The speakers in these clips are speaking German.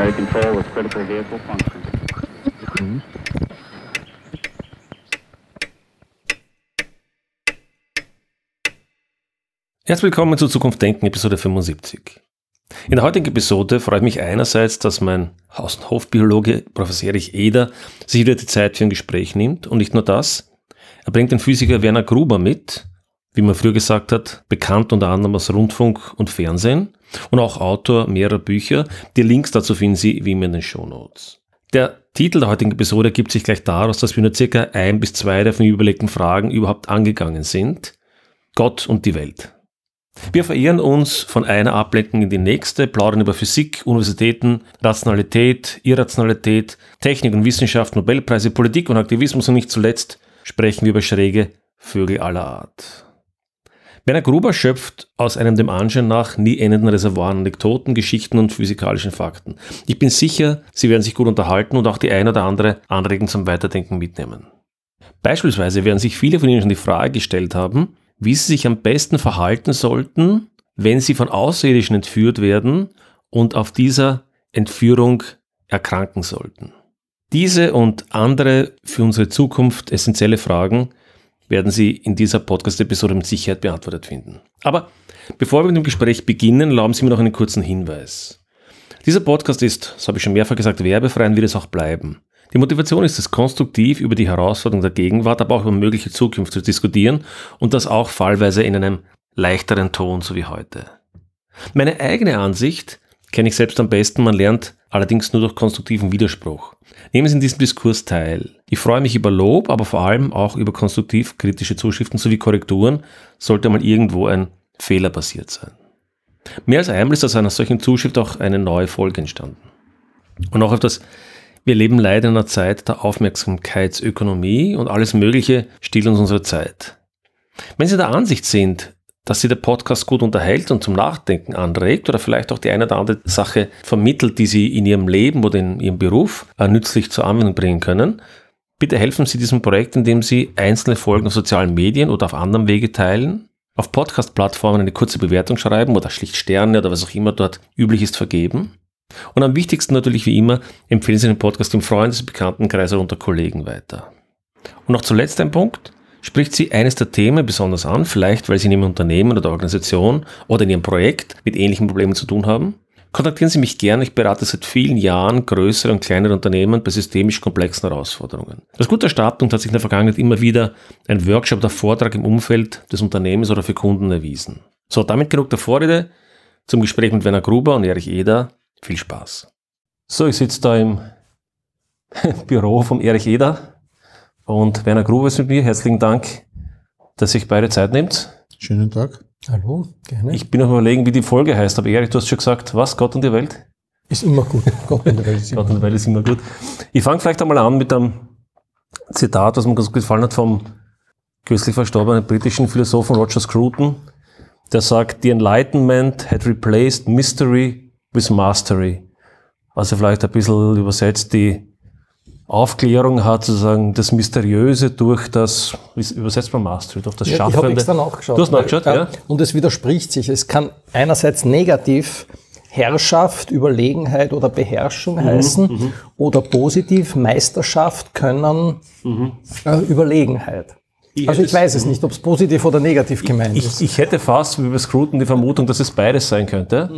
primary control with critical vehicle function. Herzlich willkommen zu Zukunft Denken, Episode 75. In der heutigen Episode freut mich einerseits, dass mein Haus- und Hofbiologe Professor Erich Eder sich wieder die Zeit für ein Gespräch nimmt und nicht nur das, er bringt den Physiker Werner Gruber mit, wie man früher gesagt hat, bekannt unter anderem aus Rundfunk und Fernsehen und auch Autor mehrerer Bücher. Die Links dazu finden Sie wie immer in den Show Notes. Der Titel der heutigen Episode ergibt sich gleich daraus, dass wir nur circa ein bis zwei der von überlegten Fragen überhaupt angegangen sind. Gott und die Welt. Wir verehren uns von einer Ablenkung in die nächste, plaudern über Physik, Universitäten, Rationalität, Irrationalität, Technik und Wissenschaft, Nobelpreise, Politik und Aktivismus und nicht zuletzt sprechen wir über schräge Vögel aller Art. Werner Gruber schöpft aus einem dem Anschein nach nie endenden Reservoir an Anekdoten, Geschichten und physikalischen Fakten. Ich bin sicher, Sie werden sich gut unterhalten und auch die ein oder andere Anregung zum Weiterdenken mitnehmen. Beispielsweise werden sich viele von Ihnen schon die Frage gestellt haben, wie Sie sich am besten verhalten sollten, wenn Sie von Außerirdischen entführt werden und auf dieser Entführung erkranken sollten. Diese und andere für unsere Zukunft essentielle Fragen werden Sie in dieser Podcast-Episode mit Sicherheit beantwortet finden. Aber bevor wir mit dem Gespräch beginnen, erlauben Sie mir noch einen kurzen Hinweis. Dieser Podcast ist, das habe ich schon mehrfach gesagt, werbefrei und wird es auch bleiben. Die Motivation ist es, konstruktiv über die Herausforderungen der Gegenwart, aber auch über mögliche Zukunft zu diskutieren und das auch fallweise in einem leichteren Ton, so wie heute. Meine eigene Ansicht kenne ich selbst am besten, man lernt allerdings nur durch konstruktiven Widerspruch. Nehmen Sie in diesem Diskurs teil. Ich freue mich über Lob, aber vor allem auch über konstruktiv kritische Zuschriften sowie Korrekturen, sollte mal irgendwo ein Fehler passiert sein. Mehr als einmal ist aus einer solchen Zuschrift auch eine neue Folge entstanden. Und auch auf das wir leben leider in einer Zeit der Aufmerksamkeitsökonomie und alles Mögliche stiehlt uns unsere Zeit. Wenn Sie der Ansicht sind, dass Sie der Podcast gut unterhält und zum Nachdenken anregt oder vielleicht auch die eine oder andere Sache vermittelt, die Sie in Ihrem Leben oder in Ihrem Beruf äh, nützlich zur Anwendung bringen können, bitte helfen Sie diesem Projekt, indem Sie einzelne Folgen auf sozialen Medien oder auf anderem Wege teilen, auf Podcast-Plattformen eine kurze Bewertung schreiben oder schlicht Sterne oder was auch immer dort üblich ist vergeben und am wichtigsten natürlich wie immer, empfehlen Sie den Podcast im Freundes- und Bekanntenkreis oder unter Kollegen weiter. Und noch zuletzt ein Punkt. Spricht Sie eines der Themen besonders an, vielleicht weil Sie in Ihrem Unternehmen oder Organisation oder in Ihrem Projekt mit ähnlichen Problemen zu tun haben? Kontaktieren Sie mich gerne, ich berate seit vielen Jahren größere und kleinere Unternehmen bei systemisch komplexen Herausforderungen. Als guter Startpunkt hat sich in der Vergangenheit immer wieder ein Workshop oder Vortrag im Umfeld des Unternehmens oder für Kunden erwiesen. So, damit genug der Vorrede zum Gespräch mit Werner Gruber und Erich Eder. Viel Spaß. So, ich sitze da im Büro von Erich Eder und Werner Gruber ist mit mir. Herzlichen Dank, dass sich beide Zeit nimmt. Schönen Tag. Hallo, gerne. Ich bin noch überlegen, wie die Folge heißt, aber Erich, du hast schon gesagt, was? Gott und die Welt? ist immer gut. Gott in der Welt ist immer Gott und die Welt ist immer gut. Ich fange vielleicht einmal an mit einem Zitat, was mir ganz gut gefallen hat vom kürzlich verstorbenen britischen Philosophen Roger Scruton. Der sagt, the Enlightenment had replaced mystery with mastery. Also vielleicht ein bisschen übersetzt, die Aufklärung hat sozusagen das Mysteriöse durch das, übersetzt man Mastery, durch das Ja, ich Schaffende. habe extra nachgeschaut. Du hast nachgeschaut, weil, ja? Und es widerspricht sich. Es kann einerseits negativ Herrschaft, Überlegenheit oder Beherrschung Mhm, heißen oder positiv Meisterschaft, Können, äh, Überlegenheit. Ich also ich weiß es nicht, ob es positiv oder negativ gemeint Ich, ist. ich hätte fast wie bei Scruton die Vermutung, dass es beides sein könnte.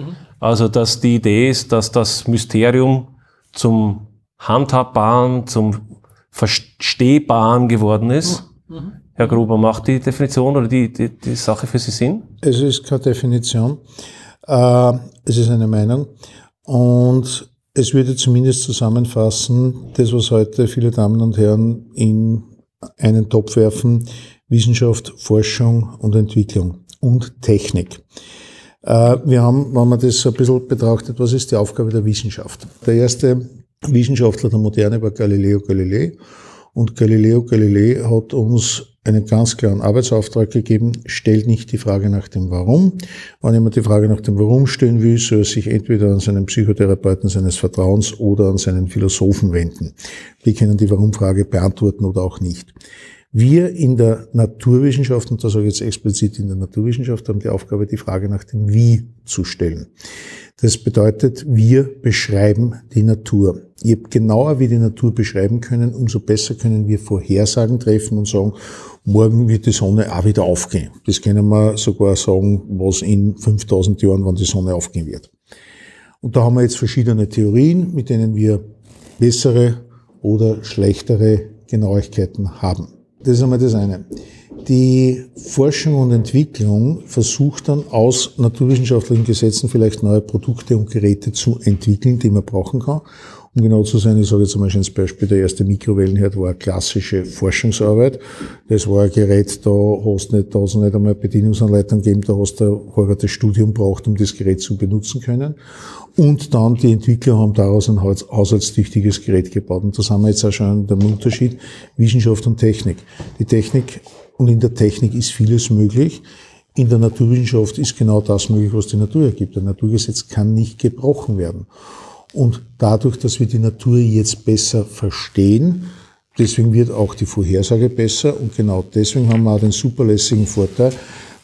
Also, dass die Idee ist, dass das Mysterium zum Handhabbaren, zum Verstehbaren geworden ist. Herr Gruber, macht die Definition oder die, die, die Sache für Sie Sinn? Es ist keine Definition, äh, es ist eine Meinung und es würde zumindest zusammenfassen, das, was heute viele Damen und Herren in einen Topf werfen, Wissenschaft, Forschung und Entwicklung und Technik. Äh, Wir haben, wenn man das ein bisschen betrachtet, was ist die Aufgabe der Wissenschaft? Der erste Wissenschaftler der Moderne war Galileo Galilei und Galileo Galilei hat uns einen ganz klaren Arbeitsauftrag gegeben, stellt nicht die Frage nach dem Warum. Wenn jemand die Frage nach dem Warum stellen will, soll er sich entweder an seinen Psychotherapeuten seines Vertrauens oder an seinen Philosophen wenden. Die können die Warum-Frage beantworten oder auch nicht. Wir in der Naturwissenschaft, und da sage ich jetzt explizit in der Naturwissenschaft, haben die Aufgabe, die Frage nach dem Wie zu stellen. Das bedeutet, wir beschreiben die Natur. Je genauer wir die Natur beschreiben können, umso besser können wir Vorhersagen treffen und sagen, morgen wird die Sonne auch wieder aufgehen. Das können wir sogar sagen, was in 5000 Jahren, wann die Sonne aufgehen wird. Und da haben wir jetzt verschiedene Theorien, mit denen wir bessere oder schlechtere Genauigkeiten haben. Das ist einmal das eine. Die Forschung und Entwicklung versucht dann aus naturwissenschaftlichen Gesetzen vielleicht neue Produkte und Geräte zu entwickeln, die man brauchen kann. Um genau zu sein, ich sage jetzt zum Beispiel ins Beispiel, der erste Mikrowellenherd war eine klassische Forschungsarbeit. Das war ein Gerät, da hast du nicht, da hast nicht einmal Bedienungsanleitung gegeben, da hast du ein das Studium braucht, um das Gerät zu benutzen können. Und dann die Entwickler haben daraus ein haushaltstüchtiges Gerät gebaut. Und da haben wir jetzt auch schon den Unterschied Wissenschaft und Technik. Die Technik und in der Technik ist vieles möglich. In der Naturwissenschaft ist genau das möglich, was die Natur ergibt. Ein Naturgesetz kann nicht gebrochen werden. Und dadurch, dass wir die Natur jetzt besser verstehen, deswegen wird auch die Vorhersage besser und genau deswegen haben wir auch den superlässigen Vorteil,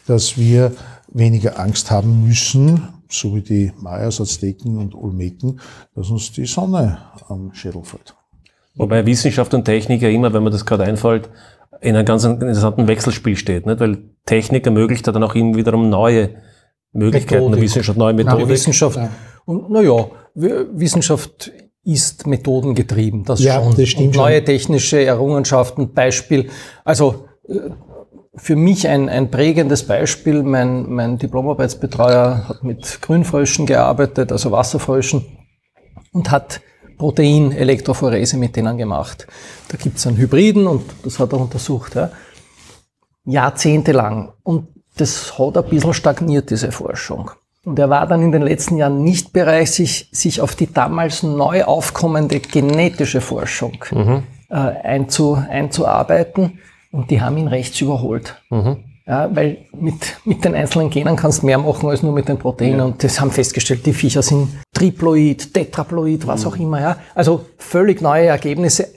dass wir weniger Angst haben müssen, so wie die Mayas, Azteken und Olmeken, dass uns die Sonne am Schädel fällt. Wobei Wissenschaft und Technik ja immer, wenn man das gerade einfällt, in einem ganz interessanten Wechselspiel steht, nicht? weil Technik ermöglicht ja dann auch eben wiederum neue Möglichkeiten Methodik. der Wissenschaft, neue Methoden. Wissenschaft, ja. Und naja, Wissenschaft ist methodengetrieben, das ja, schon. Das stimmt und neue technische Errungenschaften, Beispiel, also äh, für mich ein, ein prägendes Beispiel, mein, mein Diplomarbeitsbetreuer hat mit Grünfröschen gearbeitet, also Wasserfröschen, und hat Protein-Elektrophorese mit denen gemacht. Da gibt es einen Hybriden und das hat er untersucht, ja, jahrzehntelang. Und das hat ein bisschen stagniert, diese Forschung. Und er war dann in den letzten Jahren nicht bereit, sich, sich auf die damals neu aufkommende genetische Forschung mhm. äh, einzu, einzuarbeiten. Und die haben ihn rechts überholt. Mhm. Ja, weil mit, mit den einzelnen Genen kannst du mehr machen als nur mit den Proteinen. Ja. Und das haben festgestellt, die Viecher sind Triploid, Tetraploid, was mhm. auch immer. Ja. Also völlig neue Ergebnisse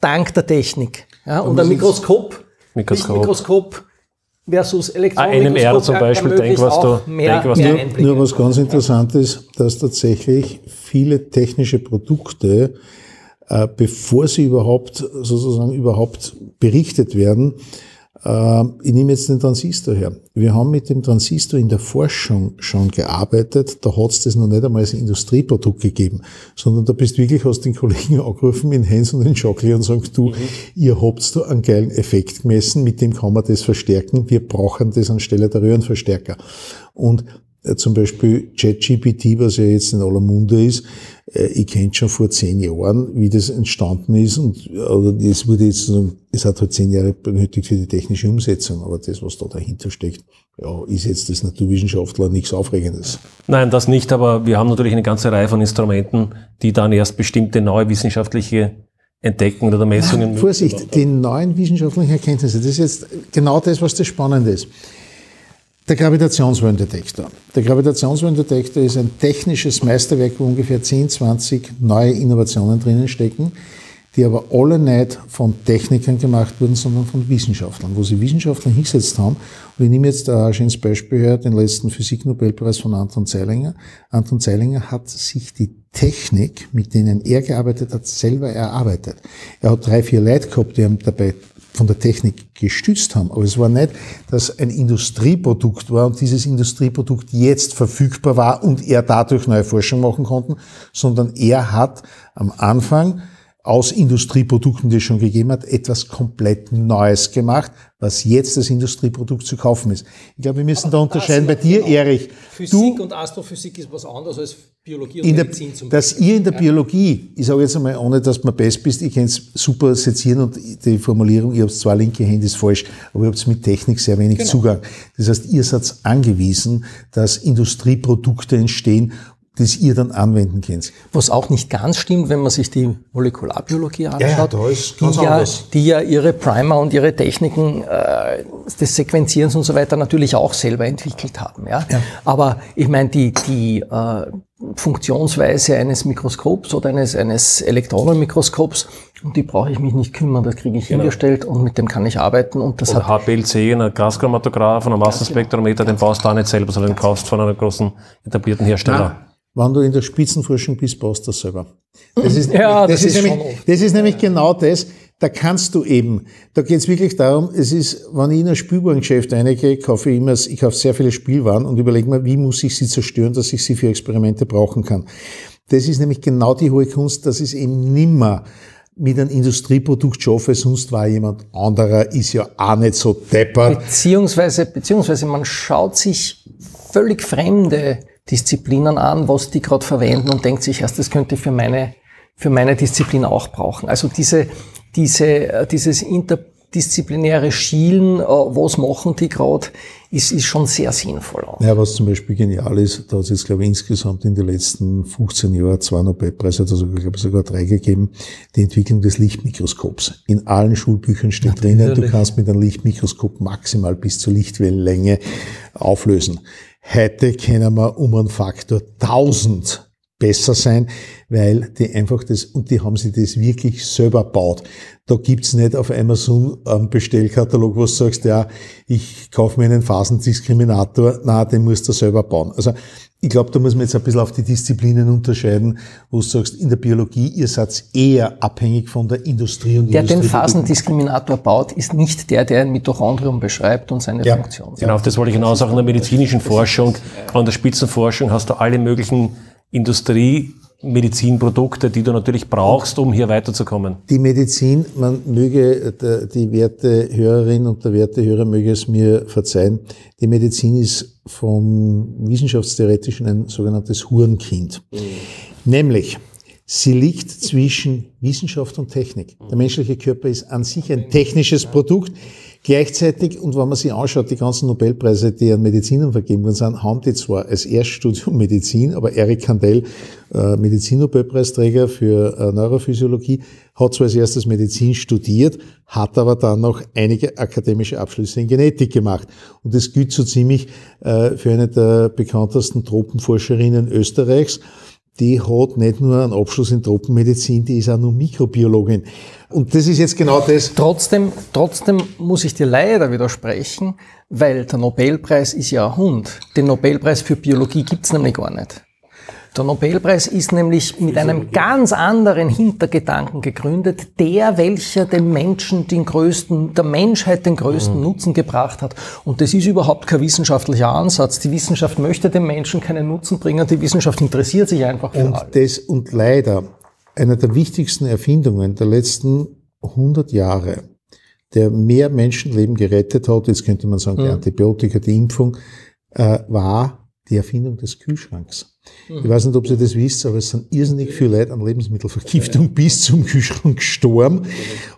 dank der Technik. Ja. Und, und ein Mikroskop, Mikroskop. Mikroskop versus Elektronik. Einem R zum Beispiel, denk, was du, mehr, denk, was mehr du Nur was ganz interessant ist, dass tatsächlich viele technische Produkte, äh, bevor sie überhaupt sozusagen überhaupt berichtet werden, äh, ich nehme jetzt den Transistor her. Wir haben mit dem Transistor in der Forschung schon gearbeitet. Da hat es das noch nicht einmal als Industrieprodukt gegeben, sondern da bist du wirklich aus den Kollegen angerufen in Hens und in Schockli und sagst, du, mhm. ihr habt da einen geilen Effekt gemessen, mit dem kann man das verstärken. Wir brauchen das anstelle der Röhrenverstärker. Und äh, zum Beispiel ChatGPT, was ja jetzt in aller Munde ist, äh, ich kenne schon vor zehn Jahren, wie das entstanden ist und oder es wurde jetzt, es hat halt zehn Jahre benötigt für die technische Umsetzung, aber das, was da dahinter steckt, ja, ist jetzt das Naturwissenschaftler nichts Aufregendes. Nein, das nicht, aber wir haben natürlich eine ganze Reihe von Instrumenten, die dann erst bestimmte neue wissenschaftliche Entdeckungen oder Messungen. Ja, Vorsicht, die neuen wissenschaftlichen Erkenntnisse, das ist jetzt genau das, was das Spannende ist. Der Gravitationswellendetektor. Der Gravitationswellendetektor ist ein technisches Meisterwerk, wo ungefähr 10, 20 neue Innovationen drinnen stecken, die aber alle nicht von Technikern gemacht wurden, sondern von Wissenschaftlern, wo sie Wissenschaftler hingesetzt haben. Und ich nehme jetzt ein schönes Beispiel her, den letzten Physiknobelpreis von Anton Zeilinger. Anton Zeilinger hat sich die Technik, mit denen er gearbeitet hat, selber erarbeitet. Er hat drei, vier Leute gehabt, die haben dabei von der Technik gestützt haben. Aber es war nicht, dass ein Industrieprodukt war und dieses Industrieprodukt jetzt verfügbar war und er dadurch neue Forschung machen konnte, sondern er hat am Anfang aus Industrieprodukten, die es schon gegeben hat, etwas komplett Neues gemacht, was jetzt das Industrieprodukt zu kaufen ist. Ich glaube, wir müssen da unterscheiden. Bei dir, genau. Erich. Physik du, und Astrophysik ist was anderes als Biologie und Medizin der, zum Beispiel. Dass ihr in der Biologie, ich sage jetzt einmal, ohne dass man best bist, ich kann es super sezieren und die Formulierung, ihr habt zwei linke Hände, ist falsch, aber ihr habt mit Technik sehr wenig genau. Zugang. Das heißt, ihr seid angewiesen, dass Industrieprodukte entstehen das ihr dann anwenden könnt. Was auch nicht ganz stimmt, wenn man sich die Molekularbiologie anschaut, ja, da ist ganz die, ja, die ja ihre Primer und ihre Techniken äh, des Sequenzierens und so weiter natürlich auch selber entwickelt haben. Ja? ja. Aber ich meine, die, die, äh, Funktionsweise eines Mikroskops oder eines, eines Elektronenmikroskops und die brauche ich mich nicht kümmern, das kriege ich Genau. hingestellt und mit dem kann ich arbeiten und das Oder hat HPLC, ein Gaschromatograph ein Massenspektrometer, den baust du auch nicht selber, sondern den kaufst von einem großen etablierten Hersteller. Wenn du in der Spitzenforschung bist, du das selber. Das ist, Ja, das ist nämlich, oft. das ist nämlich genau das, da kannst du eben, da geht es wirklich darum, es ist, wenn ich in ein Spielwarengeschäft reingehe, kaufe ich immer, ich kaufe sehr viele Spielwaren und überlege mir, wie muss ich sie zerstören, dass ich sie für Experimente brauchen kann. Das ist nämlich genau die hohe Kunst, dass es eben nimmer mit einem Industrieprodukt schaffe, sonst war jemand anderer, ist ja auch nicht so deppert. Beziehungsweise, beziehungsweise man schaut sich völlig fremde Disziplinen an, was die gerade verwenden und denkt sich erst, das könnte ich für meine, für meine Disziplin auch brauchen. Also diese, diese, äh, dieses interdisziplinäre Schielen, äh, was machen die gerade, ist, ist schon sehr sinnvoll. Auch. Ja, was zum Beispiel genial ist, da hat es jetzt, glaube ich, insgesamt in den letzten 15 Jahren zwei Nobelpreise, hat also, glaube ich, sogar drei gegeben, die Entwicklung des Lichtmikroskops. In allen Schulbüchern steht drinnen, du kannst mit einem Lichtmikroskop maximal bis zur Lichtwellenlänge auflösen. Heute können wir um einen Faktor 1000 besser sein, weil die einfach das, und die haben sich das wirklich selber baut. Da gibt's nicht auf Amazon einen Bestellkatalog, wo du sagst, ja, ich kaufe mir einen Phasendiskriminator, na, den musst du selber bauen. Also ich glaube, da muss man jetzt ein bisschen auf die Disziplinen unterscheiden, wo du sagst, in der Biologie, ihr seid eher abhängig von der Industrie und Der den Industrieprodukten. Phasendiskriminator baut, ist nicht der, der ein Mitochondrium beschreibt und seine Ja. Funktion. Genau, auf das wollte ich hinaus sagen. In der medizinischen Forschung, an der Spitzenforschung hast du alle möglichen Industriemedizinprodukte, die du natürlich brauchst, um hier weiterzukommen. Die Medizin, man möge, der, die werte Hörerin und der werte Hörer möge es mir verzeihen, die Medizin ist vom Wissenschaftstheoretischen ein sogenanntes Hurenkind. Nämlich, sie liegt zwischen Wissenschaft und Technik. Der menschliche Körper ist an sich ein technisches Produkt. Gleichzeitig, und wenn man sich anschaut, die ganzen Nobelpreise, die an Medizinern vergeben worden sind, haben die zwar als Erststudium Medizin, aber Eric Kandel, äh, Medizin-Nobelpreisträger für äh, Neurophysiologie, hat zwar als erstes Medizin studiert, hat aber dann noch einige akademische Abschlüsse in Genetik gemacht. Und das gilt so ziemlich äh, für eine der bekanntesten Tropenforscherinnen Österreichs. Die hat nicht nur einen Abschluss in Tropenmedizin, die ist auch nur Mikrobiologin. Und das ist jetzt genau das, Trotzdem, trotzdem muss ich dir leider widersprechen, weil der Nobelpreis ist ja ein Hund. Den Nobelpreis für Biologie gibt's nämlich gar nicht. Der Nobelpreis ist nämlich mit einem ganz anderen Hintergedanken gegründet, der, welcher dem Menschen den größten, der Menschheit den größten Nutzen gebracht hat. Und das ist überhaupt kein wissenschaftlicher Ansatz. Die Wissenschaft möchte dem Menschen keinen Nutzen bringen, die Wissenschaft interessiert sich einfach für Und alles. das, und leider, eine der wichtigsten Erfindungen der letzten 100 Jahre, der mehr Menschenleben gerettet hat, jetzt könnte man sagen, die Antibiotika, die Impfung, äh, war die Erfindung des Kühlschranks. Ich weiß nicht, ob ihr das wisst, aber es sind irrsinnig viele Leute an Lebensmittelvergiftung bis zum Kühlschrank gestorben.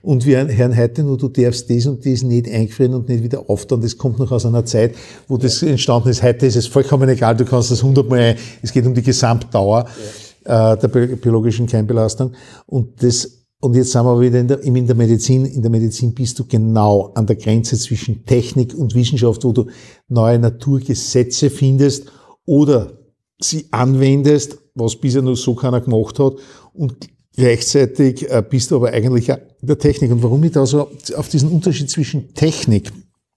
Und wir hören heute nur, du darfst das und das nicht einfrieren und nicht wieder auftauen. Das kommt noch aus einer Zeit, wo das entstanden ist. Heute ist es vollkommen egal, du kannst das hundertmal ein. Es geht um die Gesamtdauer äh, der bi- biologischen Keimbelastung. Und das, und jetzt sind wir wieder in der, in der Medizin. In der Medizin bist du genau an der Grenze zwischen Technik und Wissenschaft, wo du neue Naturgesetze findest oder sie anwendest, was bisher nur so keiner gemacht hat. Und gleichzeitig äh, bist du aber eigentlich in der Technik. Und warum ich da so auf diesen Unterschied zwischen Technik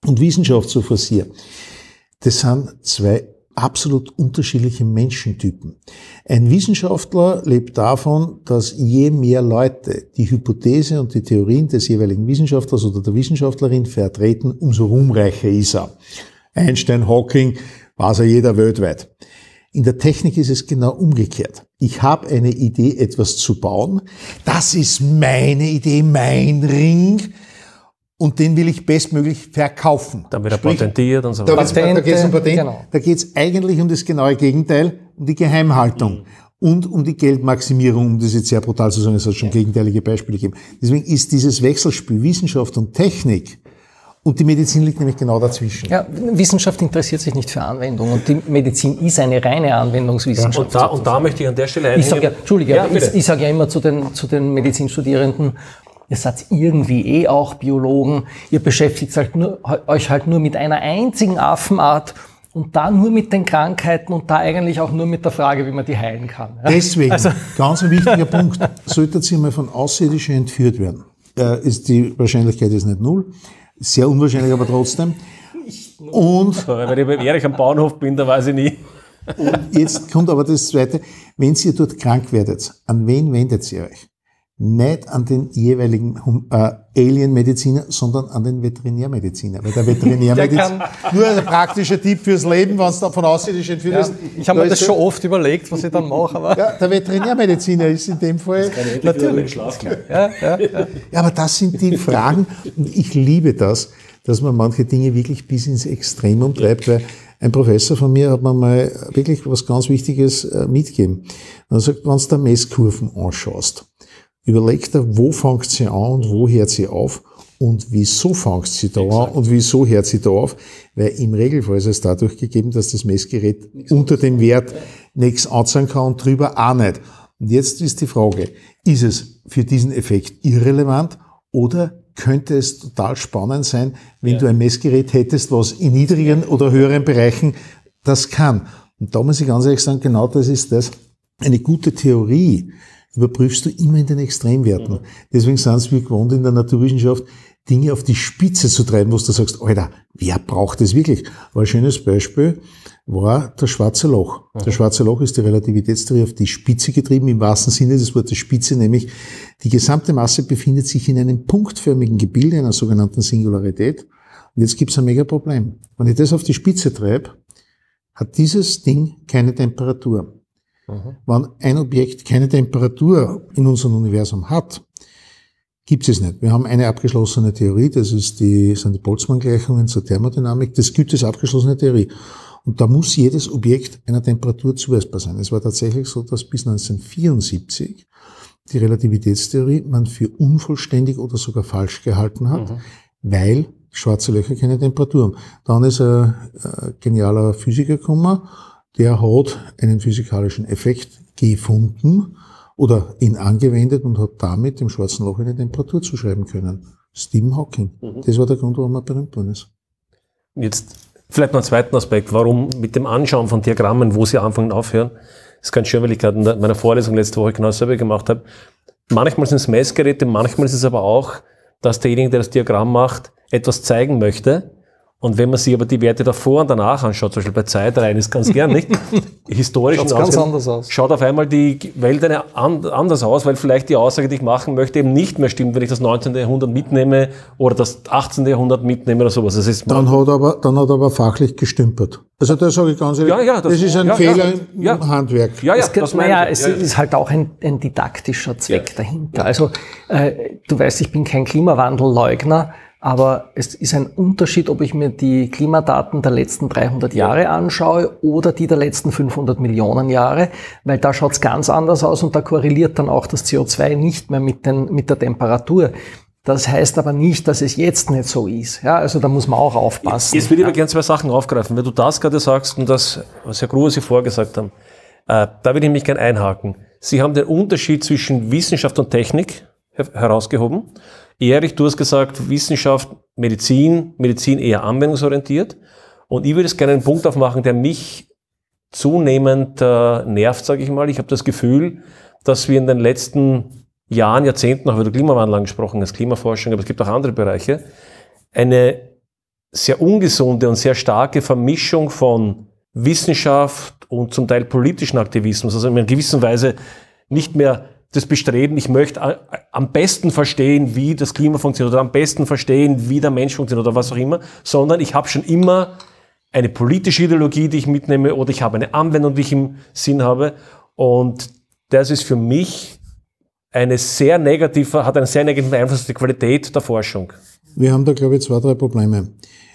und Wissenschaft so forciere, das sind zwei absolut unterschiedliche Menschentypen. Ein Wissenschaftler lebt davon, dass je mehr Leute die Hypothese und die Theorien des jeweiligen Wissenschaftlers oder der Wissenschaftlerin vertreten, umso ruhmreicher ist er. Einstein, Hawking, weiß er jeder weltweit. In der Technik ist es genau umgekehrt. Ich habe eine Idee, etwas zu bauen. Das ist meine Idee, mein Ring. Und den will ich bestmöglich verkaufen. Dann wird er Sprich, patentiert und so da, weiter. da geht es um Patent. genau. Da geht es eigentlich um das genaue Gegenteil, um die Geheimhaltung und um die Geldmaximierung, um das jetzt sehr brutal zu sagen, es hat schon gegenteilige Beispiele gegeben. Deswegen ist dieses Wechselspiel Wissenschaft und Technik und die Medizin liegt nämlich genau dazwischen. Ja, Wissenschaft interessiert sich nicht für Anwendung und die Medizin ist eine reine Anwendungswissenschaft. Und da, und da möchte ich an der Stelle einhängen. Ich sage ja, Entschuldige, ja, ich, ich sage ja immer zu den, zu den Medizinstudierenden, ihr seid irgendwie eh auch Biologen, ihr beschäftigt halt nur, euch halt nur mit einer einzigen Affenart und da nur mit den Krankheiten und da eigentlich auch nur mit der Frage, wie man die heilen kann. Ja? Deswegen, also, ganz ein wichtiger Punkt, sollte sie mal von Außerirdischen entführt werden, äh, ist die Wahrscheinlichkeit ist nicht null, sehr unwahrscheinlich aber trotzdem. Und, Wenn ich bei Erich am Bahnhof bin, da weiß ich nie. Und jetzt kommt aber das Zweite, wenn ihr dort krank werdet, an wen wendet ihr euch? Nicht an den jeweiligen äh, Alien-Mediziner, sondern an den Veterinärmediziner. Weil der Veterinärmediziner, nur ein praktischer Tipp fürs Leben, wenn es da von außerirdischen entführt ja, Ich habe mir das schon oft überlegt, was ich dann mache. Aber ja, der Veterinärmediziner ist in dem Fall... Natürlich. Ja, ja, ja. ja, aber das sind die Fragen. Und ich liebe das, dass man manche Dinge wirklich bis ins Extremum treibt, weil ein Professor von mir hat mir mal wirklich was ganz Wichtiges äh, mitgegeben. Er sagt, wenn du da Messkurven anschaust, Überlegt er, wo fängt sie an und wo hört sie auf und wieso fängt sie da Exakt. an und wieso hört sie da auf? Weil im Regelfall ist es dadurch gegeben, dass das Messgerät nichts unter dem Wert nichts anzeigen kann und drüber auch nicht. Und jetzt ist die Frage, ist es für diesen Effekt irrelevant oder könnte es total spannend sein, wenn ja. du ein Messgerät hättest, was in niedrigen oder höheren Bereichen das kann? Und da muss ich ganz ehrlich sagen, genau das ist das. Eine gute Theorie überprüfst du immer in den Extremwerten. Mhm. Deswegen sind es wir gewohnt in der Naturwissenschaft, Dinge auf die Spitze zu treiben, wo du sagst, Alter, wer braucht das wirklich? Aber ein schönes Beispiel war das schwarze Loch. Mhm. Das schwarze Loch ist die Relativitätstheorie auf die Spitze getrieben, im wahrsten Sinne des Wortes Spitze, nämlich die gesamte Masse befindet sich in einem punktförmigen Gebilde, einer sogenannten Singularität. Und jetzt gibt es ein mega Problem. Wenn ich das auf die Spitze treibe, hat dieses Ding keine Temperatur. Mhm. Wenn ein Objekt keine Temperatur in unserem Universum hat, gibt es nicht. Wir haben eine abgeschlossene Theorie, das ist die, sind die Boltzmann-Gleichungen zur Thermodynamik. Das gibt es abgeschlossene Theorie. Und da muss jedes Objekt einer Temperatur zuweisbar sein. Es war tatsächlich so, dass bis 1974 die Relativitätstheorie man für unvollständig oder sogar falsch gehalten hat, mhm. weil schwarze Löcher keine Temperatur haben. Dann ist ein, ein genialer Physiker gekommen der hat einen physikalischen Effekt gefunden oder ihn angewendet und hat damit dem schwarzen Loch eine Temperatur zuschreiben können. Stephen Hawking. Mhm. Das war der Grund, warum er berühmt worden ist. Jetzt vielleicht noch einen zweiten Aspekt. Warum mit dem Anschauen von Diagrammen, wo sie anfangen und aufhören, das ist ganz schön, weil ich gerade in meiner Vorlesung letzte Woche genau dasselbe gemacht habe. Manchmal sind es Messgeräte, manchmal ist es aber auch, dass derjenige, der das Diagramm macht, etwas zeigen möchte, und wenn man sich aber die Werte davor und danach anschaut, zum Beispiel bei Zeitreihen ist ganz gern nicht, historisch Schaut's ganz anders aus. schaut auf einmal die Welt eine anders aus, weil vielleicht die Aussage, die ich machen möchte, eben nicht mehr stimmt, wenn ich das 19. Jahrhundert mitnehme oder das 18. Jahrhundert mitnehme oder sowas. Das ist dann, hat aber, dann hat aber fachlich gestümpert. Also da sage ich ganz ehrlich, ja, ja, das, das ist ein ja, Fehler ja, im Handwerk. Ja, ja, es, das naja, es ist halt auch ein, ein didaktischer Zweck dahinter. Also äh, du weißt, ich bin kein Klimawandelleugner, aber es ist ein Unterschied, ob ich mir die Klimadaten der letzten 300 Jahre anschaue oder die der letzten 500 Millionen Jahre, weil da schaut es ganz anders aus und da korreliert dann auch das CO2 nicht mehr mit, den, mit der Temperatur. Das heißt aber nicht, dass es jetzt nicht so ist. Ja, also da muss man auch aufpassen. Jetzt würde ich aber gerne zwei Sachen aufgreifen. Wenn du das gerade sagst und das, was Herr Gruber Sie vorgesagt haben, äh, da würde ich mich gerne einhaken. Sie haben den Unterschied zwischen Wissenschaft und Technik herausgehoben. Erich, du hast gesagt, Wissenschaft, Medizin, Medizin eher anwendungsorientiert. Und ich würde es gerne einen Punkt aufmachen, der mich zunehmend äh, nervt, sage ich mal. Ich habe das Gefühl, dass wir in den letzten Jahren, Jahrzehnten, auch über den Klimawandel angesprochen, als Klimaforschung, aber es gibt auch andere Bereiche, eine sehr ungesunde und sehr starke Vermischung von Wissenschaft und zum Teil politischen Aktivismus, also in einer gewissen Weise nicht mehr das Bestreben, ich möchte äh, am besten verstehen, wie das Klima funktioniert oder am besten verstehen, wie der Mensch funktioniert oder was auch immer, sondern ich habe schon immer eine politische Ideologie, die ich mitnehme oder ich habe eine Anwendung, die ich im Sinn habe. Und das ist für mich eine sehr negative, hat einen sehr negativen Einfluss auf die Qualität der Forschung. Wir haben da, glaube ich, zwei, drei Probleme.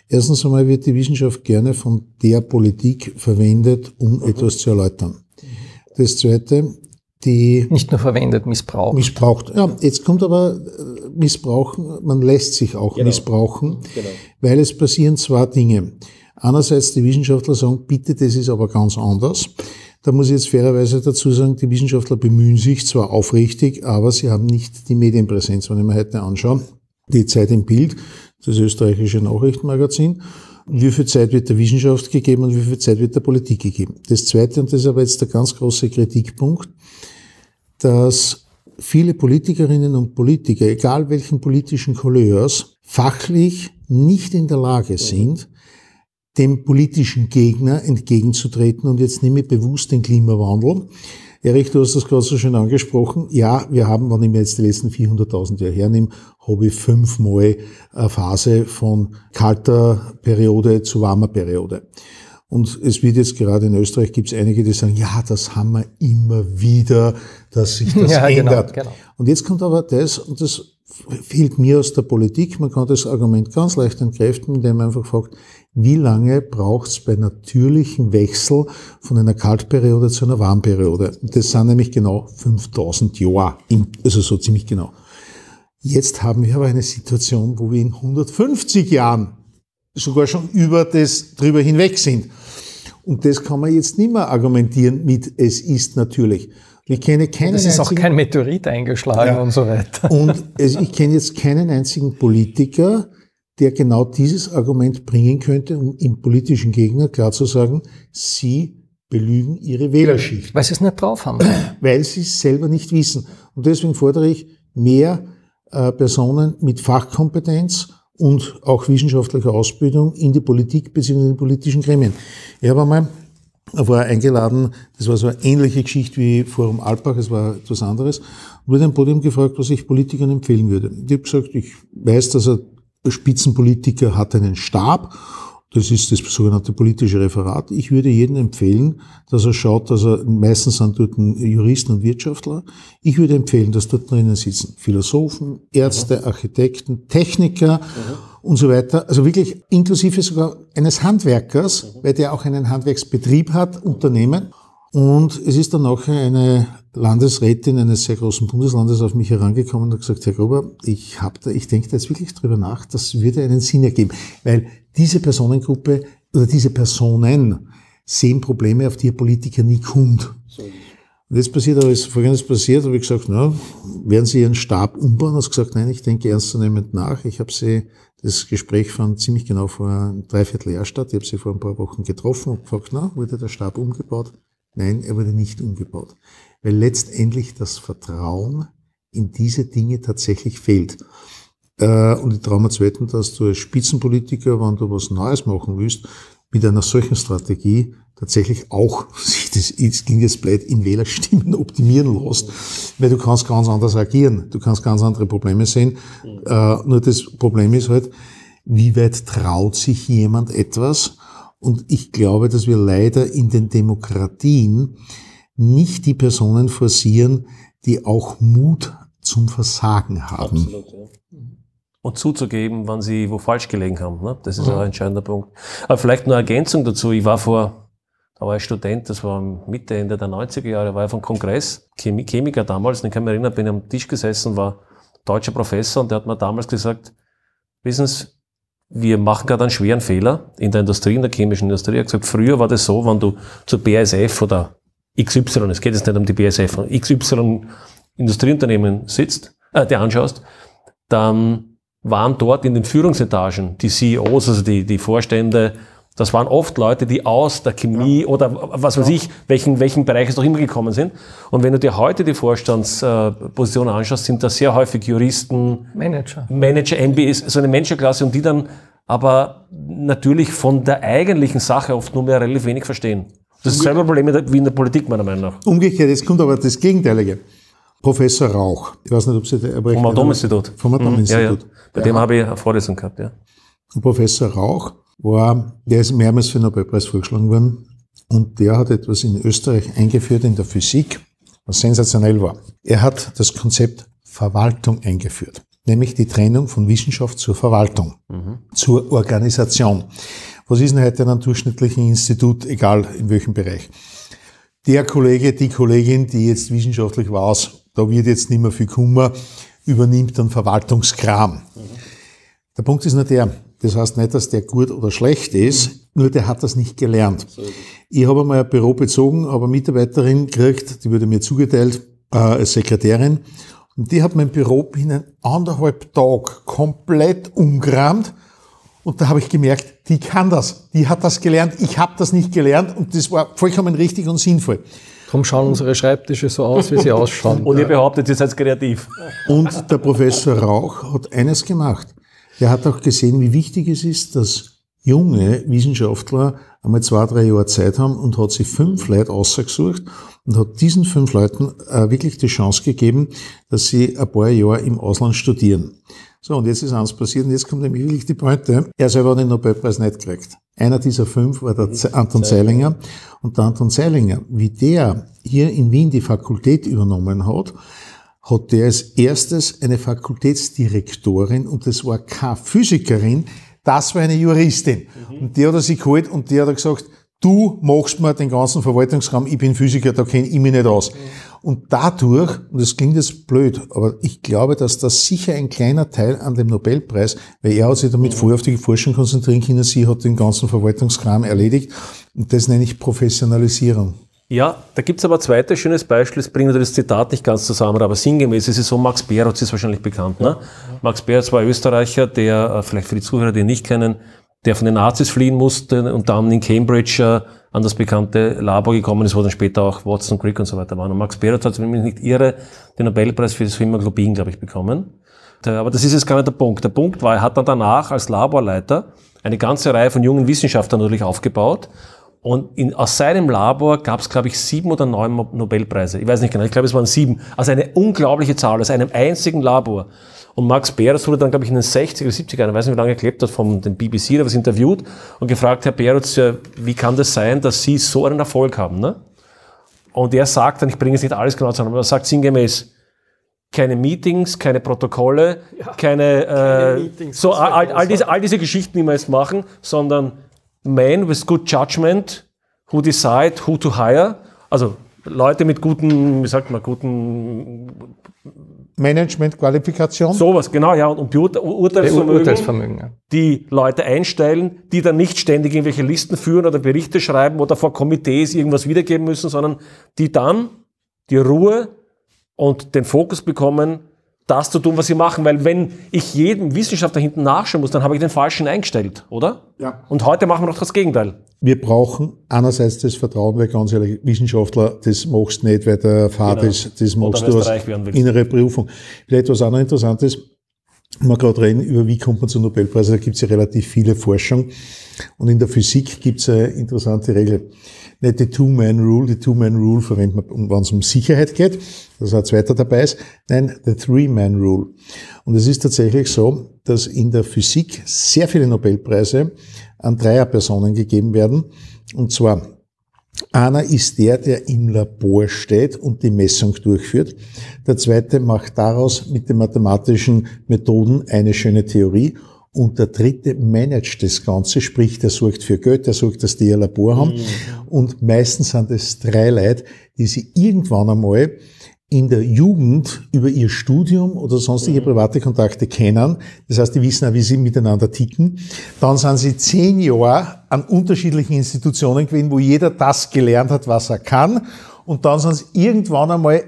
Erstens einmal wird die Wissenschaft gerne von der Politik verwendet, um mhm. etwas zu erläutern. Das Zweite, die nicht nur verwendet, missbraucht. Missbraucht. Ja, jetzt kommt aber äh, Missbrauchen, man lässt sich auch genau. missbrauchen, genau. weil es passieren zwei Dinge. Einerseits die Wissenschaftler sagen, bitte, das ist aber ganz anders. Da muss ich jetzt fairerweise dazu sagen, die Wissenschaftler bemühen sich zwar aufrichtig, aber sie haben nicht die Medienpräsenz. Wenn ich mir heute anschaue, die Zeit im Bild, das österreichische Nachrichtenmagazin. Wie viel Zeit wird der Wissenschaft gegeben und wie viel Zeit wird der Politik gegeben? Das Zweite, und das ist aber jetzt der ganz große Kritikpunkt, dass viele Politikerinnen und Politiker, egal welchen politischen Couleurs, fachlich nicht in der Lage sind, dem politischen Gegner entgegenzutreten. Und jetzt nehme ich bewusst den Klimawandel. Erich, du hast das gerade so schön angesprochen. Ja, wir haben, wenn ich mir jetzt die letzten 400.000 Jahre hernehme, habe ich fünfmal eine Phase von kalter Periode zu warmer Periode. Und es wird jetzt gerade in Österreich gibt es einige, die sagen, ja, das haben wir immer wieder, dass sich das ja, genau, ändert. Genau, genau. Und jetzt kommt aber das, und das fehlt mir aus der Politik, man kann das Argument ganz leicht entkräften, indem man einfach fragt, wie lange braucht es bei natürlichen Wechsel von einer Kaltperiode zu einer Warmperiode? Das sind nämlich genau 5000 Jahre, also so ziemlich genau. Jetzt haben wir aber eine Situation, wo wir in 150 Jahren sogar schon über das drüber hinweg sind. Und das kann man jetzt nicht mehr argumentieren mit, es ist natürlich. Ich kenne keinen Es ist auch kein Meteorit eingeschlagen ja. und so weiter. Und es, ich kenne jetzt keinen einzigen Politiker, der genau dieses Argument bringen könnte, um im politischen Gegner klar zu sagen, sie belügen ihre Wählerschicht. Weil sie es nicht drauf haben. Weil sie es selber nicht wissen. Und deswegen fordere ich mehr äh, Personen mit Fachkompetenz und auch wissenschaftlicher Ausbildung in die Politik bzw. in die politischen Gremien. Ich habe einmal war eingeladen, das war so eine ähnliche Geschichte wie Forum Alpbach, es war etwas anderes, wurde ein Podium gefragt, was ich Politikern empfehlen würde. Ich habe gesagt, ich weiß, dass er Spitzenpolitiker hat einen Stab. Das ist das sogenannte politische Referat. Ich würde jedem empfehlen, dass er schaut, dass er, meistens sind dort Juristen und Wirtschaftler. Ich würde empfehlen, dass dort drinnen sitzen Philosophen, Ärzte, Architekten, Techniker mhm. Und so weiter. Also wirklich inklusive sogar eines Handwerkers, mhm. weil der auch einen Handwerksbetrieb hat, Unternehmen. Und es ist dann auch eine Landesrätin eines sehr großen Bundeslandes auf mich herangekommen und hat gesagt, Herr Gruber, ich, hab da, ich denke da jetzt wirklich drüber nach, das würde einen Sinn ergeben, weil diese Personengruppe oder diese Personen sehen Probleme, auf die ein Politiker nie kommt. Und jetzt passiert aber, ist Folgendes passiert, habe ich gesagt, na, werden Sie Ihren Stab umbauen? Hat gesagt, nein, ich denke ernstzunehmend nach. Ich habe Sie, das Gespräch fand ziemlich genau vor einem Dreivierteljahr statt. Ich habe Sie vor ein paar Wochen getroffen und gefragt, na, wurde der Stab umgebaut? Nein, er wurde nicht umgebaut weil letztendlich das Vertrauen in diese Dinge tatsächlich fehlt. Äh, und ich traue mir zweitens, dass du als Spitzenpolitiker, wenn du was Neues machen willst, mit einer solchen Strategie tatsächlich auch sich das, das klingt jetzt blöd, in Wählerstimmen optimieren lässt, weil du kannst ganz anders agieren, du kannst ganz andere Probleme sehen. Äh, nur das Problem ist halt, wie weit traut sich jemand etwas? Und ich glaube, dass wir leider in den Demokratien nicht die Personen forcieren, die auch Mut zum Versagen haben. Absolut, ja. Und zuzugeben, wann sie wo falsch gelegen haben. Ne? Das ist ja. ein entscheidender Punkt. Aber vielleicht nur eine Ergänzung dazu. Ich war vor, da war ich Student, das war Mitte, Ende der 90er Jahre, war ich vom Kongress, Chemie, Chemiker damals, und ich kann mich erinnern, bin ich am Tisch gesessen, war deutscher Professor und der hat mir damals gesagt, wissen Sie, wir machen gerade einen schweren Fehler in der Industrie, in der chemischen Industrie. Er hat gesagt, früher war das so, wenn du zur BASF oder XY, es geht jetzt nicht um die BSF, XY Industrieunternehmen sitzt, äh, dir anschaust, dann waren dort in den Führungsetagen die CEOs, also die, die Vorstände, das waren oft Leute, die aus der Chemie ja. oder was weiß ja. ich, welchen, welchen Bereich es doch immer gekommen sind. Und wenn du dir heute die Vorstandspositionen anschaust, sind das sehr häufig Juristen, Manager, Manager, MBAs, so eine Managerklasse und die dann aber natürlich von der eigentlichen Sache oft nur mehr relativ wenig verstehen. Das ist selber Problem wie in der Politik, meiner Meinung nach. Umgekehrt, jetzt kommt aber das Gegenteilige. Professor Rauch. Ich weiß nicht, ob Sie der Vom Atominstitut. Vom Atominstitut. Mhm, ja, ja. Bei dem habe ich eine Vorlesung gehabt, ja. Professor Rauch war, der ist mehrmals für den Nobelpreis vorgeschlagen worden. Und der hat etwas in Österreich eingeführt in der Physik, was sensationell war. Er hat das Konzept Verwaltung eingeführt, nämlich die Trennung von Wissenschaft zur Verwaltung, mhm. zur Organisation. Was ist denn heute in einem durchschnittlichen Institut, egal in welchem Bereich? Der Kollege, die Kollegin, die jetzt wissenschaftlich weiß, da wird jetzt nicht mehr viel Kummer, übernimmt dann Verwaltungskram. Mhm. Der Punkt ist nur der, das heißt nicht, dass der gut oder schlecht ist, mhm. nur der hat das nicht gelernt. Ich habe einmal ein Büro bezogen, habe eine Mitarbeiterin gekriegt, die wurde mir zugeteilt äh, als Sekretärin. Und die hat mein Büro binnen anderthalb Tag komplett umgerammt. Und da habe ich gemerkt, die kann das. Die hat das gelernt. Ich habe das nicht gelernt. Und das war vollkommen richtig und sinnvoll. Darum schauen unsere Schreibtische so aus, wie sie ausschauen. Und ihr behauptet, ihr seid kreativ. Und der Professor Rauch hat eines gemacht. Er hat auch gesehen, wie wichtig es ist, dass junge Wissenschaftler einmal zwei, drei Jahre Zeit haben und hat sich fünf Leute ausgesucht und hat diesen fünf Leuten äh, wirklich die Chance gegeben, dass sie ein paar Jahre im Ausland studieren. So, und jetzt ist eins passiert und jetzt kommt nämlich wirklich die Pointe. Er selber hat den Nobelpreis nicht gekriegt. Einer dieser fünf war der Anton Zeilinger. Und der Anton Zeilinger, wie der hier in Wien die Fakultät übernommen hat, hat der als erstes eine Fakultätsdirektorin und das war keine Physikerin, das war eine Juristin. Und die hat er sich geholt und die hat er gesagt, du machst mir den ganzen Verwaltungsraum, ich bin Physiker, da kenne ich mich nicht aus. Und dadurch, und das klingt jetzt blöd, aber ich glaube, dass das sicher ein kleiner Teil an dem Nobelpreis, weil er hat sich damit voll auf die Forschung konzentrieren können, sie hat den ganzen Verwaltungskram erledigt. Und das nenne ich Professionalisierung. Ja, da gibt's aber ein zweites schönes Beispiel, das bringt das Zitat nicht ganz zusammen, aber sinngemäß ist es so, Max Berotz ist wahrscheinlich bekannt. Ne? Max Berotz war Österreicher, der, äh, vielleicht für die Zuhörer, die ihn nicht kennen, der von den Nazis fliehen musste und dann in Cambridge äh, an das bekannte Labor gekommen ist, wo dann später auch Watson, Crick und so weiter waren. Und Max Berotz hat, wenn ich mich nicht irre, den Nobelpreis für das Hämoglobin, glaube ich, bekommen. Aber das ist jetzt gar nicht der Punkt. Der Punkt war, er hat dann danach als Laborleiter eine ganze Reihe von jungen Wissenschaftlern natürlich aufgebaut und in, aus seinem Labor gab es, glaube ich, sieben oder neun Nobelpreise. Ich weiß nicht genau, ich glaube, es waren sieben. Also eine unglaubliche Zahl, aus einem einzigen Labor. Und Max Berotz wurde dann, glaube ich, in den 60er, 70er Jahren, ich weiß nicht, wie lange er gelebt hat, von dem BBC oder was interviewt und gefragt, Herr Berotz, wie kann das sein, dass Sie so einen Erfolg haben? Ne? Und er sagt dann, ich bringe es nicht alles genau zusammen, aber er sagt sinngemäß, keine Meetings, keine Protokolle, ja, keine, keine äh, Meetings, so all, all, diese, all diese Geschichten, die wir jetzt machen, sondern man with good judgment who decide who to hire. Also Leute mit guten, wie sagt man, guten Management-Qualifikation. Sowas, genau, ja, und Beurte Urteilsvermögen, Urteilsvermögen ja. die Leute einstellen, die dann nicht ständig irgendwelche Listen führen oder Berichte schreiben oder vor Komitees irgendwas wiedergeben müssen, sondern die dann die Ruhe und den Fokus bekommen, das zu tun, was sie machen. Weil wenn ich jedem Wissenschaftler hinten nachschauen muss, dann habe ich den Falschen eingestellt, oder? Ja. Und heute machen wir doch das Gegenteil. Wir brauchen einerseits das Vertrauen, weil ganz ehrlich, Wissenschaftler, das machst du nicht, weil der Vater genau. ist, das machst du aus innere Prüfung. Vielleicht was auch noch interessant ist, wenn wir gerade reden über wie kommt man zu Nobelpreisen, da gibt es ja relativ viele Forschung. Und in der Physik gibt es eine interessante Regel nicht die Two-Man-Rule. Die Two-Man-Rule verwendet man, wenn es um Sicherheit geht, dass ein zweiter dabei ist. Nein, the Three-Man-Rule. Und es ist tatsächlich so, dass in der Physik sehr viele Nobelpreise an Dreierpersonen gegeben werden. Und zwar einer ist der, der im Labor steht und die Messung durchführt. Der zweite macht daraus mit den mathematischen Methoden eine schöne Theorie und der dritte managt das Ganze, sprich, der sorgt für Geld, der sorgt, dass die ihr Labor haben. Mhm. Und meistens sind es drei Leute, die sie irgendwann einmal in der Jugend über ihr Studium oder sonstige mhm. private Kontakte kennen. Das heißt, die wissen auch, wie sie miteinander ticken. Dann sind sie zehn Jahre an unterschiedlichen Institutionen gewesen, wo jeder das gelernt hat, was er kann. Und dann sind sie irgendwann einmal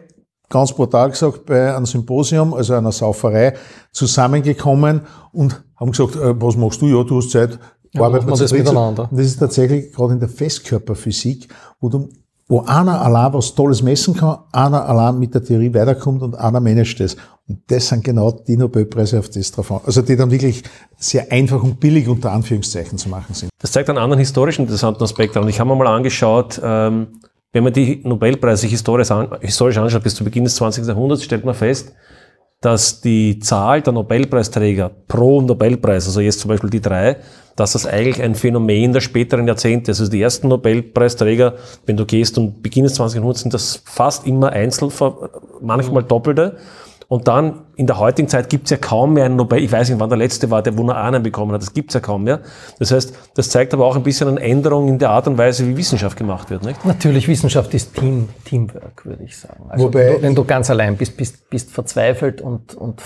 ganz brutal gesagt, bei einem Symposium, also einer Sauferei, zusammengekommen und haben gesagt, äh, was machst du? Ja, du hast Zeit. Ja, arbeiten wir das miteinander. Und das ist tatsächlich gerade in der Festkörperphysik, wo du wo einer allein was Tolles messen kann, einer allein mit der Theorie weiterkommt und einer managt das. Und das sind genau die Nobelpreise, auf das drauf an. Also die dann wirklich sehr einfach und billig unter Anführungszeichen zu machen sind. Das zeigt einen anderen historischen interessanten Aspekt an. Ich habe mir mal angeschaut, ähm, wenn man die Nobelpreise historisch, an, historisch anschaut, bis zu Beginn des 20. Jahrhunderts, stellt man fest, dass die Zahl der Nobelpreisträger pro Nobelpreis, also jetzt zum Beispiel die drei, dass das eigentlich ein Phänomen der späteren Jahrzehnte ist. Also die ersten Nobelpreisträger, wenn du gehst und Beginn des 20. Jahrhunderts, sind das fast immer Einzel, manchmal Doppelte. Und dann in der heutigen Zeit gibt es ja kaum mehr einen Nobel, ich weiß nicht, wann der letzte war, der wo nur einen bekommen hat, das gibt es ja kaum mehr. Das heißt, das zeigt aber auch ein bisschen eine Änderung in der Art und Weise, wie Wissenschaft gemacht wird. Nicht? Natürlich, Wissenschaft ist Team, Teamwork, würde ich sagen. Also Wobei, wenn du ganz allein bist, bist, bist verzweifelt und, und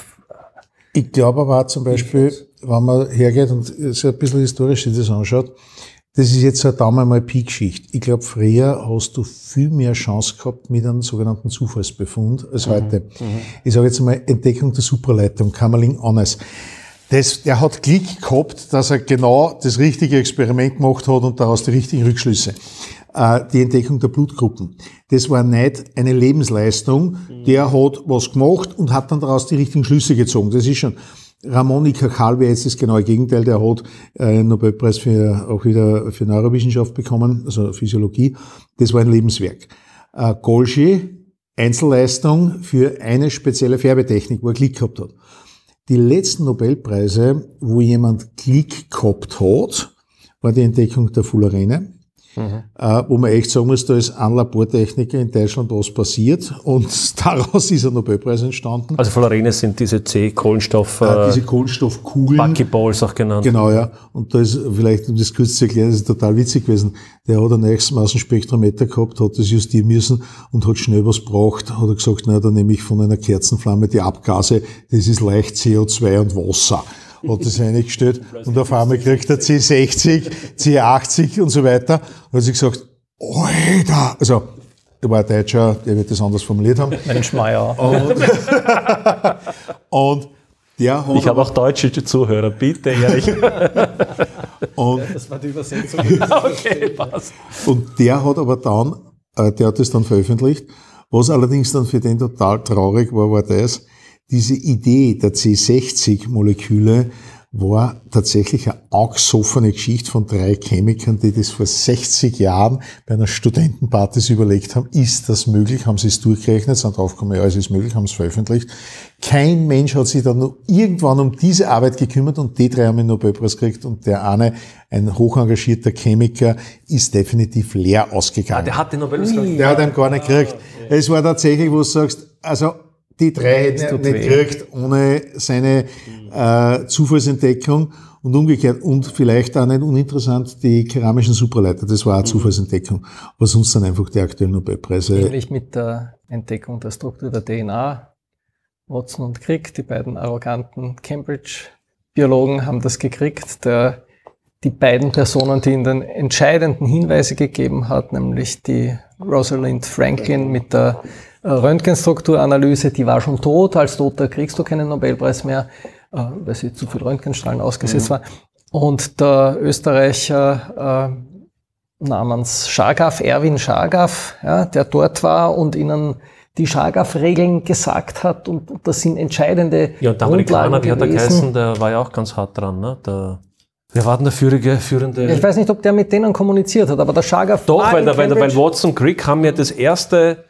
ich glaube aber zum Beispiel, wenn man hergeht und sich ein bisschen historisch sich das anschaut, das ist jetzt so eine Daumen mal Pi-Geschichte. Ich glaube, früher hast du viel mehr Chance gehabt mit einem sogenannten Zufallsbefund als heute. Mhm. Ich sage jetzt mal Entdeckung der Supraleitung, Kamerling Honest. Das, der hat Glück gehabt, dass er genau das richtige Experiment gemacht hat und daraus die richtigen Rückschlüsse. Äh, die Entdeckung der Blutgruppen. Das war nicht eine Lebensleistung. Der hat was gemacht und hat dann daraus die richtigen Schlüsse gezogen. Das ist schon, Ramon y Cajal wäre jetzt das genaue Gegenteil, der hat äh, einen Nobelpreis für, auch wieder für Neurowissenschaft bekommen, also Physiologie. Das war ein Lebenswerk. Äh, Golgi, Einzelleistung für eine spezielle Färbetechnik, wo er Klick gehabt hat. Die letzten Nobelpreise, wo jemand Klick gehabt hat, war die Entdeckung der Fullerene Mhm. Äh, wo man echt sagen muss, da ist ein Labortechniker in Deutschland was passiert und daraus ist ein Nobelpreis entstanden. Also Fullerene sind diese C-Kohlenstoff... Äh, diese Kohlenstoffkugeln. Buckyballs auch genannt. Genau, ja. Und da ist, vielleicht um das kurz zu erklären, das ist total witzig gewesen. Der hat ein einigermaßen Spektrometer gehabt, hat das justieren müssen und hat schnell was braucht. Hat er gesagt, na, da nehme ich von einer Kerzenflamme die Abgase, das ist leicht CO2 und Wasser hat das eingestellt und auf einmal kriegt er C60, C80 und so weiter. Und hat sich gesagt, Alter! Also, er war ein Deutscher, der wird das anders formuliert haben. Mensch, Meier. Und, und der hat ich habe auch deutsche Zuhörer, bitte, ehrlich. und, das war die Übersetzung. okay, passt. Und der hat aber dann, äh, der hat das dann veröffentlicht. Was allerdings dann für den total traurig war, war das, diese Idee der C60-Moleküle war tatsächlich eine angesoffene Geschichte von drei Chemikern, die das vor 60 Jahren bei einer Studentenparty überlegt haben, ist das möglich? Haben sie es durchgerechnet, sind draufgekommen, ja, es ist möglich, haben es veröffentlicht. Kein Mensch hat sich dann noch irgendwann um diese Arbeit gekümmert und die drei haben den Nobelpreis gekriegt und der eine, ein hochengagierter Chemiker, ist definitiv leer ausgegangen. Ah, der hat den Nobelpreis gekriegt? Der hat ihn gar nicht gekriegt. Es war tatsächlich, wo du sagst, also die drei hätten er nicht gekriegt ohne seine äh, Zufallsentdeckung und umgekehrt. Und vielleicht auch nicht uninteressant die keramischen Supraleiter. Das war eine mhm. Zufallsentdeckung, was uns dann einfach die aktuellen Nobelpreise. Ähnlich mit der Entdeckung der Struktur der DNA. Watson und Crick, die beiden arroganten Cambridge-Biologen, haben das gekriegt. Der, die beiden Personen, die ihnen den entscheidenden Hinweise gegeben hat, nämlich die Rosalind Franklin mit der Röntgenstrukturanalyse, die war schon tot. Als Toter kriegst du keinen Nobelpreis mehr, äh, weil sie zu viel Röntgenstrahlen ausgesetzt mhm. war. Und der Österreicher äh, namens Schagaf, Erwin Schagaf, ja, der dort war und ihnen die Schagaf-Regeln gesagt hat und das sind entscheidende Ja, und der Amerikaner, wie hat er geheißen, der war ja auch ganz hart dran, ne? Der Wer war denn der führige, führende? Ich weiß nicht, ob der mit denen kommuniziert hat, aber der Schagaf Doch, weil, der, weil, weil Watson und Crick haben ja das erste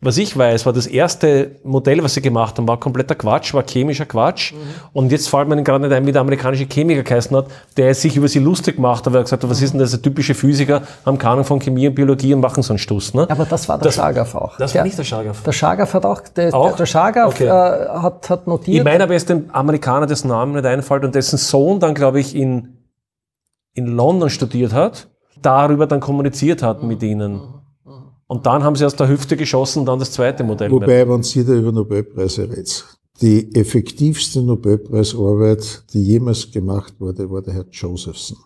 was ich weiß, war das erste Modell, was sie gemacht haben, war kompletter Quatsch, war chemischer Quatsch. Mhm. Und jetzt fällt mir gerade nicht ein, wie der amerikanische Chemiker geheißen hat, der sich über sie lustig gemacht hat, weil er gesagt hat, was ist denn das, typische Physiker, haben keine Ahnung von Chemie und Biologie und machen so einen Stuss. Ne? Aber das war der das, Schagaf auch. Das der, war nicht der Schagaf. Der Schagaf hat auch, der, auch? der Schagaf okay. äh, hat, hat notiert. Ich meine aber jetzt den Amerikaner, dessen Namen nicht einfällt und dessen Sohn dann, glaube ich, in, in London studiert hat, darüber dann kommuniziert hat mhm. mit ihnen. Und dann haben sie aus der Hüfte geschossen dann das zweite Modell. Wobei, wenn Sie da über Nobelpreise redet, die effektivste Nobelpreisarbeit, die jemals gemacht wurde, war der Herr Josephson.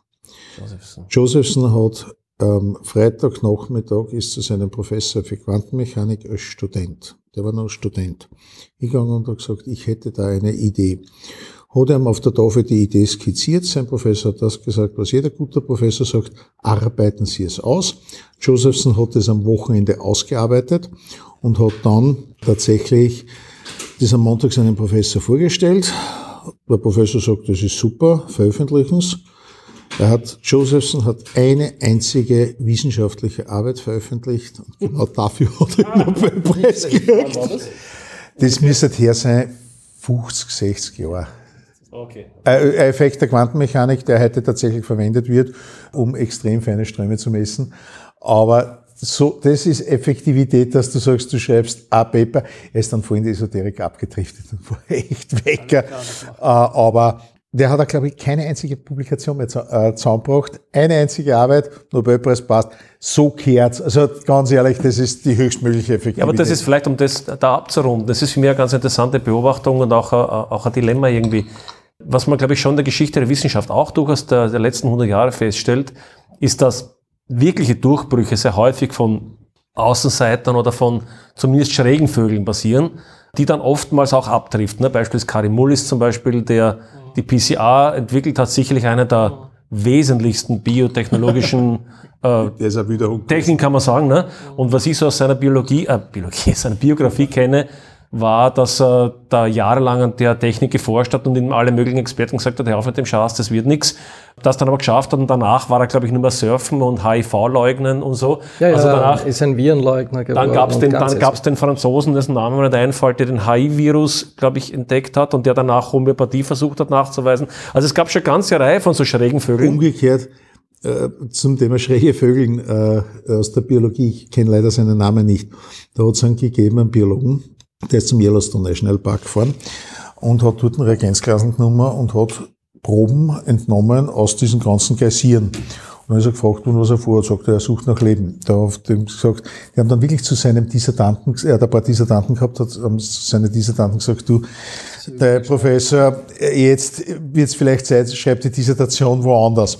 Josephson, Josephson hat ähm, Freitagnachmittag ist zu seinem Professor für Quantenmechanik als Student. Der war noch Student. gegangen und hat gesagt, ich hätte da eine Idee hat ihm auf der Tafel die Idee skizziert. Sein Professor hat das gesagt, was jeder gute Professor sagt, arbeiten Sie es aus. Josephson hat es am Wochenende ausgearbeitet und hat dann tatsächlich das am Montag seinem Professor vorgestellt. Der Professor sagt, das ist super, veröffentlichen es. Er hat, Josephson hat eine einzige wissenschaftliche Arbeit veröffentlicht und genau dafür hat er den Nobelpreis gekriegt. Das müsste her sein, 50, 60 Jahre. Okay. Ein Effekt der Quantenmechanik, der heute tatsächlich verwendet wird, um extrem feine Ströme zu messen. Aber so, das ist Effektivität, dass du sagst, du schreibst ein Paper. Er ist dann vorhin die Esoterik abgedriftet und war echt weg. Äh, aber der hat, glaube ich, keine einzige Publikation mehr äh, zusammengebracht. Eine einzige Arbeit, Nobelpreis passt. So kehrt Also ganz ehrlich, das ist die höchstmögliche Effektivität. Ja, aber das ist vielleicht, um das da abzurunden, das ist für mich eine ganz interessante Beobachtung und auch, auch ein Dilemma irgendwie was man, glaube ich, schon in der Geschichte der Wissenschaft auch durchaus der, der letzten 100 Jahre feststellt, ist, dass wirkliche Durchbrüche sehr häufig von Außenseitern oder von zumindest schrägen Vögeln passieren, die dann oftmals auch abtrifft. Ne? Beispielsweise Karim Mullis zum Beispiel, der die PCA entwickelt hat, sicherlich einer der wesentlichsten biotechnologischen äh, Techniken, kann man sagen. Ne? Und was ich so aus seiner Biologie, äh, Biologie, seiner Biografie kenne, war, dass er da jahrelang an der Technik geforscht hat und ihm alle möglichen Experten gesagt hat, hör auf mit dem Schatz, das wird nichts. Das dann aber geschafft hat und danach war er, glaube ich, nur mehr surfen und HIV leugnen und so. Ja, ja, also danach ist ein Virenleugner geworden. Dann gab es den, dann gab's den Franzosen, dessen Name mir nicht einfällt, der den HIV-Virus, glaube ich, entdeckt hat und der danach Homöopathie versucht hat nachzuweisen. Also es gab schon eine ganze Reihe von so schrägen Vögeln. Umgekehrt, äh, zum Thema schräge Vögeln äh, aus der Biologie, ich kenne leider seinen Namen nicht. Da hat es einen gegeben, einen Biologen, der ist zum Yellowstone National Park gefahren und hat dort ein Reagenzglasen genommen und hat Proben entnommen aus diesen ganzen Geysiren. Und dann ist er gefragt worden, was er vorhat, sagt er, er sucht nach Leben. Da hat ihm gesagt, die haben dann wirklich zu seinem Dissertanten, er hat ein paar Dissertanten gehabt, hat haben seine Dissertanten gesagt, du, der Professor, jetzt wird es vielleicht Zeit, schreibt die Dissertation woanders.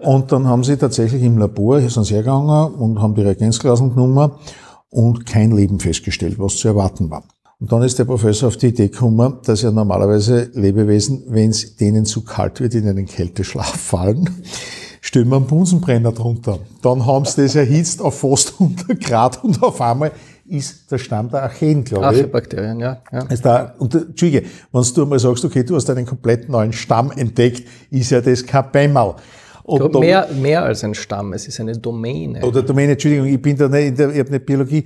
Und dann haben sie tatsächlich im Labor, hier sind sie hergegangen und haben die Reagenzglasen genommen und kein Leben festgestellt, was zu erwarten war. Und dann ist der Professor auf die Idee gekommen, dass ja normalerweise Lebewesen, wenn es denen zu kalt wird, in einen Kälteschlaf fallen, stellen wir einen Bunsenbrenner drunter. Dann haben sie das erhitzt auf fast 100 Grad und auf einmal ist der Stamm der Archeen, glaube ich. Archebakterien, ja. ja. Ist da, und Entschuldige, wenn du einmal sagst, okay, du hast einen komplett neuen Stamm entdeckt, ist ja das kein Bämmerl. Und mehr, mehr als ein Stamm, es ist eine Domäne. Oder Domäne, Entschuldigung, ich bin da nicht, ich habe nicht Biologie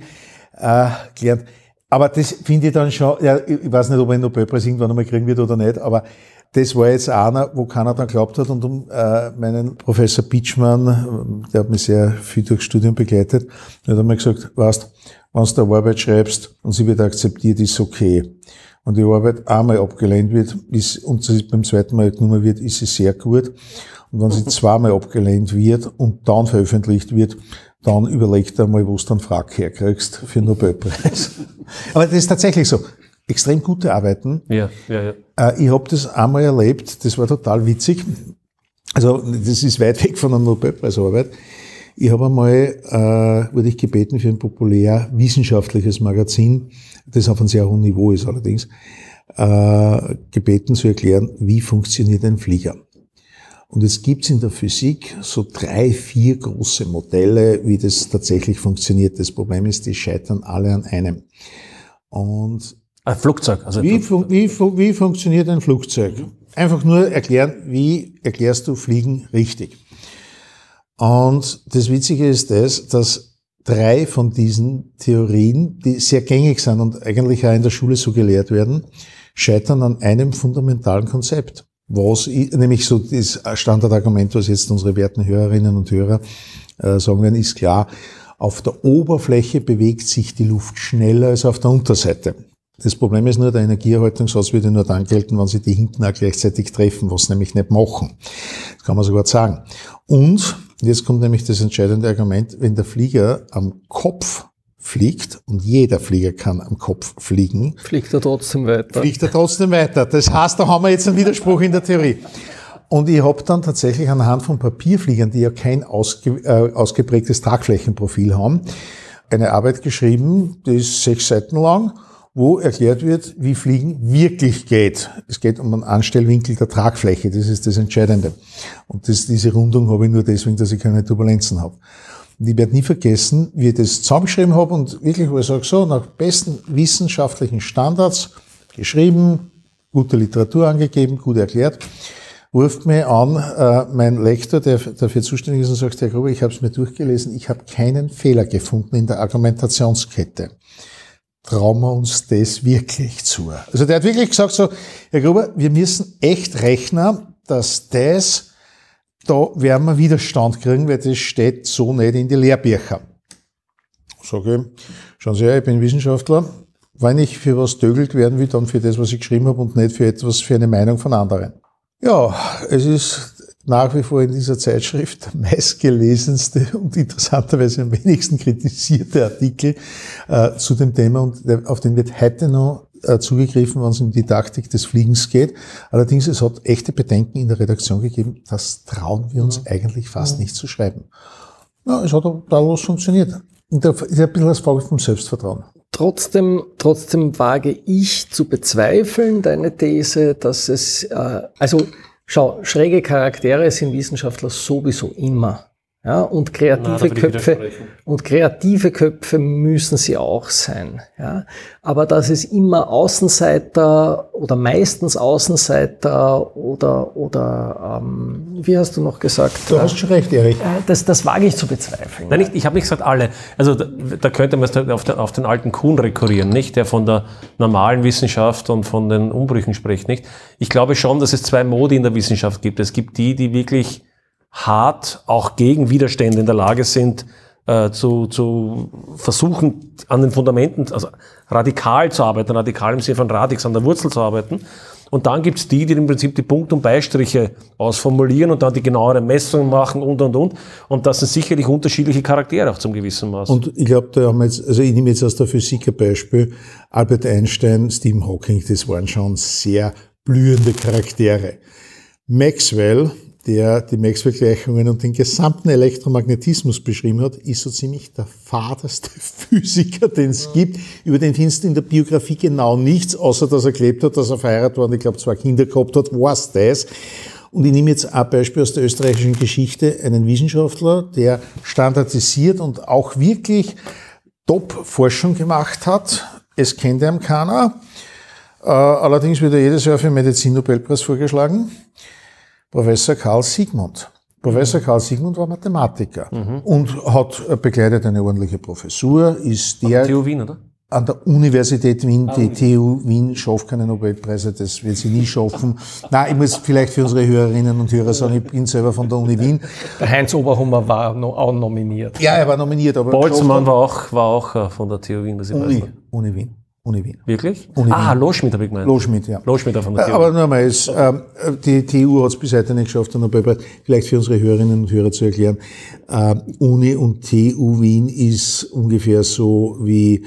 äh, gelernt. Aber das finde ich dann schon, ja, ich weiß nicht, ob er einen Nobelpreis irgendwann einmal kriegen wird oder nicht, aber das war jetzt einer, wo keiner dann glaubt hat und um äh, meinen Professor Pitschmann, der hat mich sehr viel durchs Studium begleitet, der hat einmal gesagt, weißt, wenn du eine Arbeit schreibst und sie wird akzeptiert, ist okay. Und die Arbeit einmal abgelehnt wird ist, und sie beim zweiten Mal genommen wird, ist sie sehr gut. Und wenn sie zweimal abgelehnt wird und dann veröffentlicht wird, dann überleg einmal, wo du dann Frag herkriegst für den Nobelpreis. Aber das ist tatsächlich so. Extrem gute Arbeiten. Ja, ja, ja. Äh, ich habe das einmal erlebt, das war total witzig. Also das ist weit weg von einer Nobelpreisarbeit. Ich habe einmal, äh, wurde ich gebeten für ein populär wissenschaftliches Magazin, das auf einem sehr hohen Niveau ist allerdings, äh, gebeten zu erklären, wie funktioniert ein Flieger. Und es gibt in der Physik so drei, vier große Modelle, wie das tatsächlich funktioniert. Das Problem ist, die scheitern alle an einem. Und ein Flugzeug. Also wie, fun wie, wie funktioniert ein Flugzeug? Einfach nur erklären, wie erklärst du Fliegen richtig. Und das Witzige ist das, dass drei von diesen Theorien, die sehr gängig sind und eigentlich auch in der Schule so gelehrt werden, scheitern an einem fundamentalen Konzept was, nämlich so das Standardargument, was jetzt unsere werten Hörerinnen und Hörer äh, sagen werden, ist klar, auf der Oberfläche bewegt sich die Luft schneller als auf der Unterseite. Das Problem ist nur, der Energieerhaltungssatz würde nur dann gelten, wenn sie die hinten auch gleichzeitig treffen, was sie nämlich nicht machen. Das kann man sogar sagen. Und jetzt kommt nämlich das entscheidende Argument, wenn der Flieger am Kopf fliegt und jeder Flieger kann am Kopf fliegen. Fliegt er trotzdem weiter. Fliegt er trotzdem weiter. Das heißt, da haben wir jetzt einen Widerspruch in der Theorie. Und ich habe dann tatsächlich anhand von Papierfliegern, die ja kein ausge, äh, ausgeprägtes Tragflächenprofil haben, eine Arbeit geschrieben, die ist sechs Seiten lang, wo erklärt wird, wie Fliegen wirklich geht. Es geht um einen Anstellwinkel der Tragfläche, das ist das Entscheidende. Und das, diese Rundung habe ich nur deswegen, dass ich keine Turbulenzen habe. Ich werde nie vergessen, wie ich das zusammengeschrieben habe und wirklich, wo ich sage, so, nach besten wissenschaftlichen Standards geschrieben, gute Literatur angegeben, gut erklärt, ruft mir an äh, mein Lektor, der dafür zuständig ist und sagt, Herr Gruber, ich habe es mir durchgelesen, ich habe keinen Fehler gefunden in der Argumentationskette. Trauen wir uns das wirklich zu? Also der hat wirklich gesagt so, Herr Gruber, wir müssen echt rechnen, dass das da werden wir Widerstand kriegen, weil das steht so nicht in die Lehrbücher. Sage ich, schauen Sie her, ich bin Wissenschaftler. Wenn ich für was dögelt werden will, dann für das, was ich geschrieben habe und nicht für etwas, für eine Meinung von anderen. Ja, es ist nach wie vor in dieser Zeitschrift der meistgelesenste und interessanterweise am wenigsten kritisierte Artikel äh, zu dem Thema und auf den wird heute noch äh, zugegriffen, wenn es um die Taktik des Fliegens geht. Allerdings, es hat echte Bedenken in der Redaktion gegeben, das trauen wir uns eigentlich fast nicht zu schreiben. Ja, es hat daraus funktioniert. Und da ist ein bisschen das Frage vom Selbstvertrauen. Trotzdem, trotzdem wage ich zu bezweifeln, deine These, dass es, äh, also schau, schräge Charaktere sind Wissenschaftler sowieso immer. Ja, und kreative Na, Köpfe und kreative Köpfe müssen sie auch sein. Ja, aber dass es immer Außenseiter oder meistens Außenseiter oder oder ähm, wie hast du noch gesagt? Du hast schon recht, Erich. Äh, das, das wage ich zu bezweifeln. Nein, ich, ich habe nicht gesagt alle. Also da, da könnte man auf den, auf den alten Kuhn rekurrieren, nicht? Der von der normalen Wissenschaft und von den Umbrüchen spricht, nicht? Ich glaube schon, dass es zwei Modi in der Wissenschaft gibt. Es gibt die, die wirklich hart auch gegen Widerstände in der Lage sind, äh, zu, zu versuchen, an den Fundamenten, also radikal zu arbeiten, radikal im Sinne von Radix, an der Wurzel zu arbeiten. Und dann gibt's die, die im Prinzip die Punkt- und Beistriche ausformulieren und dann die genaueren Messungen machen und, und, und. Und das sind sicherlich unterschiedliche Charaktere auch zum gewissen Maß. Und ich glaube, da haben wir jetzt, also ich nehme jetzt aus der Physik ein Beispiel, Albert Einstein, Stephen Hawking, das waren schon sehr blühende Charaktere. Maxwell, der die Maxwell-Gleichungen und den gesamten Elektromagnetismus beschrieben hat, ist so ziemlich der faderste Physiker, den es gibt. Über den findest du in der Biografie genau nichts, außer dass er gelebt hat, dass er verheiratet war und ich glaube zwei Kinder gehabt hat, war's das. Und ich nehme jetzt ein Beispiel aus der österreichischen Geschichte, einen Wissenschaftler, der standardisiert und auch wirklich Top-Forschung gemacht hat. Es kennt ihm keiner. Äh, allerdings wird er jedes Jahr für den Medizin-Nobelpreis vorgeschlagen. Professor Karl Sigmund. Professor Karl Sigmund war Mathematiker und hat begleitet eine ordentliche Professur, ist der TU Wien, oder? an der Universität Wien, die TU Wien schafft keine Nobelpreise, das wird sie nie schaffen. Na, ich muss vielleicht für unsere Hörerinnen und Hörer sagen, ich bin selber von der Uni Wien. Der Heinz Oberhummer war no, auch nominiert. Ja, er war nominiert, aber Boltzmann war auch, war auch äh, von der TU Wien, was ich weiß. Uni, noch. Uni Wien. Uni Wien. Wirklich? Uni ah. Loschmidt habe ich gemeint. Loschmidt, ja. Loschmidt von der TU. Aber nur mal, es, ähm, die TU hat es bis heute nicht geschafft, den Nobelpreis, vielleicht für unsere Hörerinnen und Hörer zu erklären. Ähm, Uni und TU Wien ist ungefähr so wie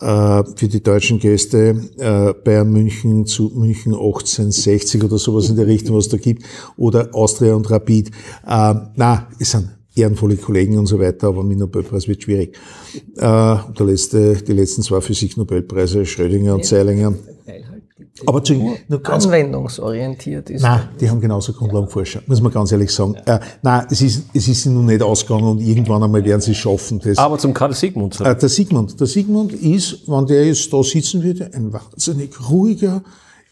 äh, für die deutschen Gäste äh, Bayern München zu München 1860 oder sowas in der Richtung, was da gibt, oder Austria und Rapid. Ähm, na, es sind ehrenvolle Kollegen und so weiter, aber mit Nobelpreis wird schwierig. Äh, der letzte, die letzten zwei Physik-Nobelpreise, Schrödinger und Zeilinger. Aber zu, nur ganz Anwendungsorientiert ist. Nein, die haben genauso Grundlagenforscher, muss man ganz ehrlich sagen. Äh, nein, es ist, es ist ihnen noch nicht ausgegangen und irgendwann einmal werden sie es schaffen. Das. Aber zum Karl Sigmund. Äh, der Sigmund. Der Sigmund ist, wenn der jetzt da sitzen würde, ein wahnsinnig ruhiger,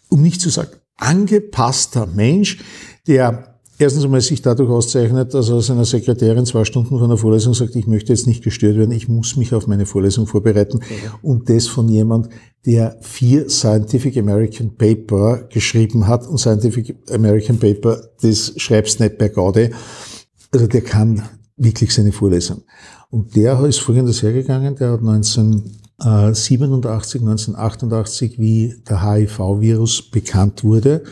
um nicht zu sagen angepasster Mensch, der erstens einmal sich dadurch auszeichnet, dass er seiner Sekretärin zwei Stunden vor einer Vorlesung sagt, ich möchte jetzt nicht gestört werden, ich muss mich auf meine Vorlesung vorbereiten. Und das von jemand, der vier Scientific American Paper geschrieben hat. Und Scientific American Paper, das schreibst nicht bei Gaude. Also der kann wirklich seine Vorlesung. Und der ist folgendes hergegangen, der hat 1987, 1988, wie der HIV-Virus bekannt wurde,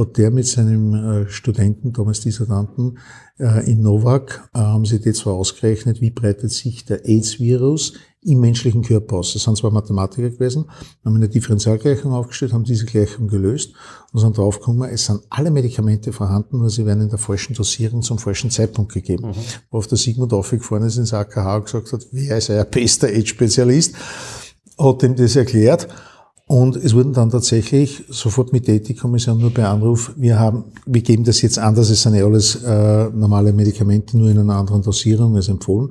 hat der mit seinem äh, Studenten, damals Dissertanten, äh, in Novak, äh, haben sie die zwar ausgerechnet, wie breitet sich der AIDS-Virus im menschlichen Körper aus. Das sind zwar Mathematiker gewesen, haben eine Differentialgleichung aufgestellt, haben diese Gleichung gelöst und sind draufgekommen, es sind alle Medikamente vorhanden, nur sie werden in der falschen Dosierung zum falschen Zeitpunkt gegeben. Mhm. Worauf der Sigmund aufgefahren ist ins AKH und gesagt hat, wer ist euer bester AIDS-Spezialist? Hat ihm das erklärt. Und es wurden dann tatsächlich sofort mit der Ethikkommission nur bei Anruf, wir haben, wir geben das jetzt an, das sind ja alles äh, normale Medikamente, nur in einer anderen Dosierung als empfohlen.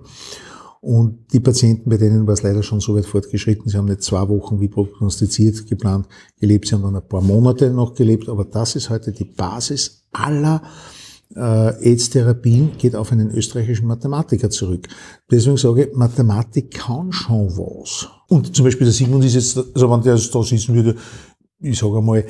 Und die Patienten, bei denen war es leider schon so weit fortgeschritten, sie haben nicht zwei Wochen wie prognostiziert geplant gelebt, sie haben dann ein paar Monate noch gelebt, aber das ist heute die Basis aller äh, AIDS-Therapien, geht auf einen österreichischen Mathematiker zurück. Deswegen sage ich, Mathematik kann schon was. Und zum Beispiel der Sigmund ist jetzt, also wenn der jetzt da sitzen würde, ich sage einmal,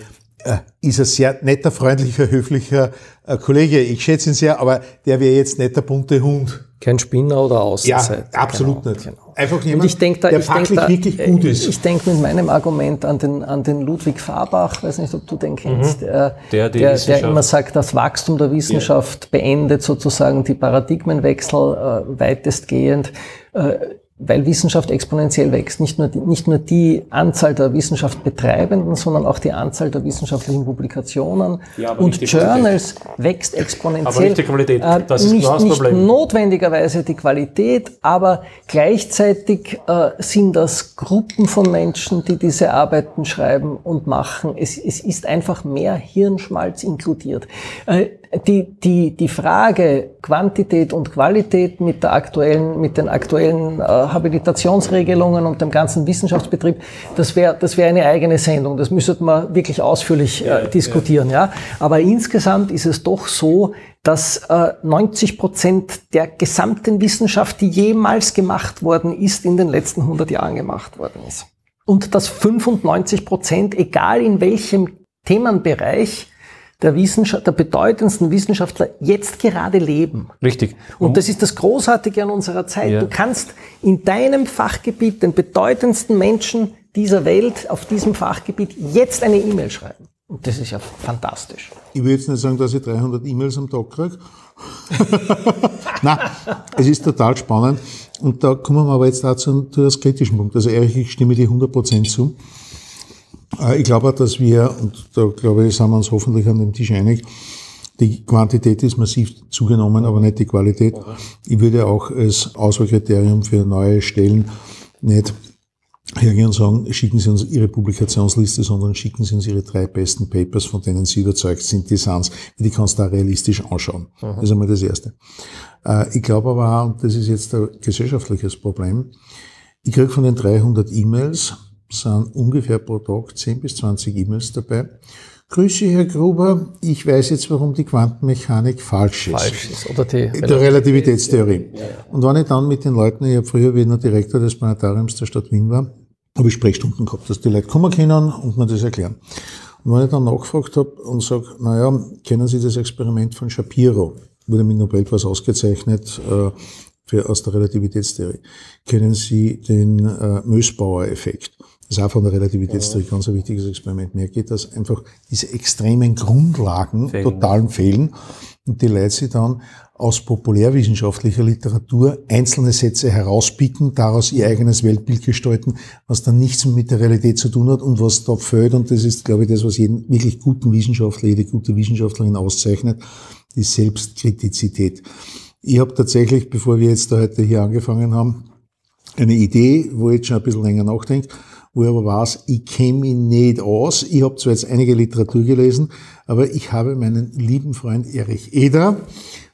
äh, ist ein sehr netter, freundlicher, höflicher äh, Kollege. Ich schätze ihn sehr, aber der wäre jetzt nicht der bunte Hund. Kein Spinner oder Außenseiter. Ja, absolut genau, nicht. Genau. Einfach jemand, ich denk da, der ich denk fachlich da, wirklich gut äh, ist. Ich denke mit meinem Argument an den, an den Ludwig Fahrbach, weiß nicht, ob du den kennst, der, Mhm. Der der, der Wissenschaft- immer sagt, das Wachstum der Wissenschaft beendet sozusagen die Paradigmenwechsel äh, weitestgehend. Äh, weil Wissenschaft exponentiell wächst. Nicht nur, die, nicht nur die Anzahl der Wissenschaftsbetreibenden, sondern auch die Anzahl der wissenschaftlichen Publikationen Ja, und nicht Journals wächst exponentiell. Aber nicht die Qualität. Äh, Das ist nicht, das nicht Problem. notwendigerweise die Qualität, aber gleichzeitig äh, sind das Gruppen von Menschen, die diese Arbeiten schreiben und machen. Es, es ist einfach mehr Hirnschmalz inkludiert. Äh, die, die, die Frage Quantität und Qualität mit der aktuellen, mit den aktuellen äh, Habilitationsregelungen und dem ganzen Wissenschaftsbetrieb, das wäre das wäre eine eigene Sendung. Das müsste man wirklich ausführlich äh, diskutieren. Ja. Aber insgesamt ist es doch so, dass äh, 90 Prozent der gesamten Wissenschaft, die jemals gemacht worden ist, in den letzten 100 Jahren gemacht worden ist. Und dass 95 Prozent, egal in welchem Themenbereich, der, Wissenschaft, der bedeutendsten Wissenschaftler jetzt gerade leben. Richtig. Und das ist das Großartige an unserer Zeit. Ja. Du kannst in deinem Fachgebiet den bedeutendsten Menschen dieser Welt auf diesem Fachgebiet jetzt eine E-Mail schreiben. Und das ist ja fantastisch. Ich will jetzt nicht sagen, dass ich 300 E-Mails am Tag kriege. Nein, es ist total spannend. Und da kommen wir aber jetzt dazu zu einem kritischen Punkt. Also Erich, ich stimme dir 100% zu. Äh, Ich glaube auch, dass wir, und da glaube ich, sind wir uns hoffentlich an dem Tisch einig, die Quantität ist massiv zugenommen, aber nicht die Qualität. Ich würde auch als Auswahlkriterium für neue Stellen nicht hergehen und sagen, schicken Sie uns Ihre Publikationsliste, sondern schicken Sie uns Ihre drei besten Papers, von denen Sie überzeugt sind, die sind's. Die kannst du auch realistisch anschauen. Das ist einmal das Erste. Äh, Ich glaube aber auch, und das ist jetzt ein gesellschaftliches Problem, ich kriege von den 300 E-Mails, sind ungefähr pro Tag 10 bis 20 E-Mails dabei. Grüße, Herr Gruber, ich weiß jetzt, warum die Quantenmechanik falsch ist. Falsch ist. Oder die Der Relativitätstheorie. Und wenn ich dann mit den Leuten, ich habe früher, wie ich noch Direktor des Planetariums der Stadt Wien war, habe ich Sprechstunden gehabt, dass die Leute kommen können und mir das erklären. Und wenn ich dann nachgefragt habe und sage, naja, kennen Sie das Experiment von Shapiro? Wurde mit Nobelpreis ausgezeichnet äh, für, aus der Relativitätstheorie. Kennen Sie den äh, Mösbauer-Effekt? Das ist auch von der Relativitätstheorie ganz ein wichtiges Experiment. Mir geht, dass einfach diese extremen Grundlagen Fehlen. totalen fehlen und die Leute sich dann aus populärwissenschaftlicher Literatur einzelne Sätze herauspicken, daraus ihr eigenes Weltbild gestalten, was dann nichts mit der Realität zu tun hat und was da fehlt. Und das ist, glaube ich, das, was jeden wirklich guten Wissenschaftler, jede gute Wissenschaftlerin auszeichnet, die Selbstkritizität. Ich habe tatsächlich, bevor wir jetzt da heute hier angefangen haben, eine Idee, wo ich jetzt schon ein bisschen länger nachdenke, wo ich aber weiß, ich kenne mich nicht aus. Ich habe zwar jetzt einige Literatur gelesen, aber ich habe meinen lieben Freund Erich Eder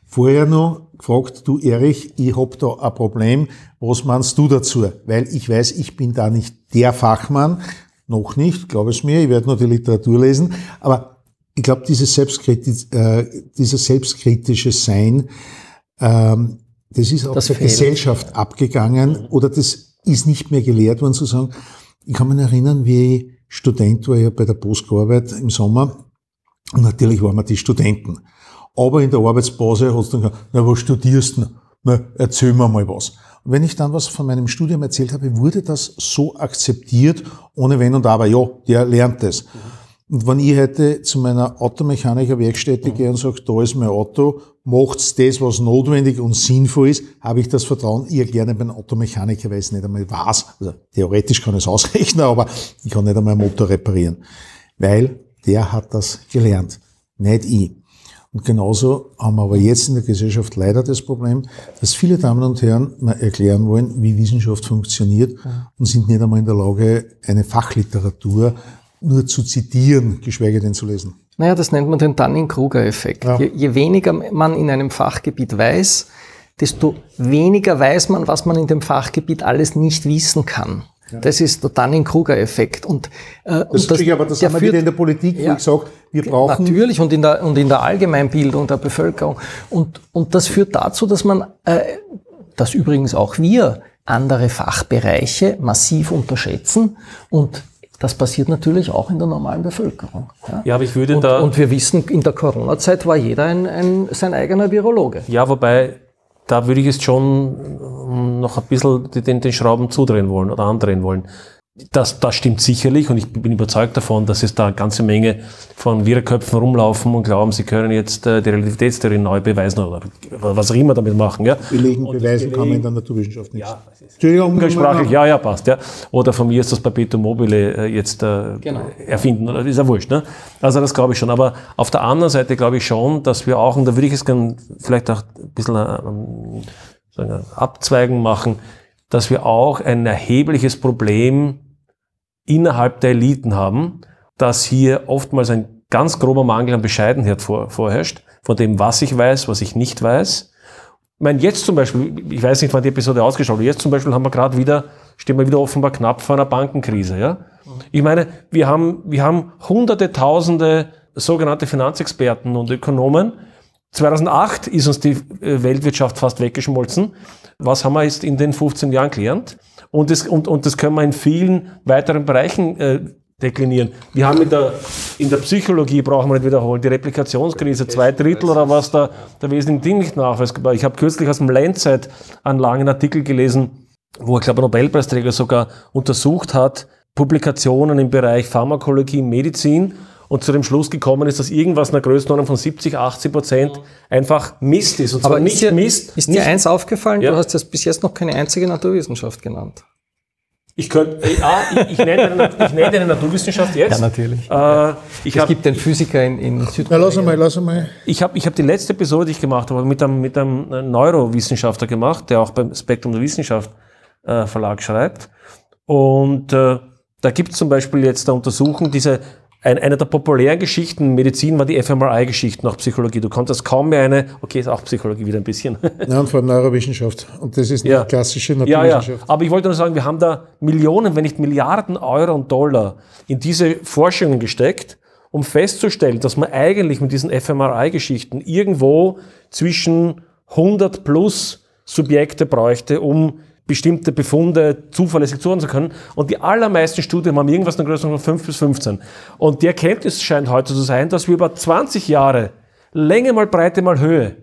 vorher noch gefragt, du Erich, ich hab da ein Problem, was meinst du dazu? Weil ich weiß, ich bin da nicht der Fachmann, noch nicht, glaube es mir, ich werde nur die Literatur lesen, aber ich glaube, dieses, Selbstkriti äh, dieses selbstkritische Sein, ähm, das ist auch Das der fehlt. Gesellschaft abgegangen oder das ist nicht mehr gelehrt worden zu sagen. Ich kann mich erinnern, wie ich Student war, ich habe bei der Post gearbeitet im Sommer und natürlich waren wir die Studenten. Aber in der Arbeitspause hast du dann gesagt, na, was studierst du? Na, erzähl mir mal was. Und wenn ich dann was von meinem Studium erzählt habe, wurde das so akzeptiert, ohne Wenn und Aber. Ja, der lernt das. Und wenn ich heute zu meiner Automechaniker-Werkstätte gehe und sage, da ist mein Auto, macht's das, was notwendig und sinnvoll ist, habe ich das Vertrauen, ich erkläre nicht beim Automechaniker, es nicht einmal weiß. Also theoretisch kann ich es ausrechnen, aber ich kann nicht einmal einen Motor reparieren. Weil der hat das gelernt, nicht ich. Und genauso haben wir aber jetzt in der Gesellschaft leider das Problem, dass viele Damen und Herren mal erklären wollen, wie Wissenschaft funktioniert und sind nicht einmal in der Lage, eine Fachliteratur nur zu zitieren, geschweige denn zu lesen. Naja, das nennt man den Dunning-Kruger-Effekt. Ja. Je, je weniger man in einem Fachgebiet weiß, desto weniger weiß man, was man in dem Fachgebiet alles nicht wissen kann. Das ist der Dunning-Kruger-Effekt. Und, äh, Das, und das, aber das haben wir wieder in der Politik, Ja. ich sage, wir brauchen Natürlich und in der, und in der Allgemeinbildung der Bevölkerung. Und, und das führt dazu, dass man, äh, dass übrigens auch wir andere Fachbereiche massiv unterschätzen und das passiert natürlich auch in der normalen Bevölkerung. Ja, Ja, aber ich würde und, da. und wir wissen, in der Corona-Zeit war jeder ein, ein, sein eigener Virologe. Ja, wobei, da würde ich jetzt schon ähm, noch ein bisschen den, den Schrauben zudrehen wollen oder andrehen wollen. Das, das stimmt sicherlich und ich bin überzeugt davon, dass es da eine ganze Menge von Wirrköpfen rumlaufen und glauben, sie können jetzt äh, die Relativitätstheorie neu beweisen oder was auch immer damit machen. Ja. Belegen, beweisen kann man in der Naturwissenschaft nicht. Ja, Entschuldigung. Umgangssprachlich, ja, ja, passt. Ja. Oder von mir ist das Perpetuum mobile äh, jetzt äh, genau. erfinden, oder ist ja wurscht. Ne? Also das glaube ich schon. Aber auf der anderen Seite glaube ich schon, dass wir auch, und da würde ich es gerne vielleicht auch ein bisschen äh, sagen, abzweigen machen, dass wir auch ein erhebliches Problem innerhalb der Eliten haben, dass hier oftmals ein ganz grober Mangel an Bescheidenheit vor, vorherrscht, von dem, was ich weiß, was ich nicht weiß. Ich meine, jetzt zum Beispiel, ich weiß nicht, wann die Episode ausgeschaut wird, jetzt zum Beispiel haben wir gerade wieder, stehen wir wieder offenbar knapp vor einer Bankenkrise. Ja? Ich meine, wir haben, wir haben hunderte, tausende sogenannte Finanzexperten und Ökonomen. 2008 ist uns die äh, Weltwirtschaft fast weggeschmolzen. Was haben wir jetzt in den 15 Jahren gelernt? Und das, und, und das können wir in vielen weiteren Bereichen äh, deklinieren. Wir haben in der, in der Psychologie, brauchen wir nicht wiederholen, die Replikationskrise, zwei Drittel oder was da der wesentlichen Ding nicht nachweisbar. Ich habe kürzlich aus dem Lancet einen langen Artikel gelesen, wo ich glaube, ein Nobelpreisträger sogar untersucht hat, Publikationen im Bereich Pharmakologie, Medizin und zu dem Schluss gekommen ist, dass irgendwas in der Größenordnung von 70, 80 Prozent einfach Mist ist. Und zwar Aber nicht dir, Mist. Ist dir eins aufgefallen? Ja. Du hast jetzt bis jetzt noch keine einzige Naturwissenschaft genannt. Ich könnte, äh, ah, ich, ich, nenne eine, ich nenne eine Naturwissenschaft jetzt. Ja, natürlich. Äh, ich es hab, gibt einen Physiker in, in Südkorea. Na, lass mal, lass mal. Ich habe ich hab die letzte Episode, die ich gemacht habe, mit einem, mit einem Neurowissenschaftler gemacht, der auch beim Spektrum der Wissenschaft äh, Verlag schreibt. Und äh, da gibt es zum Beispiel jetzt eine Untersuchung, diese ein, eine der populären Geschichten Medizin war die fMRI-Geschichten, auch Psychologie. Du konntest kaum mehr eine, okay, ist auch Psychologie wieder ein bisschen. Ja, und vor allem Neurowissenschaft. Und das ist eine ja. klassische Naturwissenschaft. Ja, ja. Aber ich wollte nur sagen, wir haben da Millionen, wenn nicht Milliarden Euro und Dollar in diese Forschungen gesteckt, um festzustellen, dass man eigentlich mit diesen fMRI-Geschichten irgendwo zwischen 100 plus Subjekte bräuchte, um bestimmte Befunde zuverlässig zuordnen zu können. Und die allermeisten Studien haben irgendwas in der Größe von 5 bis 15. Und die Erkenntnis scheint heute zu sein, dass wir über 20 Jahre Länge mal Breite mal Höhe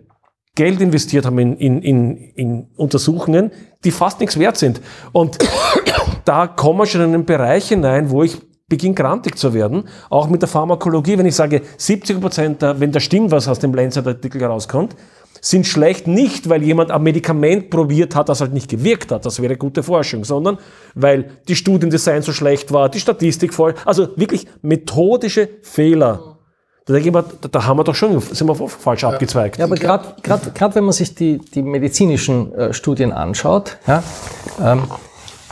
Geld investiert haben in, in, in, in Untersuchungen, die fast nichts wert sind. Und da kommen wir schon in einen Bereich hinein, wo ich beginne grantig zu werden, auch mit der Pharmakologie, wenn ich sage, 70 Prozent, wenn da stimmt, was aus dem Lancet-Artikel herauskommt, sind schlecht nicht, weil jemand ein Medikament probiert hat, das halt nicht gewirkt hat, das wäre gute Forschung, sondern weil die Studiendesign so schlecht war, die Statistik voll, also wirklich methodische Fehler. Da denke ich mir, da haben wir doch schon, sind wir falsch ja. abgezweigt. Ja, aber gerade wenn man sich die, die medizinischen äh, Studien anschaut, ja, ähm,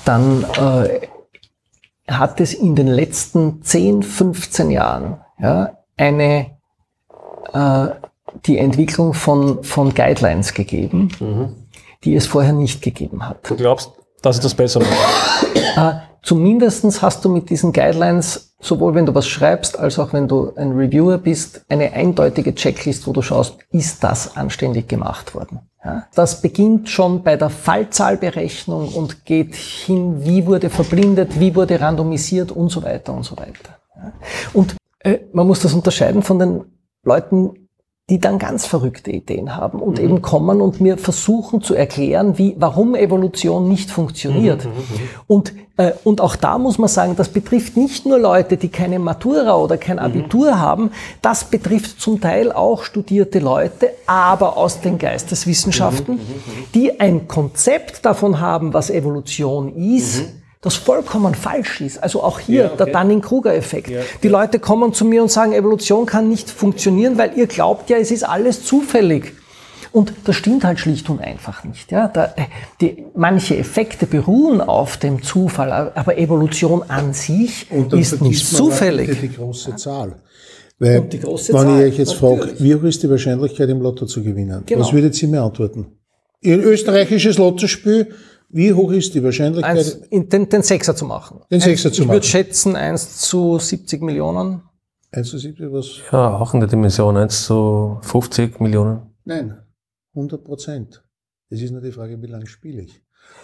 dann äh, hat es in den letzten 10, 15 Jahren ja, eine äh, die Entwicklung von, von Guidelines gegeben, mhm. die es vorher nicht gegeben hat. Du glaubst, dass es das besser macht? Äh, zumindestens hast du mit diesen Guidelines, sowohl wenn du was schreibst, als auch wenn du ein Reviewer bist, eine eindeutige Checklist, wo du schaust, ist das anständig gemacht worden. Ja? Das beginnt schon bei der Fallzahlberechnung und geht hin, wie wurde verblindet, wie wurde randomisiert und so weiter und so weiter. Ja? Und äh, man muss das unterscheiden von den Leuten, die dann ganz verrückte Ideen haben und mhm. eben kommen und mir versuchen zu erklären, wie, warum Evolution nicht funktioniert. Mhm, mhm, mhm. Und, äh, und auch da muss man sagen, das betrifft nicht nur Leute, die keine Matura oder kein mhm. Abitur mhm. haben, das betrifft zum Teil auch studierte Leute, aber aus den Geisteswissenschaften, die ein Konzept davon haben, was Evolution ist das vollkommen falsch ist. Also auch hier ja, okay. der Dunning-Kruger-Effekt. Ja, Die Leute kommen zu mir und sagen, Evolution kann nicht funktionieren, weil ihr glaubt ja, es ist alles zufällig. Und das stimmt halt schlicht und einfach nicht. Ja? Da, äh, die, manche Effekte beruhen auf dem Zufall, aber Evolution an sich ist nicht zufällig. Die große Zahl. Weil, wenn Zahl, ich euch jetzt frage, wie hoch ist die Wahrscheinlichkeit, im Lotto zu gewinnen? Genau. Was würdet ihr mir antworten? Ein österreichisches Lottospiel wie hoch ist die Wahrscheinlichkeit? Eins, den, den Sechser zu machen. Den Sechser zu ich machen. Ich würde schätzen 1 zu 70 Millionen. 1 zu 70, was? Ja, auch in der Dimension 1 zu 50 Millionen. Nein, 100 Prozent. Das ist nur die Frage, wie lange spiele ich.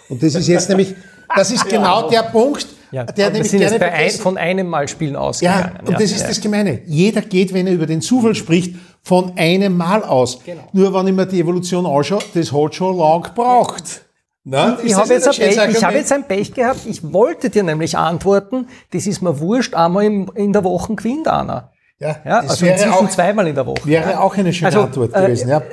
Und das ist jetzt nämlich, das ist genau der Punkt, ja, der nämlich sind jetzt ein, von einem Mal Spielen ausgegangen. Ja, und ja, das ist ja. das Gemeine. Jeder geht, wenn er über den Zufall spricht, von einem Mal aus. Genau. Nur wenn ich mir die Evolution anschaue, das hat schon lang gebraucht. Na, ich habe jetzt, ein Pech, ich hab jetzt ein Pech gehabt. Ich wollte dir nämlich antworten, das ist mir wurscht, einmal in, in der Woche gewinnt einer. Ja, Ja, also wäre inzwischen auch, zweimal in der Woche. wäre ja. auch eine schöne Also, Antwort äh, gewesen. Ja.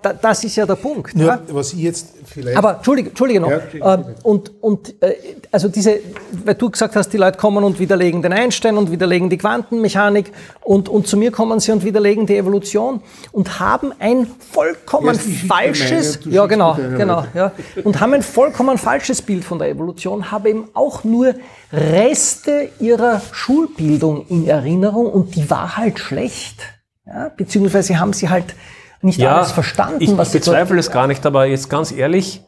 Da, das ist ja der Punkt. Nur, ja. was ich jetzt vielleicht. Aber Entschuldige, Entschuldige noch. Ja, ähm, und und äh, also diese, weil du gesagt hast, die Leute kommen und widerlegen den Einstein und widerlegen die Quantenmechanik und, und zu mir kommen sie und widerlegen die Evolution und haben ein vollkommen falsches, meine, du ja genau, genau, ja, und haben ein vollkommen falsches Bild von der Evolution, haben eben auch nur Reste ihrer Schulbildung in Erinnerung und die war halt schlecht. Ja, beziehungsweise haben sie halt nicht alles verstanden, ich, was ich bezweifle es gar nicht, aber jetzt ganz ehrlich,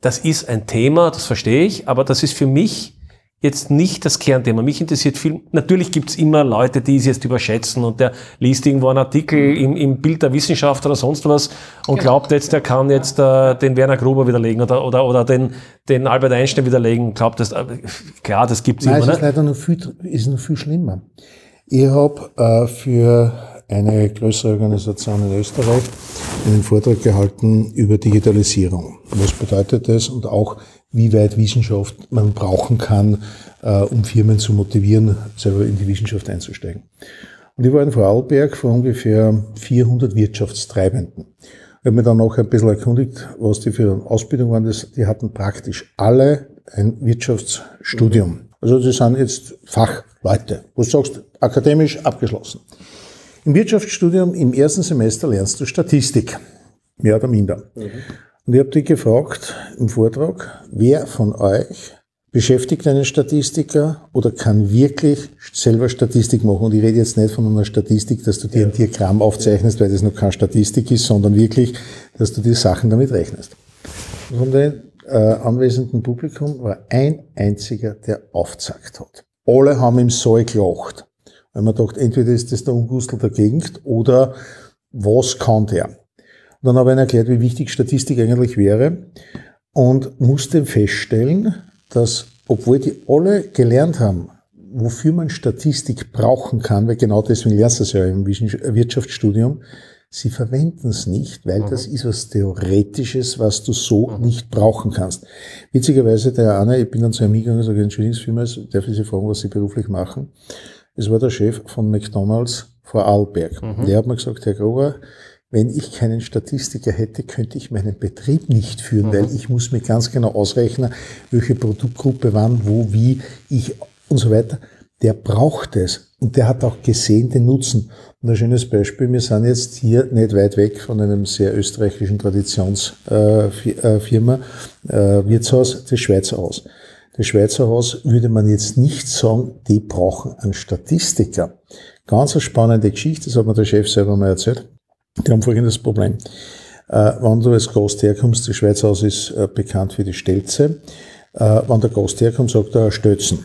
das ist ein Thema, das verstehe ich, aber das ist für mich jetzt nicht das Kernthema. Mich interessiert viel, natürlich gibt es immer Leute, die es jetzt überschätzen und der liest irgendwo einen Artikel im, im Bild der Wissenschaft oder sonst was und glaubt jetzt, der kann jetzt äh, den Werner Gruber widerlegen oder, oder, oder den, den Albert Einstein widerlegen. Glaubt das, äh, klar, das gibt es Nein, immer. es ist Ne? leider noch viel, ist noch viel schlimmer. Ich habe äh, für eine größere Organisation in Österreich einen Vortrag gehalten über Digitalisierung. Was bedeutet das und auch, wie weit Wissenschaft man brauchen kann, äh, um Firmen zu motivieren, selber in die Wissenschaft einzusteigen. Und ich war in Vorarlberg vor ungefähr 400 Wirtschaftstreibenden. Ich habe mich dann noch ein bisschen erkundigt, was die für eine Ausbildung waren. Die hatten praktisch alle ein Wirtschaftsstudium. Also die sind jetzt Fachleute. Wo du sagst, akademisch abgeschlossen. Im Wirtschaftsstudium im ersten Semester lernst du Statistik. Mehr oder minder. Und ich habe die gefragt im Vortrag, wer von euch beschäftigt einen Statistiker oder kann wirklich selber Statistik machen. Und ich rede jetzt nicht von einer Statistik, dass du dir ein Diagramm aufzeichnest, weil das noch keine Statistik ist, sondern wirklich, dass du die Sachen damit rechnest. Und von dem äh, anwesenden Publikum war ein einziger, der aufzackt hat. Alle haben im Saal gelacht. Weil man dachte, entweder ist das der Ungustel der Gegend oder was kann der? Dann habe ich erklärt, wie wichtig Statistik eigentlich wäre und musste feststellen, dass, obwohl die alle gelernt haben, wofür man Statistik brauchen kann, weil genau deswegen lernst du es ja im Wirtschaftsstudium, sie verwenden es nicht, weil das ist was Theoretisches, was du so nicht brauchen kannst. Witzigerweise, der eine, ich bin dann zu einem gegangen und sage, entschuldigen Sie vielmals, darf ich Sie fragen, was Sie beruflich machen? Es war der Chef von McDonalds vor Arlberg. Der hat mir gesagt, Herr Grober, wenn ich keinen Statistiker hätte, könnte ich meinen Betrieb nicht führen, weil ich muss mir ganz genau ausrechnen, welche Produktgruppe wann, wo, wie ich und so weiter. Der braucht es und der hat auch gesehen den Nutzen. Und ein schönes Beispiel, wir sind jetzt hier nicht weit weg von einem sehr österreichischen Traditionsfirma, äh, Wirtshaus, das Schweizer Haus. Das Schweizer Haus würde man jetzt nicht sagen, die brauchen einen Statistiker. Ganz eine spannende Geschichte, das hat mir der Chef selber mal erzählt. Die haben folgendes Problem. Äh, wenn du als Gast herkommst, das Schweizer Haus ist äh, bekannt für die Stelze. Äh, wenn der Gast herkommt, sagt er Stötzen.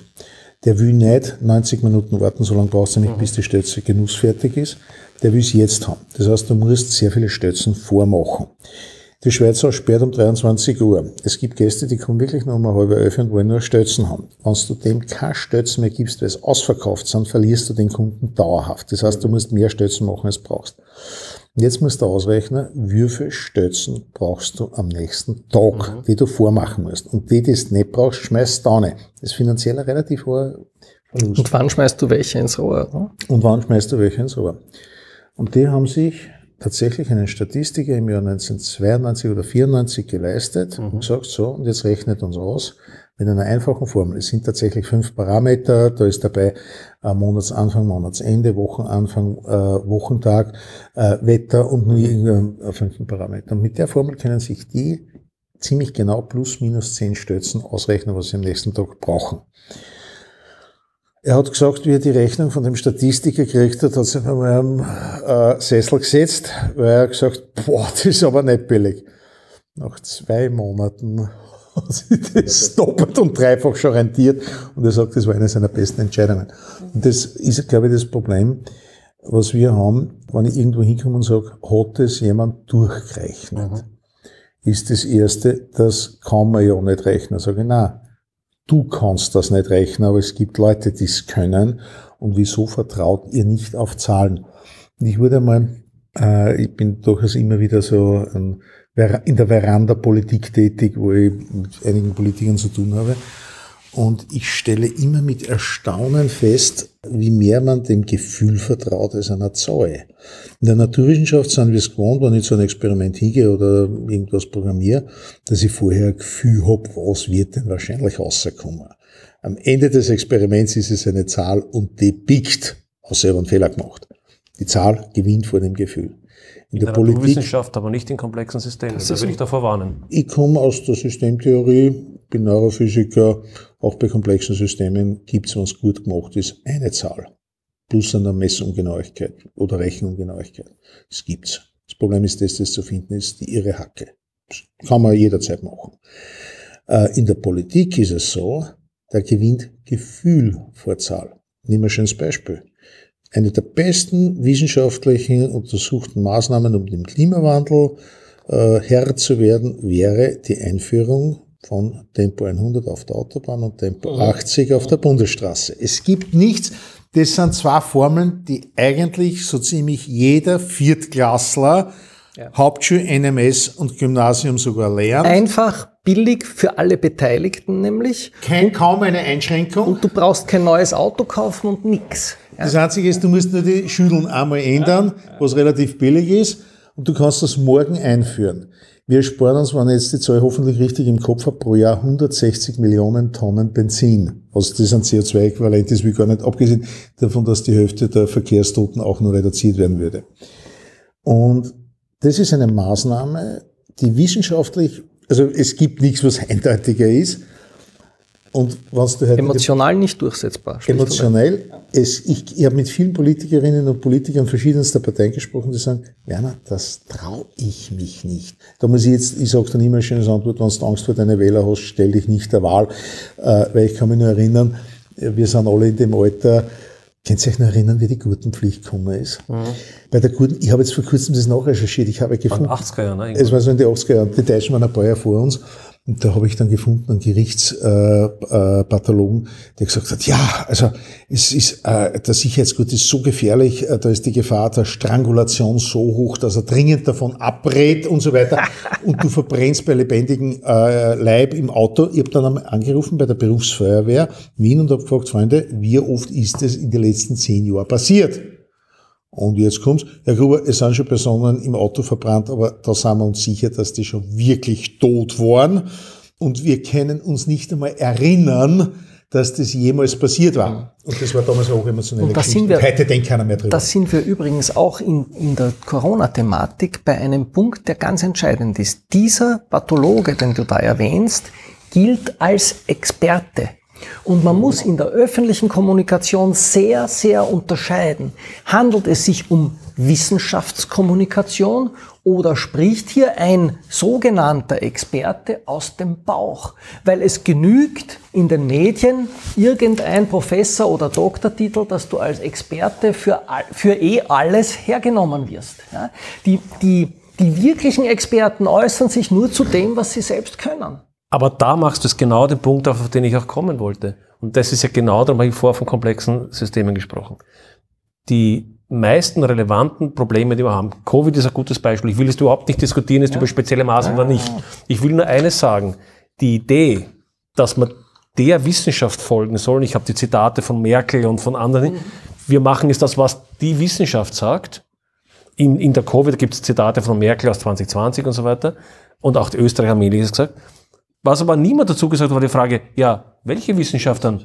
Der will nicht 90 Minuten warten, so lange brauchst du nicht, bis die Stötze genussfertig ist. Der will es jetzt haben. Das heißt, du musst sehr viele Stötzen vormachen. Die Schweizer sperrt um 23 Uhr. Es gibt Gäste, die kommen wirklich noch um halb elf und wollen nur Stötzen haben. Wenn du dem keine Stötzen mehr gibst, weil es ausverkauft sind, verlierst du den Kunden dauerhaft. Das heißt, du musst mehr Stötzen machen, als du brauchst. Und jetzt musst du ausrechnen, wie viele Stötzen brauchst du am nächsten Tag, die du vormachen musst. Und die, die du nicht brauchst, schmeißt du nicht. Das ist finanziell ein relativ hoher Verlust. Und wann schmeißt du welche ins Rohr? Ne? Und wann schmeißt du welche ins Rohr? Und die haben sich tatsächlich einen Statistiker im Jahr 1992 oder 94 geleistet und gesagt, so, und jetzt rechnet uns aus, mit einer einfachen Formel. Es sind tatsächlich fünf Parameter, da ist dabei äh, Monatsanfang, Monatsende, Wochenanfang, äh, Wochentag, äh, Wetter und nur irgendein äh, fünften Parameter. Und mit der Formel können sich die ziemlich genau plus minus zehn Stötzen ausrechnen, was sie am nächsten Tag brauchen. Er hat gesagt, wie er die Rechnung von dem Statistiker gekriegt hat, hat sich auf einem äh, Sessel gesetzt, weil er gesagt, boah, das ist aber nicht billig. Nach zwei Monaten hat sich das doppelt und dreifach schon rentiert und er sagt, das war eine seiner besten Entscheidungen. Und das ist, glaube ich, das Problem, was wir haben, wenn ich irgendwo hinkomme und sage, hat das jemand durchgerechnet? Ist das Erste, das kann man ja nicht rechnen. Sage ich, nein, du kannst das nicht rechnen, aber es gibt Leute, die es können. Und wieso vertraut ihr nicht auf Zahlen? Und ich wurde mal Äh, ich bin durchaus immer wieder so ähm, in der Veranda Politik tätig, wo ich mit einigen Politikern zu tun habe. Und ich stelle immer mit Erstaunen fest, wie mehr man dem Gefühl vertraut als einer Zahl. In der Naturwissenschaft sind wir es gewohnt, wenn ich zu einem Experiment hingehe oder irgendwas programmiere, dass ich vorher ein Gefühl habe, was wird denn wahrscheinlich rauskommen. Am Ende des Experiments ist es eine Zahl und die biegt, außer ich einen Fehler gemacht. Die Zahl gewinnt vor dem Gefühl. In, in der, der Naturwissenschaft, aber nicht in komplexen Systemen. Da will ich davor warnen. Ich komme aus der Systemtheorie, bin Neurophysiker. Auch bei komplexen Systemen gibt es, wenn es gut gemacht ist, eine Zahl. Plus eine Messungenauigkeit oder Rechenungenauigkeit. Das gibt's. Das Problem ist, dass das zu finden ist, die irre Hacke. Das kann man jederzeit machen. Äh, in der Politik ist es so, da gewinnt Gefühl vor Zahl. Nehmen wir ein schönes Beispiel. Eine der besten wissenschaftlichen untersuchten Maßnahmen, um dem Klimawandel äh, Herr zu werden, wäre die Einführung von Tempo 100 auf der Autobahn und Tempo 80 auf der Bundesstraße. Es gibt nichts, das sind zwei Formeln, die eigentlich so ziemlich jeder Viertklassler ja. Hauptschul, NMS und Gymnasium sogar lernt. Einfach, billig für alle Beteiligten nämlich. Kein, kaum eine Einschränkung. Und du brauchst kein neues Auto kaufen und nix. Das Einzige ist, du musst nur die Schütteln einmal ändern, was relativ billig ist, und du kannst das morgen einführen. Wir sparen uns, wenn ich jetzt die Zahl hoffentlich richtig im Kopf habe, pro Jahr 160 Millionen Tonnen Benzin. Was das an CO2-Äquivalent ist, wie gar nicht, abgesehen davon, dass die Hälfte der Verkehrstoten auch nur reduziert werden würde. Und das ist eine Maßnahme, die wissenschaftlich, also es gibt nichts, was eindeutiger ist, und was du halt Emotional nicht durchsetzbar. Emotionell. Es, ich ich habe mit vielen Politikerinnen und Politikern verschiedenster Parteien gesprochen, die sagen, Werner, das traue ich mich nicht. Da muss ich jetzt, ich sage dann immer eine schöne Antwort, wenn du Angst vor deiner Wähler hast, stell dich nicht der Wahl. Äh, weil ich kann mich nur erinnern, wir sind alle in dem Alter, Könnt ihr euch noch erinnern, wie die Gurtenpflicht gekommen ist? Mhm. Bei der Gurten, ich habe jetzt vor kurzem das nachrecherchiert, ich habe gefunden. 80er Jahren, ne? Es war so in den 80er Jahren, die Deutschen waren ein paar Jahre vor uns. Und da habe ich dann gefunden einen Gerichtspathologen, äh, äh, der gesagt hat, ja, also es ist, äh, der Sicherheitsgurt ist so gefährlich, äh, da ist die Gefahr der Strangulation so hoch, dass er dringend davon abrät und so weiter. und du verbrennst bei lebendigem äh, Leib im Auto. Ich habe dann einmal angerufen bei der Berufsfeuerwehr Wien und habe gefragt, Freunde, wie oft ist das in den letzten zehn Jahren passiert? Und jetzt kommt's. Herr Gruber, es sind schon Personen im Auto verbrannt, aber da sind wir uns sicher, dass die schon wirklich tot waren. Und wir können uns nicht einmal erinnern, dass das jemals passiert war. Und das war damals auch emotionell. Und. Sind wir, heute denkt keiner mehr drüber. Das sind wir übrigens auch in, in der Corona-Thematik bei einem Punkt, der ganz entscheidend ist. Dieser Pathologe, den du da erwähnst, gilt als Experte. Und man muss in der öffentlichen Kommunikation sehr, sehr unterscheiden. Handelt es sich um Wissenschaftskommunikation oder spricht hier ein sogenannter Experte aus dem Bauch? Weil es genügt in den Medien irgendein Professor oder Doktortitel, dass du als Experte für, für eh alles hergenommen wirst. Die, die, die wirklichen Experten äußern sich nur zu dem, was sie selbst können. Aber da machst du es genau den Punkt auf, auf den ich auch kommen wollte. Und das ist ja genau, darum habe ich vorher von komplexen Systemen gesprochen. Die meisten relevanten Probleme, die wir haben, Covid ist ein gutes Beispiel. Ich will es überhaupt nicht diskutieren, ist ja. über spezielle Maßnahmen oder nicht. Ich will nur eines sagen. Die Idee, dass man der Wissenschaft folgen soll, ich habe die Zitate von Merkel und von anderen, mhm. wir machen ist das, was die Wissenschaft sagt. In, in der Covid gibt es Zitate von Merkel aus 2020 und so weiter. Und auch die Österreicher haben ähnliches gesagt. Was aber niemand dazu gesagt hat, war die Frage, ja, welche Wissenschaftler?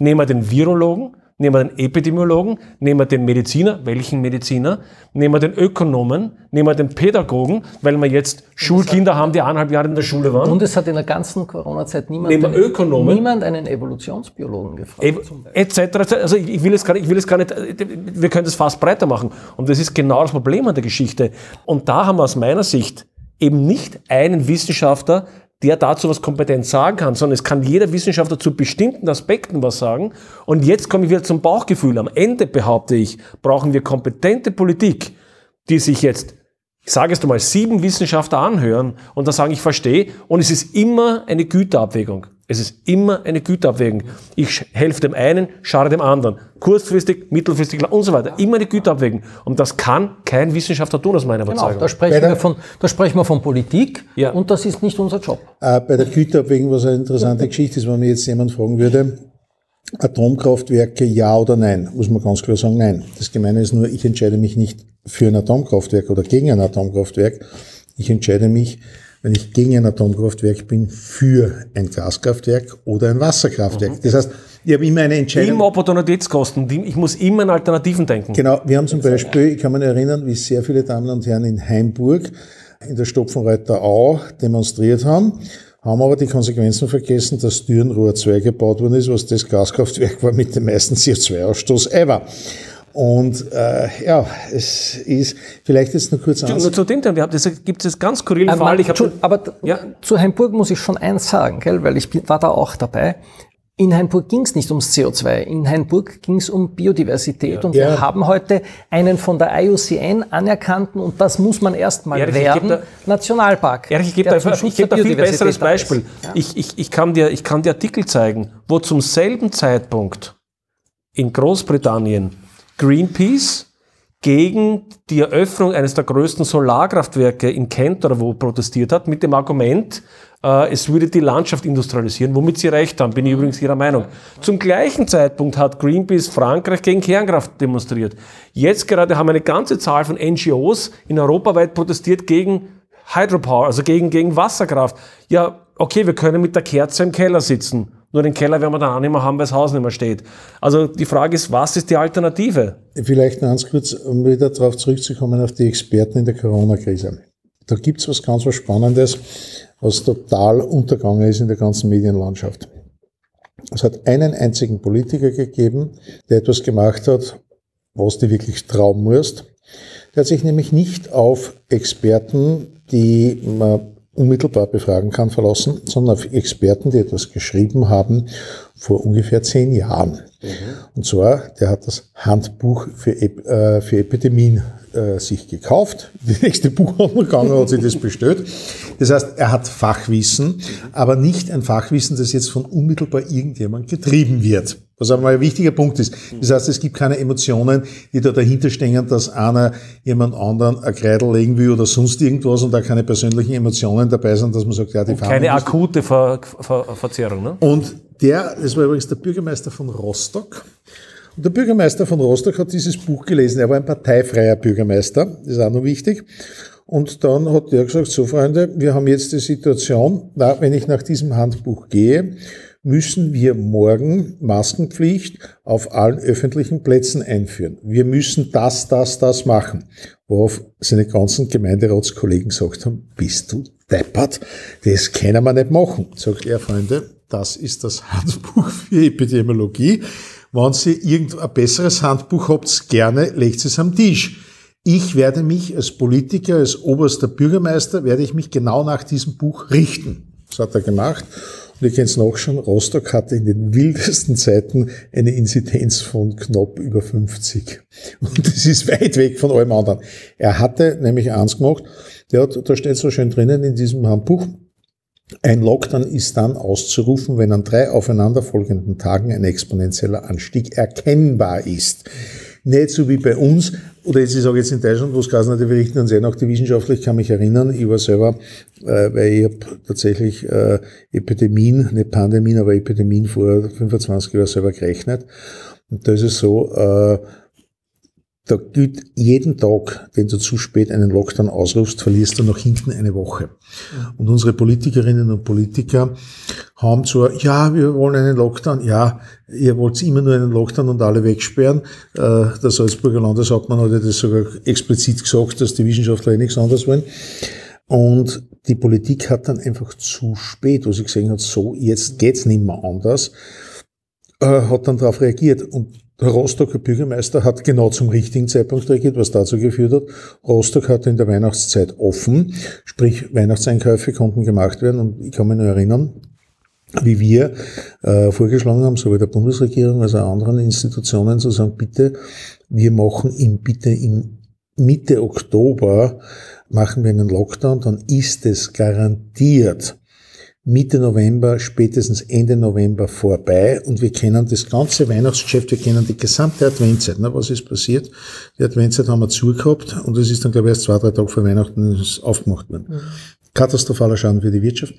Nehmen wir den Virologen, nehmen wir den Epidemiologen, nehmen wir den Mediziner, welchen Mediziner, nehmen wir den Ökonomen, nehmen wir den Pädagogen, weil wir jetzt Schulkinder haben, die eineinhalb Jahre in der Schule waren. Und es hat in der ganzen Corona-Zeit niemand, einen, Ökonomen, niemand einen Evolutionsbiologen gefragt. Etc. Et also ich will es gar nicht, ich will es gar nicht, wir können das fast breiter machen. Und das ist genau das Problem an der Geschichte. Und da haben wir aus meiner Sicht eben nicht einen Wissenschaftler, der dazu was kompetent sagen kann, sondern es kann jeder Wissenschaftler zu bestimmten Aspekten was sagen. Und jetzt komme ich wieder zum Bauchgefühl. Am Ende behaupte ich, brauchen wir kompetente Politik, die sich jetzt, ich sage es mal, sieben Wissenschaftler anhören und dann sagen, ich verstehe. Und es ist immer eine Güterabwägung. Es ist immer eine Güterabwägung. Ich helfe dem einen, schade dem anderen. Kurzfristig, mittelfristig und so weiter. Immer eine Güterabwägung. Und das kann kein Wissenschaftler tun, aus meiner Genau, Überzeugung. da sprechen, wir von, da sprechen wir von Politik Ja. und das ist nicht unser Job. Äh, bei der Güterabwägung, was eine interessante Geschichte ist, wenn mir jetzt jemand fragen würde, Atomkraftwerke ja oder nein, muss man ganz klar sagen, nein. Das Gemeine ist nur, ich entscheide mich nicht für ein Atomkraftwerk oder gegen ein Atomkraftwerk. Ich entscheide mich, wenn ich gegen ein Atomkraftwerk bin, für ein Gaskraftwerk oder ein Wasserkraftwerk. Das heißt, ich habe immer eine Entscheidung. Immer Opportunitätskosten. Ich muss immer in Alternativen denken. Genau, wir haben zum Beispiel, ich kann mich erinnern, wie sehr viele Damen und Herren in Heimburg in der Stopfenreuther Au demonstriert haben, haben aber die Konsequenzen vergessen, dass Dürrenrohr 2 gebaut worden ist, was das Gaskraftwerk war mit dem meisten CO2-Ausstoß ever. Und äh, ja, es ist vielleicht jetzt nur kurz Nur zu dem Thema, wir haben- das gibt es ganz skurrilen Aber, Fall. Ich Entschuldigung, aber Ja. zu Heimburg muss ich schon eins sagen, gell, weil ich bin, war da auch dabei. In Heimburg ging es nicht ums CO2, in Heimburg ging es um Biodiversität und Ja. wir haben heute einen von der IUCN anerkannten, und das muss man erstmal werden, da- Nationalpark. Erich, ich gebe da, ich gebe da viel besseres. Beispiel. Ich, ich, ich, kann dir, ich kann dir Artikel zeigen, wo zum selben Zeitpunkt in Großbritannien Greenpeace gegen die Eröffnung eines der größten Solarkraftwerke in Kent oder wo protestiert hat, mit dem Argument, äh, es würde die Landschaft industrialisieren, womit sie recht haben, bin ich übrigens ihrer Meinung. Zum gleichen Zeitpunkt hat Greenpeace Frankreich gegen Kernkraft demonstriert. Jetzt gerade haben eine ganze Zahl von NGOs in Europa weit protestiert gegen Hydropower, also gegen, gegen Wasserkraft. Ja, okay, wir können mit der Kerze im Keller sitzen. Nur den Keller werden wir dann auch nicht mehr haben, weil das Haus nicht mehr steht. Also die Frage ist, was ist die Alternative? Vielleicht ganz kurz, um wieder darauf zurückzukommen, auf die Experten in der Corona-Krise. Da gibt's was ganz was Spannendes, was total untergegangen ist in der ganzen Medienlandschaft. Es hat einen einzigen Politiker gegeben, der etwas gemacht hat, was du wirklich trauen musst. Der hat sich nämlich nicht auf Experten, die man unmittelbar befragen kann, verlassen, sondern auf Experten, die etwas geschrieben haben vor ungefähr zehn Jahren. Und zwar, der hat das Handbuch für, Ep äh, für Epidemien äh, sich gekauft. Die nächste Buchhandlung gegangen hat sich das bestellt. Das heißt, er hat Fachwissen, aber nicht ein Fachwissen, das jetzt von unmittelbar irgendjemand getrieben wird. Was einmal ein wichtiger Punkt ist. Das heißt, es gibt keine Emotionen, die da dahinter stehen, dass einer jemand anderen ein Kreidel legen will oder sonst irgendwas und da keine persönlichen Emotionen dabei sind, dass man sagt, ja, die Keine Pharmaindustrie- akute Ver Ver Verzehrung. Ne? und der, das war übrigens der Bürgermeister von Rostock. Und der Bürgermeister von Rostock hat dieses Buch gelesen. Er war ein parteifreier Bürgermeister, das ist auch noch wichtig. Und dann hat der gesagt, so Freunde, wir haben jetzt die Situation, na, wenn ich nach diesem Handbuch gehe, müssen wir morgen Maskenpflicht auf allen öffentlichen Plätzen einführen. Wir müssen das, das, das machen. Worauf seine ganzen Gemeinderatskollegen gesagt haben, bist du deppert? Das können wir nicht machen. Sagt er, Freunde, das ist das Handbuch für Epidemiologie. Wenn Sie irgendein besseres Handbuch habt, gerne legt es am Tisch. Ich werde mich als Politiker, als oberster Bürgermeister, werde ich mich genau nach diesem Buch richten. Das hat er gemacht. Und ihr kennt es noch schon, Rostock hatte in den wildesten Zeiten eine Inzidenz von knapp über 50. Und das ist weit weg von allem anderen. Er hatte nämlich eins gemacht, der hat, da steht so schön drinnen in diesem Handbuch, ein Lockdown ist dann auszurufen, wenn an drei aufeinanderfolgenden Tagen ein exponentieller Anstieg erkennbar ist. Nicht so wie bei uns, oder jetzt, ich sage jetzt in Deutschland, wo es Gasen hat, wir richten uns sehr nach die Wissenschaftler, ich kann mich erinnern, ich war selber, äh, weil ich habe tatsächlich äh, Epidemien, nicht Pandemien, aber Epidemien vor 25 Jahren selber gerechnet. Und da ist es so, äh, da gilt jeden Tag, den du zu spät einen Lockdown ausrufst, verlierst du nach hinten eine Woche. Und unsere Politikerinnen und Politiker haben zwar, ja, wir wollen einen Lockdown, ja, ihr wollt immer nur einen Lockdown und alle wegsperren. Äh, Der Salzburger Landeshauptmann hat ja das sogar explizit gesagt, dass die Wissenschaftler eh nichts anderes wollen. Und die Politik hat dann einfach zu spät, wo sie gesehen hat, so, jetzt geht's nicht mehr anders, äh, hat dann darauf reagiert. Und der Rostocker Bürgermeister hat genau zum richtigen Zeitpunkt reagiert, was dazu geführt hat. Rostock hatte in der Weihnachtszeit offen, sprich Weihnachtseinkäufe konnten gemacht werden. Und ich kann mich nur erinnern, wie wir äh, vorgeschlagen haben, sowohl der Bundesregierung als auch anderen Institutionen, zu sagen, bitte, wir machen im, bitte im Mitte Oktober machen wir einen Lockdown, dann ist es garantiert Mitte November, spätestens Ende November vorbei und wir kennen das ganze Weihnachtsgeschäft, wir kennen die gesamte Adventszeit. Na, was ist passiert? Die Adventszeit haben wir zugehabt und es ist dann, glaube ich, erst zwei, drei Tage vor Weihnachten aufgemacht worden. Mhm. Katastrophaler Schaden für die Wirtschaft,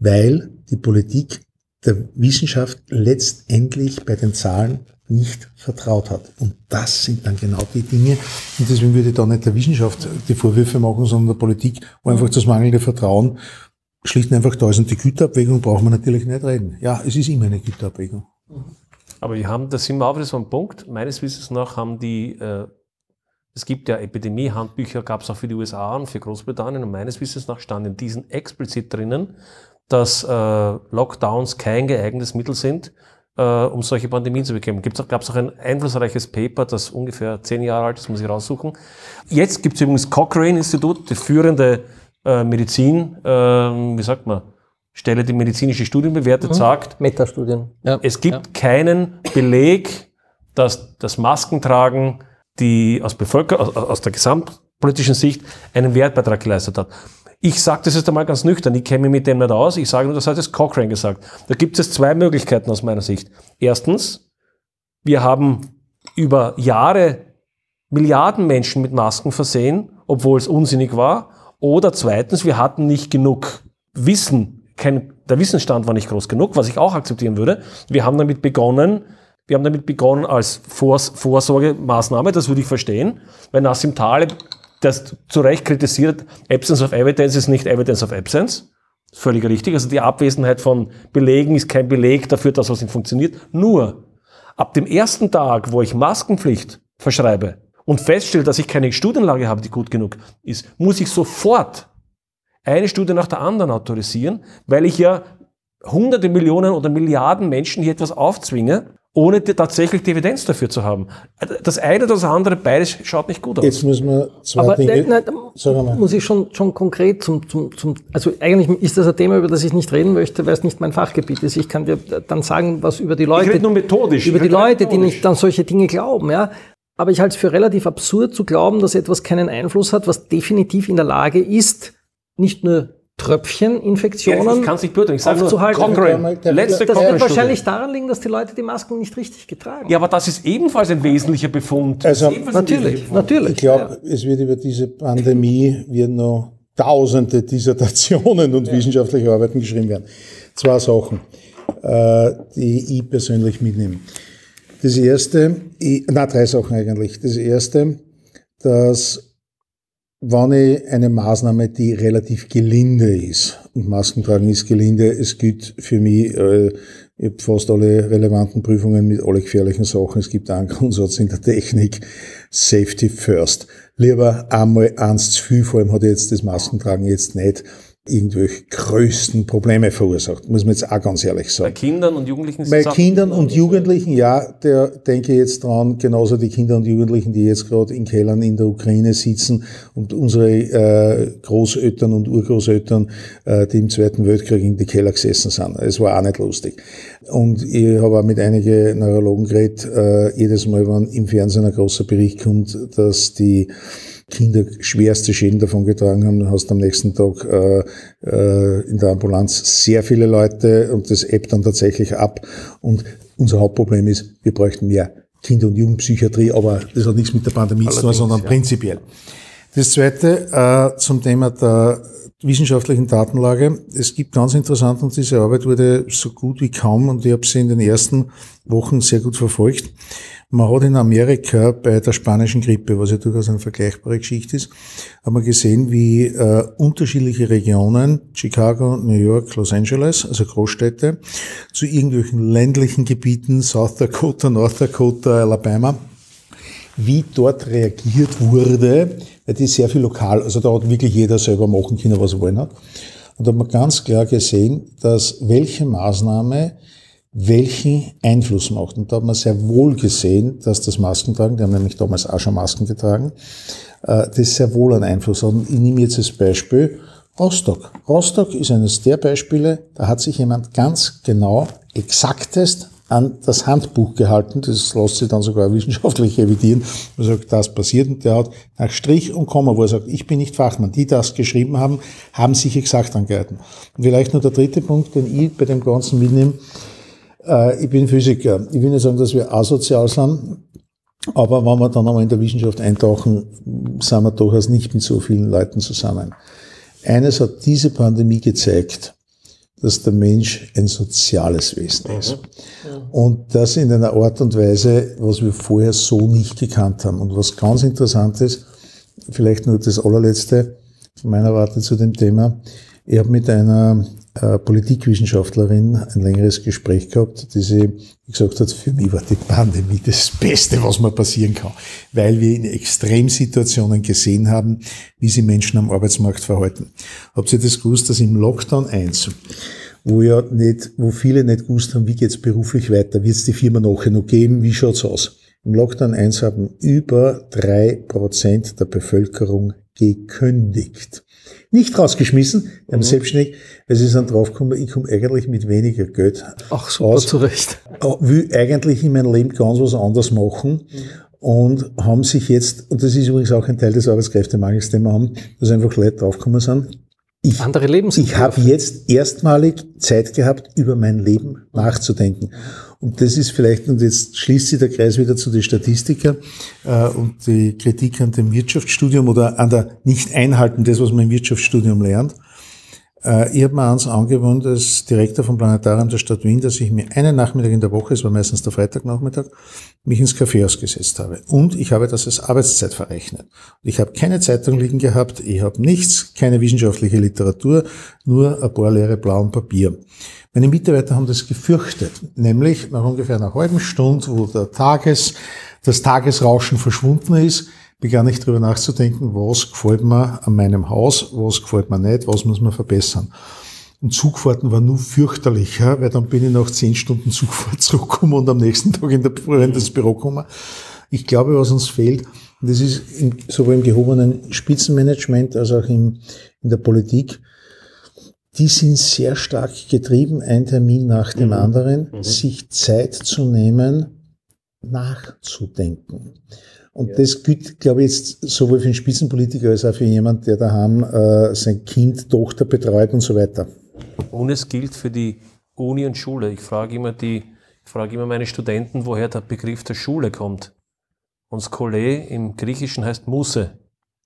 weil die Politik der Wissenschaft letztendlich bei den Zahlen nicht vertraut hat. Und das sind dann genau die Dinge, und deswegen würde ich da nicht der Wissenschaft die Vorwürfe machen, sondern der Politik, wo einfach das mangelnde Vertrauen schlicht und einfach da ist. Und die Güterabwägung braucht man natürlich nicht reden. Ja, es ist immer eine Güterabwägung. Aber wir haben, da sind wir auch wieder so ein Punkt. Meines Wissens nach haben die, äh, es gibt ja Epidemie-Handbücher, gab es auch für die USA und für Großbritannien. Und meines Wissens nach stand in diesen explizit drinnen, dass äh, Lockdowns kein geeignetes Mittel sind, äh, um solche Pandemien zu bekämpfen. Gibt's gab es auch ein einflussreiches Paper, das ungefähr zehn Jahre alt ist, muss ich raussuchen. Jetzt gibt es übrigens Cochrane-Institut, die führende äh, Medizin, äh, wie sagt man, Stelle, die medizinische Studien bewertet, mhm. sagt, Metastudien. Ja. es gibt ja. keinen Beleg, dass das Maskentragen die aus, Bevölker aus, aus der gesamtpolitischen Sicht einen Wertbeitrag geleistet hat. Ich sage das jetzt einmal ganz nüchtern, ich kenne mich mit dem nicht aus, ich sage nur, das hat es Cochrane gesagt. Da gibt es zwei Möglichkeiten aus meiner Sicht. Erstens, wir haben über Jahre Milliarden Menschen mit Masken versehen, obwohl es unsinnig war. Oder zweitens, wir hatten nicht genug Wissen, kein, der Wissensstand war nicht groß genug, was ich auch akzeptieren würde. Wir haben damit begonnen, wir haben damit begonnen als Vors Vorsorgemaßnahme, das würde ich verstehen, weil Nassim Taleb das zu Recht kritisiert, Absence of Evidence ist nicht Evidence of Absence. Völlig richtig. Also die Abwesenheit von Belegen ist kein Beleg dafür, dass was nicht funktioniert. Nur ab dem ersten Tag, wo ich Maskenpflicht verschreibe und feststelle, dass ich keine Studienlage habe, die gut genug ist, muss ich sofort eine Studie nach der anderen autorisieren, weil ich ja hunderte Millionen oder Milliarden Menschen hier etwas aufzwinge, ohne tatsächlich die Evidenz dafür zu haben. Das eine oder das andere, beides schaut nicht gut aus. Jetzt müssen wir zwei Aber Dinge... Nein, nein, muss ich schon, schon konkret zum, zum, zum... Also eigentlich ist das ein Thema, über das ich nicht reden möchte, weil es nicht mein Fachgebiet ist. Ich kann dir dann sagen, was über die Leute... Ich rede nur methodisch. Über die Leute, die nicht an solche Dinge glauben, ja. Aber ich halte es für relativ absurd zu glauben, dass etwas keinen Einfluss hat, was definitiv in der Lage ist, nicht nur Tröpfcheninfektionen ja, ich kann nicht beurteilen. Ich sage aufzuhalten. Cochrane, letzte das wird wahrscheinlich daran liegen, dass die Leute die Masken nicht richtig getragen haben. Ja, aber das ist ebenfalls ein wesentlicher Befund. Also, natürlich, natürlich. Ich glaube, ja. es wird über diese Pandemie werden noch tausende Dissertationen und ja. wissenschaftliche Arbeiten geschrieben werden. Zwei Sachen, äh, die ich persönlich mitnehme. Das erste, ich, na, drei Sachen eigentlich. Das erste, dass wenn ich eine Maßnahme, die relativ gelinde ist, und Maskentragen ist gelinde, es gilt für mich, äh, ich fast alle relevanten Prüfungen mit alle gefährlichen Sachen. Es gibt einen Grundsatz in der Technik, Safety first. Lieber einmal eins zu viel, vor allem hat jetzt das Maskentragen jetzt nicht irgendwelche größten Probleme verursacht, muss man jetzt auch ganz ehrlich sagen. Bei Kindern und Jugendlichen? Bei Kindern und Jugendlichen, ja, der denke jetzt dran, genauso die Kinder und Jugendlichen, die jetzt gerade in Kellern in der Ukraine sitzen und unsere äh, Großeltern und Urgroßeltern, äh, die im Zweiten Weltkrieg in die Keller gesessen sind. Es war auch nicht lustig. Und ich habe auch mit einigen Neurologen geredet, äh, jedes Mal, wenn im Fernsehen ein großer Bericht kommt, dass die Kinder schwerste Schäden davon getragen haben. Du hast am nächsten Tag äh, äh, in der Ambulanz sehr viele Leute und das ebbt dann tatsächlich ab. Und unser Hauptproblem ist, wir bräuchten mehr Kinder- und Jugendpsychiatrie, aber das hat nichts mit der Pandemie zu tun, sondern ja. prinzipiell. Das Zweite äh, zum Thema der wissenschaftlichen Datenlage. Es gibt ganz interessant, und diese Arbeit wurde so gut wie kaum, und ich habe sie in den ersten Wochen sehr gut verfolgt, man hat in Amerika bei der spanischen Grippe, was ja durchaus eine vergleichbare Geschichte ist, hat man gesehen, wie äh, unterschiedliche Regionen, Chicago, New York, Los Angeles, also Großstädte, zu irgendwelchen ländlichen Gebieten, South Dakota, North Dakota, Alabama, wie dort reagiert wurde, weil die sehr viel lokal, also da hat wirklich jeder selber machen können, was er wollen hat. Und da hat man ganz klar gesehen, dass welche Maßnahme welchen Einfluss macht. Und da hat man sehr wohl gesehen, dass das Maskentragen, die haben nämlich damals auch schon Masken getragen, äh, das sehr wohl einen Einfluss hat. Und ich nehme jetzt das Beispiel Rostock. Rostock ist eines der Beispiele, da hat sich jemand ganz genau exaktest an das Handbuch gehalten, das lässt sich dann sogar wissenschaftlich revidieren, er sagt, das passiert und der hat nach Strich und Komma, wo er sagt, ich bin nicht Fachmann, die das geschrieben haben, haben sich exakt angehalten. Und vielleicht nur der dritte Punkt, den ich bei dem Ganzen mitnehme, äh, ich bin Physiker. Ich will nicht sagen, dass wir asozial sind, aber wenn wir dann einmal in der Wissenschaft eintauchen, sind wir durchaus nicht mit so vielen Leuten zusammen. Eines hat diese Pandemie gezeigt, dass der Mensch ein soziales Wesen ist. Und das in einer Art und Weise, was wir vorher so nicht gekannt haben. Und was ganz interessant ist, vielleicht nur das allerletzte von meiner Warte zu dem Thema. Ich habe mit einer äh, Politikwissenschaftlerin ein längeres Gespräch gehabt, die sie gesagt hat, für mich war die Pandemie das Beste, was mir passieren kann, weil wir in Extremsituationen gesehen haben, wie sich Menschen am Arbeitsmarkt verhalten. Habt ihr das gewusst, dass im Lockdown 1, wo ja nicht, wo viele nicht gewusst haben, wie geht's beruflich weiter, wird es die Firma nachher noch geben, wie schaut's aus? Im Lockdown 1 haben über drei Prozent der Bevölkerung gekündigt. Nicht rausgeschmissen, wir haben mhm. selbstständig, weil sie sind draufgekommen, ich komme eigentlich mit weniger Geld Ach, super aus, zurecht. will eigentlich in meinem Leben ganz was anderes machen mhm. und haben sich jetzt, und das ist übrigens auch ein Teil des Arbeitskräftemangels, den wir haben, dass einfach Leute draufgekommen sind, ich, Andere Ich habe jetzt erstmalig Zeit gehabt, über mein Leben nachzudenken. Und das ist vielleicht, und jetzt schließt sich der Kreis wieder zu den Statistikern äh, und die Kritik an dem Wirtschaftsstudium oder an der Nicht-Einhalten des, was man im Wirtschaftsstudium lernt. Äh, ich habe mir eins angewohnt als Direktor vom Planetarium der Stadt Wien, dass ich mir einen Nachmittag in der Woche, es war meistens der Freitagnachmittag, mich ins Café ausgesetzt habe. Und ich habe das als Arbeitszeit verrechnet. Ich habe keine Zeitung liegen gehabt, ich habe nichts, keine wissenschaftliche Literatur, nur ein paar leere blauen Papier. Meine Mitarbeiter haben das gefürchtet, nämlich nach ungefähr einer halben Stunde, wo der Tages, das Tagesrauschen verschwunden ist, begann ich darüber nachzudenken, was gefällt mir an meinem Haus, was gefällt mir nicht, was muss man verbessern. Und Zugfahrten war nur fürchterlicher, weil dann bin ich nach zehn Stunden Zugfahrt zurückgekommen und am nächsten Tag in der Früh in das Büro gekommen. Ich glaube, was uns fehlt, und das ist im, sowohl im gehobenen Spitzenmanagement als auch im, in der Politik, die sind sehr stark getrieben, ein Termin nach dem mhm. anderen, mhm. sich Zeit zu nehmen, nachzudenken. Und ja. das gilt, glaube ich, jetzt sowohl für einen Spitzenpolitiker als auch für jemand, der daheim äh, sein Kind, Tochter betreut und so weiter. Und es gilt für die Uni und Schule. Ich frage immer die, ich frage immer meine Studenten, woher der Begriff der Schule kommt. Und Skole im Griechischen heißt Musse.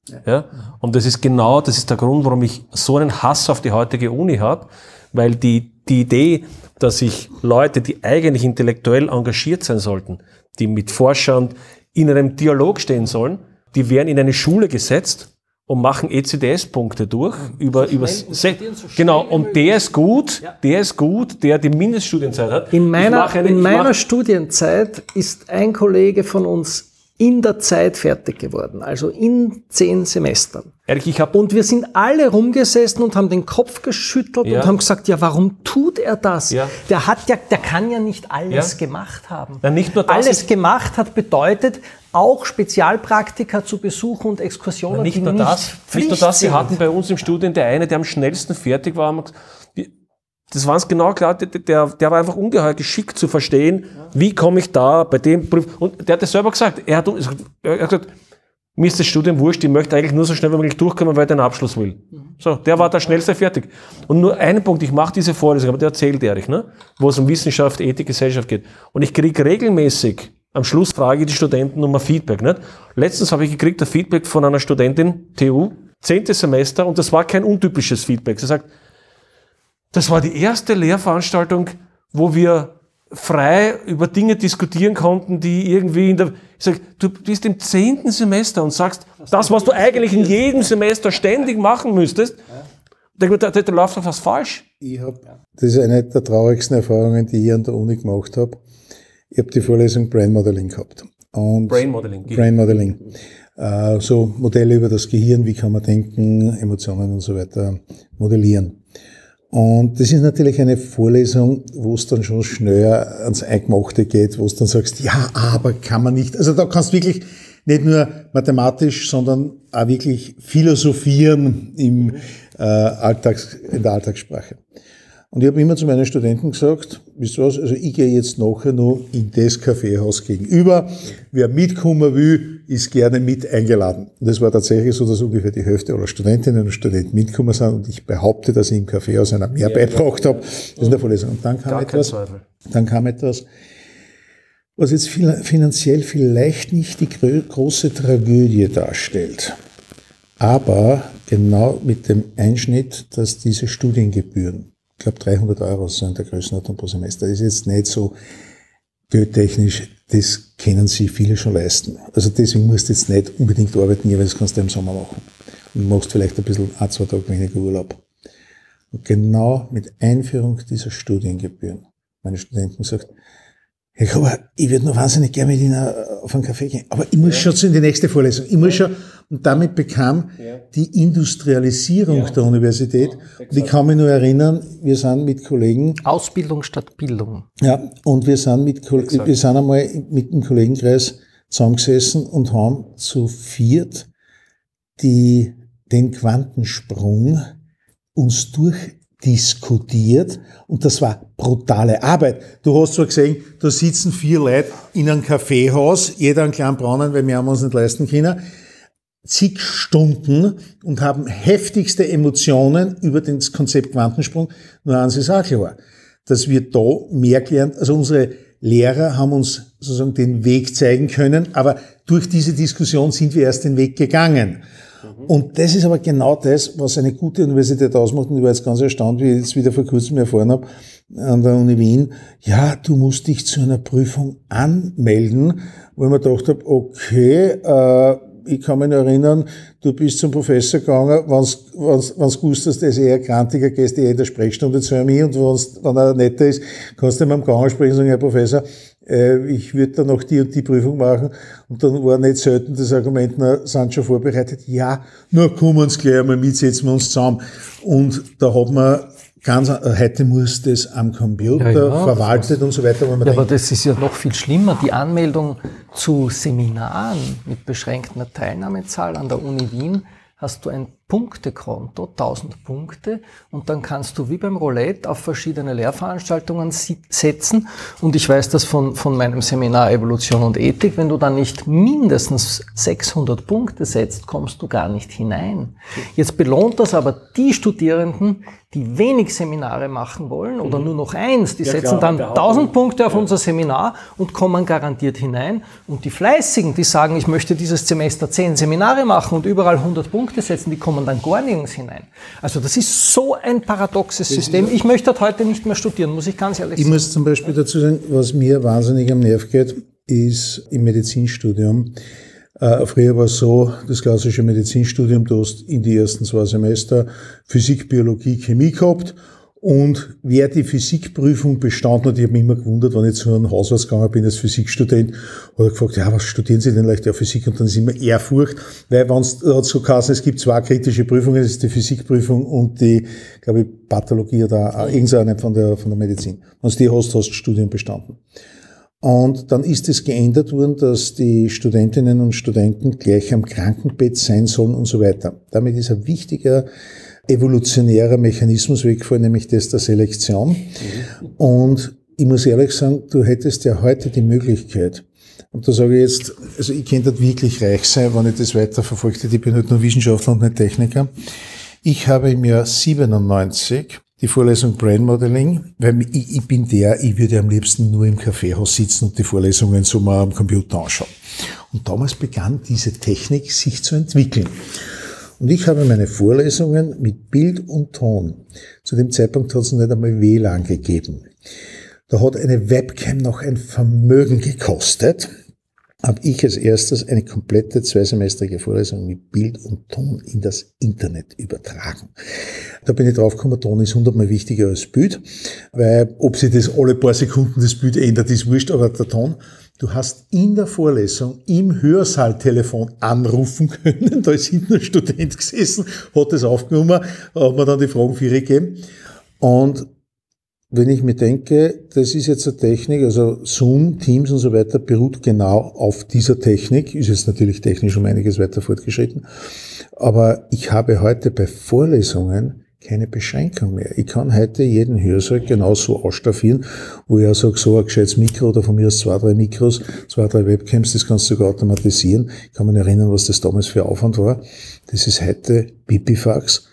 Ja. ja. Und das ist genau, das ist der Grund, warum ich so einen Hass auf die heutige Uni habe, weil die, die Idee, dass ich Leute, die eigentlich intellektuell engagiert sein sollten, die mit Forschern in einem Dialog stehen sollen, die werden in eine Schule gesetzt und machen ECDS-Punkte durch über, über so genau und der ist gut, ja. der ist gut, der die Mindeststudienzeit hat. In meiner, eine, in meiner Studienzeit ist ein Kollege von uns in der Zeit fertig geworden, also in zehn Semestern. Ehrlich, ich hab und wir sind alle rumgesessen und haben den Kopf geschüttelt ja. und haben gesagt, ja, warum tut er das? Ja. Der hat ja, der kann ja nicht alles ja. gemacht haben. Ja, nicht nur das alles gemacht hat bedeutet, auch Spezialpraktika zu besuchen und Exkursionen, nicht nur nicht das, nicht nur das. Sie hatten bei uns im Studium der eine, der am schnellsten fertig war, das war uns genau klar, der, der, der war einfach ungeheuer geschickt zu verstehen, wie komme ich da bei dem Prüf. Und der hat das selber gesagt. Er hat, er hat gesagt, mir ist das Studium wurscht, ich möchte eigentlich nur so schnell wie möglich durchkommen, weil ich den Abschluss will. Mhm. So, der war der schnellste fertig. Und nur einen Punkt, ich mache diese Vorlesung, aber der erzählt Erich, ne? wo es um Wissenschaft, Ethik, Gesellschaft geht. Und ich kriege regelmäßig, am Schluss frage ich die Studenten um ein Feedback. Nicht? Letztens habe ich gekriegt ein Feedback von einer Studentin, TU, zehntes Semester, und das war kein untypisches Feedback. Sie sagt, das war die erste Lehrveranstaltung, wo wir frei über Dinge diskutieren konnten, die irgendwie in der, ich sag, du bist im zehnten Semester und sagst, das, was du eigentlich in jedem Semester ständig machen müsstest, da, da, da läuft doch was falsch. Ich hab, das ist eine der traurigsten Erfahrungen, die ich an der Uni gemacht habe. Ich habe die Vorlesung Brain Modeling gehabt. Und Brain Modeling. Brain Modeling. Äh, so Modelle über das Gehirn, wie kann man denken, Emotionen und so weiter modellieren. Und das ist natürlich eine Vorlesung, wo es dann schon schneller ans Eingemachte geht, wo du dann sagst, ja, aber kann man nicht. Also da kannst du wirklich nicht nur mathematisch, sondern auch wirklich philosophieren im, äh, Alltags, in der Alltagssprache. Und ich habe immer zu meinen Studenten gesagt, wisst ihr was, also ich gehe jetzt nachher noch in das Kaffeehaus gegenüber. Wer mitkommen will, ist gerne mit eingeladen. Und es war tatsächlich so, dass ungefähr die Hälfte aller Studentinnen und Studenten mitkommen sind und ich behaupte, dass ich im Kaffeehaus einer mehr beigebracht habe. Das ist der Vorlesung. Und dann kam etwas, Zweifel. dann kam etwas, was jetzt finanziell vielleicht nicht die große Tragödie darstellt, aber genau mit dem Einschnitt, dass diese Studiengebühren, ich glaube 300 Euro sind in der Größenordnung pro Semester, das ist jetzt nicht so geldtechnisch, das können sich viele schon leisten. Also deswegen musst du jetzt nicht unbedingt arbeiten, weil das kannst du im Sommer machen. Und machst vielleicht ein bisschen, ein, zwei Tage weniger Urlaub. Und genau mit Einführung dieser Studiengebühren, meine Studenten gesagt, Herr Gruber, ich würde noch wahnsinnig gerne mit Ihnen auf einen Kaffee gehen, aber ich muss schon zu in die nächste Vorlesung. Ich muss schon, und damit bekam die Industrialisierung der Universität, und ich kann mich nur erinnern, wir sind mit Kollegen, Ausbildung statt Bildung. ja, und wir sind mit, Kol- wir sind einmal mit dem Kollegenkreis zusammengesessen und haben zu viert die, den Quantensprung uns durchdiskutiert und das war brutale Arbeit. Du hast zwar gesehen, da sitzen vier Leute in einem Kaffeehaus, jeder einen kleinen braunen, weil wir haben uns nicht leisten können, zig Stunden und haben heftigste Emotionen über das Konzept Quantensprung. Nur eins ist auch klar, dass wir da mehr gelernt, also unsere Lehrer haben uns sozusagen den Weg zeigen können, aber durch diese Diskussion sind wir erst den Weg gegangen. Und das ist aber genau das, was eine gute Universität ausmacht. Und ich war jetzt ganz erstaunt, wie ich jetzt wieder vor kurzem erfahren habe, an der Uni Wien, ja, du musst dich zu einer Prüfung anmelden, wo ich mir gedacht habe, okay, äh, ich kann mich erinnern, du bist zum Professor gegangen, wenn's, wenn's gewusst hast, ist eher krantiger, gehst du eher in der Sprechstunde zu mir und wenn's, wenn er netter ist, kannst du ihm am Gang ansprechen und sagen, Herr Professor, äh, ich würde da noch die und die Prüfung machen. Und dann war nicht selten das Argument, na, sind schon vorbereitet. Ja, nur kommen uns gleich einmal mit, setzen wir uns zusammen. Und da hat man ganz, äh, heute muss das am Computer Ja, ja, verwaltet und so weiter, wo man Ja, denkt, aber das ist ja noch viel schlimmer. Die Anmeldung zu Seminaren mit beschränkter Teilnahmezahl an der Uni Wien hast du ein Punktekonto, 1000 Punkte, und dann kannst du wie beim Roulette auf verschiedene Lehrveranstaltungen setzen. Und ich weiß das von, von meinem Seminar Evolution und Ethik, wenn du dann nicht mindestens 600 Punkte setzt, kommst du gar nicht hinein. Jetzt belohnt das aber die Studierenden, die wenig Seminare machen wollen oder nur noch eins, die setzen klar, dann der 1000 Punkte auf unser Seminar und kommen garantiert hinein. Und die Fleißigen, die sagen, ich möchte dieses Semester 10 Seminare machen und überall 100 Punkte setzen, die kommen dann gar nirgends hinein. Also das ist so ein paradoxes System. Ich möchte dort heute nicht mehr studieren, muss ich ganz ehrlich Ich sagen. muss zum Beispiel dazu sagen, was mir wahnsinnig am Nerv geht, ist im Medizinstudium. Äh, früher war es so, das klassische Medizinstudium, du hast in die ersten zwei Semester Physik, Biologie, Chemie gehabt. Und wer die Physikprüfung bestanden hat, ich habe mich immer gewundert, wenn ich zu einem Hausarzt gegangen bin als Physikstudent, hat er gefragt, ja, was studieren Sie denn leicht? Ja, Physik. Und dann ist immer Ehrfurcht, weil wenn es hat so geheißen, es gibt zwei kritische Prüfungen, das ist die Physikprüfung und die, glaube ich, Pathologie oder irgendeine von der, von der Medizin. Wenn du die hast, hast du Studium bestanden. Und dann ist es geändert worden, dass die Studentinnen und Studenten gleich am Krankenbett sein sollen und so weiter. Damit ist ein wichtiger evolutionärer Mechanismus weggefallen, nämlich das der Selektion. Und ich muss ehrlich sagen, du hättest ja heute die Möglichkeit, und da sage ich jetzt, also ich könnte dort wirklich reich sein, wenn ich das weiter verfolgt hätte. Ich bin halt nur Wissenschaftler und nicht Techniker. Ich habe im Jahr 97 die Vorlesung Brain Modeling, weil ich, ich bin der, ich würde am liebsten nur im Kaffeehaus sitzen und die Vorlesungen so mal am Computer anschauen. Und damals begann diese Technik sich zu entwickeln. Und ich habe meine Vorlesungen mit Bild und Ton. Zu dem Zeitpunkt hat es nicht einmal WLAN gegeben. Da hat eine Webcam noch ein Vermögen gekostet. Habe ich als erstes eine komplette zweisemestrige Vorlesung mit Bild und Ton in das Internet übertragen. Da bin ich draufgekommen, Ton ist hundertmal wichtiger als Bild, weil ob sich das alle paar Sekunden das Bild ändert, ist wurscht, aber der Ton, Du hast in der Vorlesung im Hörsaal-Telefon anrufen können. Da ist hinten ein Student gesessen, hat das aufgenommen, hat mir dann die Fragen für gegeben. Und wenn ich mir denke, das ist jetzt eine Technik, also Zoom, Teams und so weiter, beruht genau auf dieser Technik, ist jetzt natürlich technisch um einiges weiter fortgeschritten. Aber ich habe heute bei Vorlesungen keine Beschränkung mehr. Ich kann heute jeden Hörsaal genauso ausstaffieren, wo ich auch sage, so ein gescheites Mikro oder von mir aus zwei, drei Mikros, zwei, drei Webcams, das kannst du sogar automatisieren. Ich kann mich erinnern, was das damals für Aufwand war. Das ist heute Pipifax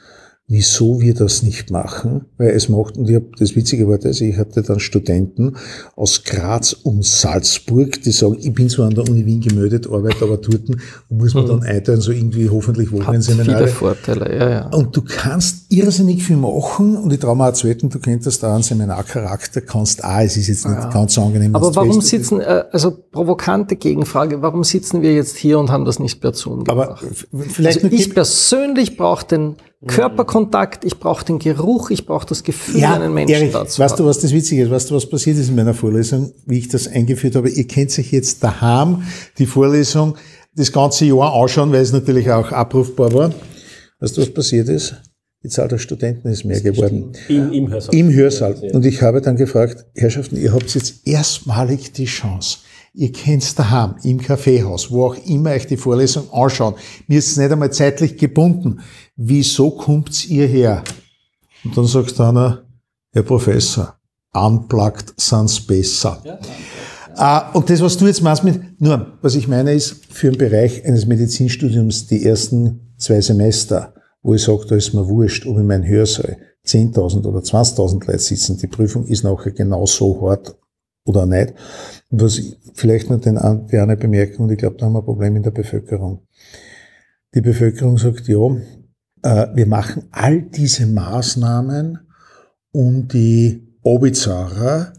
wieso wir das nicht machen, weil es macht, und ich hab, das Witzige war das, ich hatte dann Studenten aus Graz und Salzburg, die sagen, ich bin zwar an der Uni Wien gemeldet, arbeite aber dort, muss man mhm. dann einteilen, so irgendwie hoffentlich Wochenendseminare. viele Vorteile, ja, ja. Und du kannst irrsinnig viel machen, und ich traue mir auch zu wetten, du könntest da einen Seminarcharakter, kannst auch, es ist jetzt nicht ja. ganz so angenehm. Aber warum sitzen, äh, also provokante Gegenfrage, warum sitzen wir jetzt hier und haben das nicht per Zoom gemacht? Aber vielleicht also ich persönlich brauche den Körperkontakt, ich brauche den Geruch, ich brauche das Gefühl, ja, einen Menschen Erich, dazu Weißt du, was das Witzige ist? Weißt du, was passiert ist in meiner Vorlesung, wie ich das eingeführt habe? Ihr kennt sich jetzt daheim die Vorlesung das ganze Jahr anschauen, weil es natürlich auch abrufbar war. Weißt du, was passiert ist? Die Zahl der Studenten ist mehr geworden. Im, Im Hörsaal. Im Hörsaal. Und ich habe dann gefragt, Herrschaften, ihr habt jetzt erstmalig die Chance, Ihr kennt's daheim, im Kaffeehaus, wo auch immer euch die Vorlesung anschauen. Mir ist es nicht einmal zeitlich gebunden. Wieso kommt's ihr her? Und dann sagt einer, Herr Professor, unplugged sind's besser. Ja, ja. Uh, und das, was du jetzt machst mit, nur, was ich meine ist, für den Bereich eines Medizinstudiums die ersten zwei Semester, wo ich sage, da ist mir wurscht, ob ich mein Hörsaal 10.000 oder 20.000 Leute sitzen, die Prüfung ist nachher genauso hart oder nicht. Und was vielleicht noch den, die eine Bemerkung, und ich glaube, da haben wir ein Problem in der Bevölkerung. Die Bevölkerung sagt, ja, wir machen all diese Maßnahmen, um die Obizara,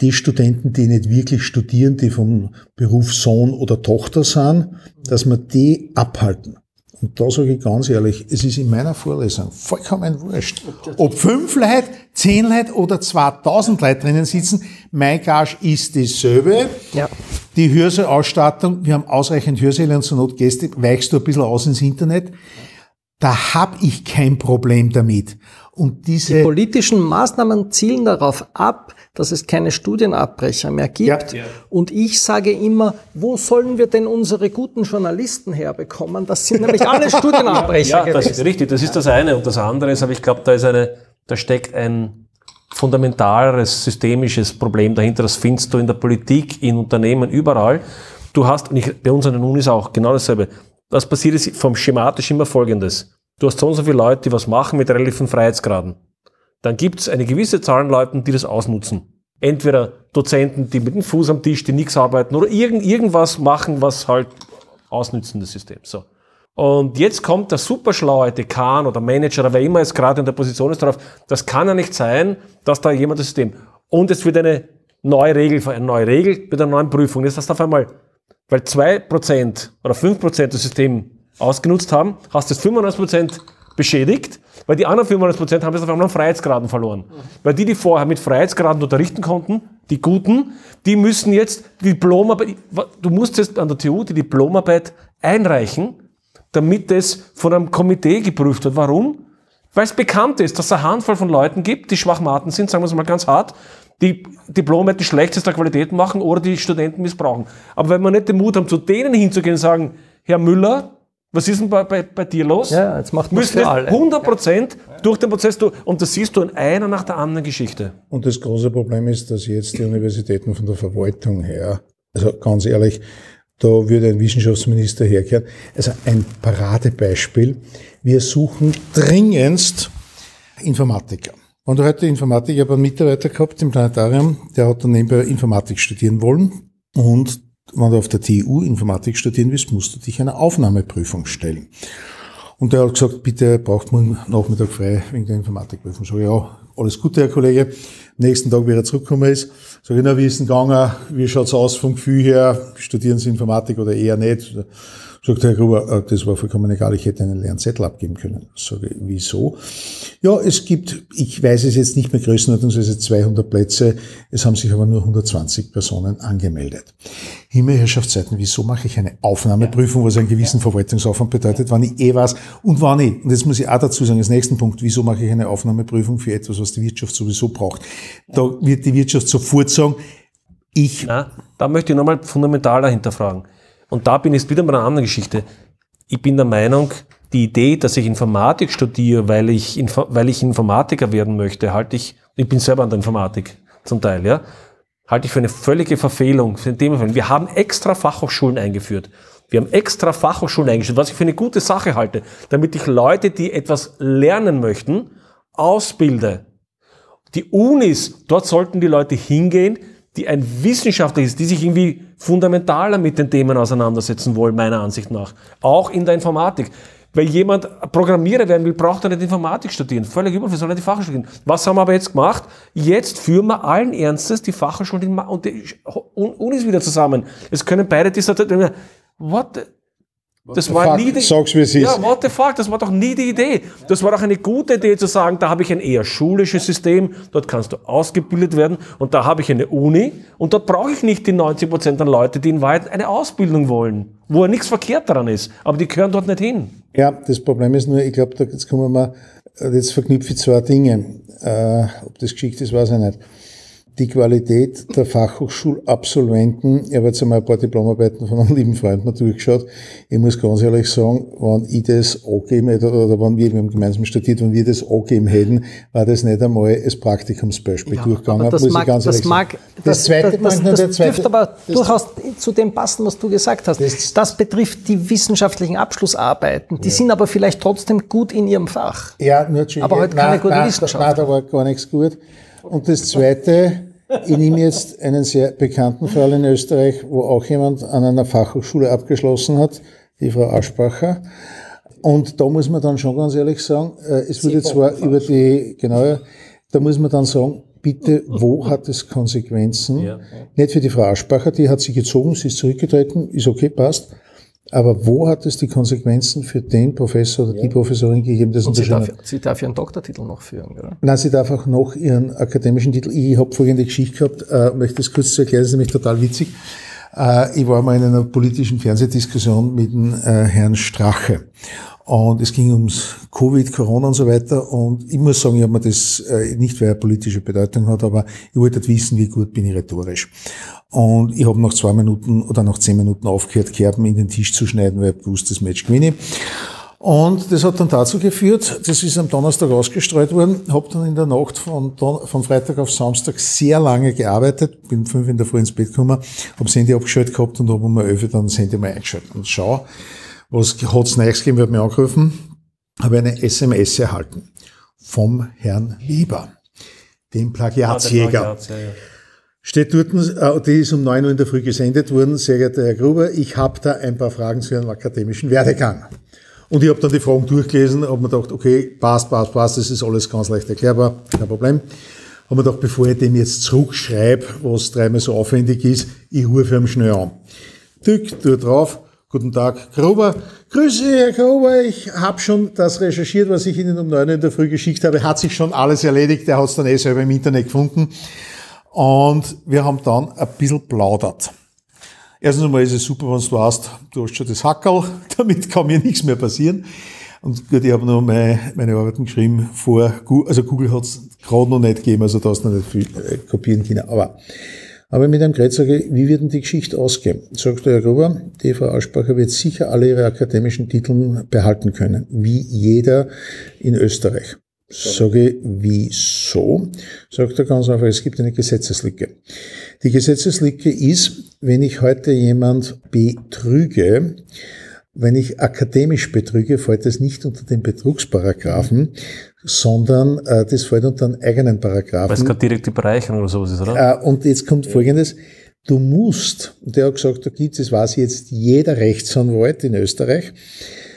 die Studenten, die nicht wirklich studieren, die vom Beruf Sohn oder Tochter sind, dass wir die abhalten. Und da sage ich ganz ehrlich, es ist in meiner Vorlesung vollkommen wurscht. Ob fünf Leute, zehn Leute oder 2000 Leute drinnen sitzen, mein Gage ist dasselbe. Ja. Die Hörsaalausstattung, wir haben ausreichend Hörsäle und zur Not Gäste, weichst du ein bisschen aus ins Internet. Da habe ich kein Problem damit. Und diese die politischen Maßnahmen zielen darauf ab, dass es keine Studienabbrecher mehr gibt. Ja. Und ich sage immer, wo sollen wir denn unsere guten Journalisten herbekommen? Das sind nämlich alle Studienabbrecher. Ja, das ist richtig. Das ist das eine. Und das andere ist, aber ich glaube, da ist eine, da steckt ein fundamentaleres systemisches Problem dahinter. Das findest du in der Politik, in Unternehmen, überall. Du hast, und ich, bei uns an den Unis auch, genau dasselbe. Was passiert ist vom schematisch immer Folgendes. Du hast so und so viele Leute, die was machen mit relativen Freiheitsgraden dann gibt es eine gewisse Zahl an Leuten, die das ausnutzen. Entweder Dozenten, die mit dem Fuß am Tisch, die nichts arbeiten oder irgend, irgendwas machen, was halt ausnützen das System. So. Und jetzt kommt der superschlaue Dekan oder Manager oder wer immer es gerade in der Position ist darauf, das kann ja nicht sein, dass da jemand das System. Und es wird eine neue Regel, eine neue Regel mit einer neuen Prüfung. Jetzt hast du auf einmal, weil 2% oder 5% das System ausgenutzt haben, hast du das 95% beschädigt, weil die anderen 95% haben das auf einmal an Freiheitsgraden verloren. Mhm. Weil die, die vorher mit Freiheitsgraden unterrichten konnten, die Guten, die müssen jetzt die Diplomarbeit, du musst jetzt an der TU die Diplomarbeit einreichen, damit es von einem Komitee geprüft wird. Warum? Weil es bekannt ist, dass es eine Handvoll von Leuten gibt, die Schwachmaten sind, sagen wir es mal ganz hart, die Diplomarbeit die schlechteste Qualität machen oder die Studenten missbrauchen. Aber wenn wir nicht den Mut haben, zu denen hinzugehen und sagen, Herr Müller, was ist denn bei, bei, bei dir los? Ja, jetzt macht man es für alle. 100 Prozent ja. durch den Prozess durch. Und das siehst du in einer nach der anderen Geschichte. Und das große Problem ist, dass jetzt die Universitäten von der Verwaltung her, also ganz ehrlich, da würde ein Wissenschaftsminister herkehren. Also ein Paradebeispiel. Wir suchen dringendst Informatiker. Und heute Informatiker, ich habe einen Mitarbeiter gehabt im Planetarium, der hat dann nebenbei Informatik studieren wollen. Und wenn du auf der TU Informatik studieren willst, musst du dich einer Aufnahmeprüfung stellen. Und der hat gesagt, bitte braucht man Nachmittag frei wegen der Informatikprüfung. So, ja, alles Gute, Herr Kollege. Nächsten Tag, wie er zurückgekommen ist, sage ich, na, wie ist denn gegangen? Wie schaut's aus vom Gefühl her? Studieren Sie Informatik oder eher nicht? Sagt Herr Gruber, äh, das war vollkommen egal, ich hätte einen leeren Zettel abgeben können. Sage wieso? Ja, es gibt, ich weiß es jetzt nicht mehr größenordnungsweise 200 Plätze, es haben sich aber nur 120 Personen angemeldet. Himmelherrschaftszeiten, wieso mache ich eine Aufnahmeprüfung, was einen gewissen Verwaltungsaufwand bedeutet, wann ich eh was und wann ich, und jetzt muss ich auch dazu sagen, als nächsten Punkt, wieso mache ich eine Aufnahmeprüfung für etwas, was die Wirtschaft sowieso braucht? Da wird die Wirtschaft sofort sagen, ich... Na, da möchte ich nochmal fundamentaler hinterfragen und da bin ich wieder bei einer anderen Geschichte. Ich bin der Meinung, die die Idee, dass ich Informatik studiere, weil ich, weil ich Informatiker werden möchte, halte ich, ich bin selber an der Informatik zum Teil, ja, halte ich für eine völlige Verfehlung. Für ein Thema. Wir haben extra Fachhochschulen eingeführt. Wir haben extra Fachhochschulen eingestellt, was ich für eine gute Sache halte, damit ich Leute, die etwas lernen möchten, ausbilde. Die Unis, dort sollten die Leute hingehen, die ein wissenschaftliches, die sich irgendwie fundamentaler mit den Themen auseinandersetzen wollen, meiner Ansicht nach. Auch in der Informatik. Weil jemand Programmierer werden will, braucht er nicht Informatik studieren. Völlig überflüssig, soll er die Fachhochschule studieren. Was haben wir aber jetzt gemacht? Jetzt führen wir allen Ernstes die Fachhochschulen und die Unis wieder zusammen. Es können beide Dissertationen. What? Das war fuck? nie die, Sag's, wie es ist. Ja, what the fuck, das war doch nie die Idee. Das war doch eine gute Idee zu sagen, da habe ich ein eher schulisches System, dort kannst du ausgebildet werden und da habe ich eine Uni und dort brauche ich nicht die 90 Prozent an Leute, die in Wahrheit eine Ausbildung wollen, wo ja nichts verkehrt daran ist, aber die gehören dort nicht hin. Ja, das Problem ist nur, ich glaube, jetzt kommen wir, jetzt verknüpfe ich zwei Dinge. Äh, ob das geschickt ist, weiß ich nicht die Qualität der Fachhochschulabsolventen. Ich habe jetzt einmal ein paar Diplomarbeiten von einem lieben Freund mal durchgeschaut. Ich muss ganz ehrlich sagen, wenn ich das angegeben hätte, oder wenn wir, wir haben gemeinsam studiert, wenn wir das angegeben hätten, war das nicht einmal als Praktikumsbeispiel ja, durchgegangen. das muss mag, ich ganz das ehrlich mag, sagen. das, zweite, das, das, das dürfte aber das durchaus zu dem passen, was du gesagt hast. Das, das betrifft die wissenschaftlichen Abschlussarbeiten. Die ja. sind aber vielleicht trotzdem gut in ihrem Fach. Ja, nur Aber halt keine gute Wissenschaft. Nein, da war gar nichts gut. Und das Zweite, ich nehme jetzt einen sehr bekannten Fall in Österreich, wo auch jemand an einer Fachhochschule abgeschlossen hat, die Frau Aschbacher. Und da muss man dann schon ganz ehrlich sagen, äh, es wurde zwar über die, genau, da muss man dann sagen, bitte, wo hat es Konsequenzen? Ja. Nicht für die Frau Aschbacher, die hat sie gezogen, sie ist zurückgetreten, ist okay, passt. Aber wo hat es die Konsequenzen für den Professor oder ja. die Professorin gegeben, das Und sie darf, sie darf ihren Doktortitel noch führen, oder? Nein, sie darf auch noch ihren akademischen Titel. Ich habe folgende Geschichte gehabt, äh, möchte das kurz zu erklären, das ist nämlich total witzig. Äh, ich war mal in einer politischen Fernsehdiskussion mit dem äh, Herrn Strache. Und es ging ums Covid, Corona und so weiter. Und ich muss sagen, ich habe mir das äh, nicht, weil er politische Bedeutung hat, aber ich wollte halt wissen, wie gut bin ich rhetorisch. Und ich habe nach zwei Minuten oder nach zehn Minuten aufgehört, Kerben in den Tisch zu schneiden, weil ich wusste, das Match gewinne. Und das hat dann dazu geführt, das ist am Donnerstag ausgestreut worden, habe dann in der Nacht von, Don von Freitag auf Samstag sehr lange gearbeitet, bin fünf in der Früh ins Bett gekommen, habe das Handy abgeschaltet gehabt und habe um elf dann das Handy mal eingeschaltet. Und schau, was hat's Neues gegeben, wird mir angerufen, habe eine SMS erhalten vom Herrn Weber, dem Plagiatsjäger. Ah, Steht dort, äh, die ist um 9 Uhr in der Früh gesendet worden, sehr geehrter Herr Gruber, ich habe da ein paar Fragen zu Ihrem akademischen Werdegang. Und ich habe dann die Fragen durchgelesen, habe mir gedacht, okay, passt, passt, passt, das ist alles ganz leicht erklärbar, kein Problem. Habe mir gedacht, bevor ich dem jetzt zurückschreibe, was dreimal so aufwendig ist, ich rufe ihm schnell an. Tück, tu drauf, Guten Tag, Gruber. Grüße, Herr Gruber. Ich habe schon das recherchiert, was ich Ihnen um neun in der Früh geschickt habe. Hat sich schon alles erledigt. Er hat es dann eh selber im Internet gefunden. Und wir haben dann ein bisschen plaudert. Erstens einmal ist es super, wenn du hast, du hast schon das Hackerl, damit kann mir nichts mehr passieren. Und gut, ich habe noch meine, meine Arbeiten geschrieben vor, also Google hat es gerade noch nicht gegeben, also da hast du noch nicht viel äh, kopieren können. Aber aber mit einem Gerät sage ich, wie wird denn die Geschichte ausgehen? Sagt der Herr Gruber, die Frau Aschbacher wird sicher alle ihre akademischen Titel behalten können, wie jeder in Österreich. Sage ich, wieso? Sagt er ganz einfach, es gibt eine Gesetzeslücke. Die Gesetzeslücke ist, wenn ich heute jemand betrüge, wenn ich akademisch betrüge, fällt das nicht unter den Betrugsparagraphen, sondern äh, das fällt unter einen eigenen Paragraphen. Weil es gerade direkt die Bereicherung oder sowas ist, oder? Äh, und jetzt kommt Folgendes. Du musst, und der hat gesagt, da gibt es, weiß jetzt jeder Rechtsanwalt in Österreich,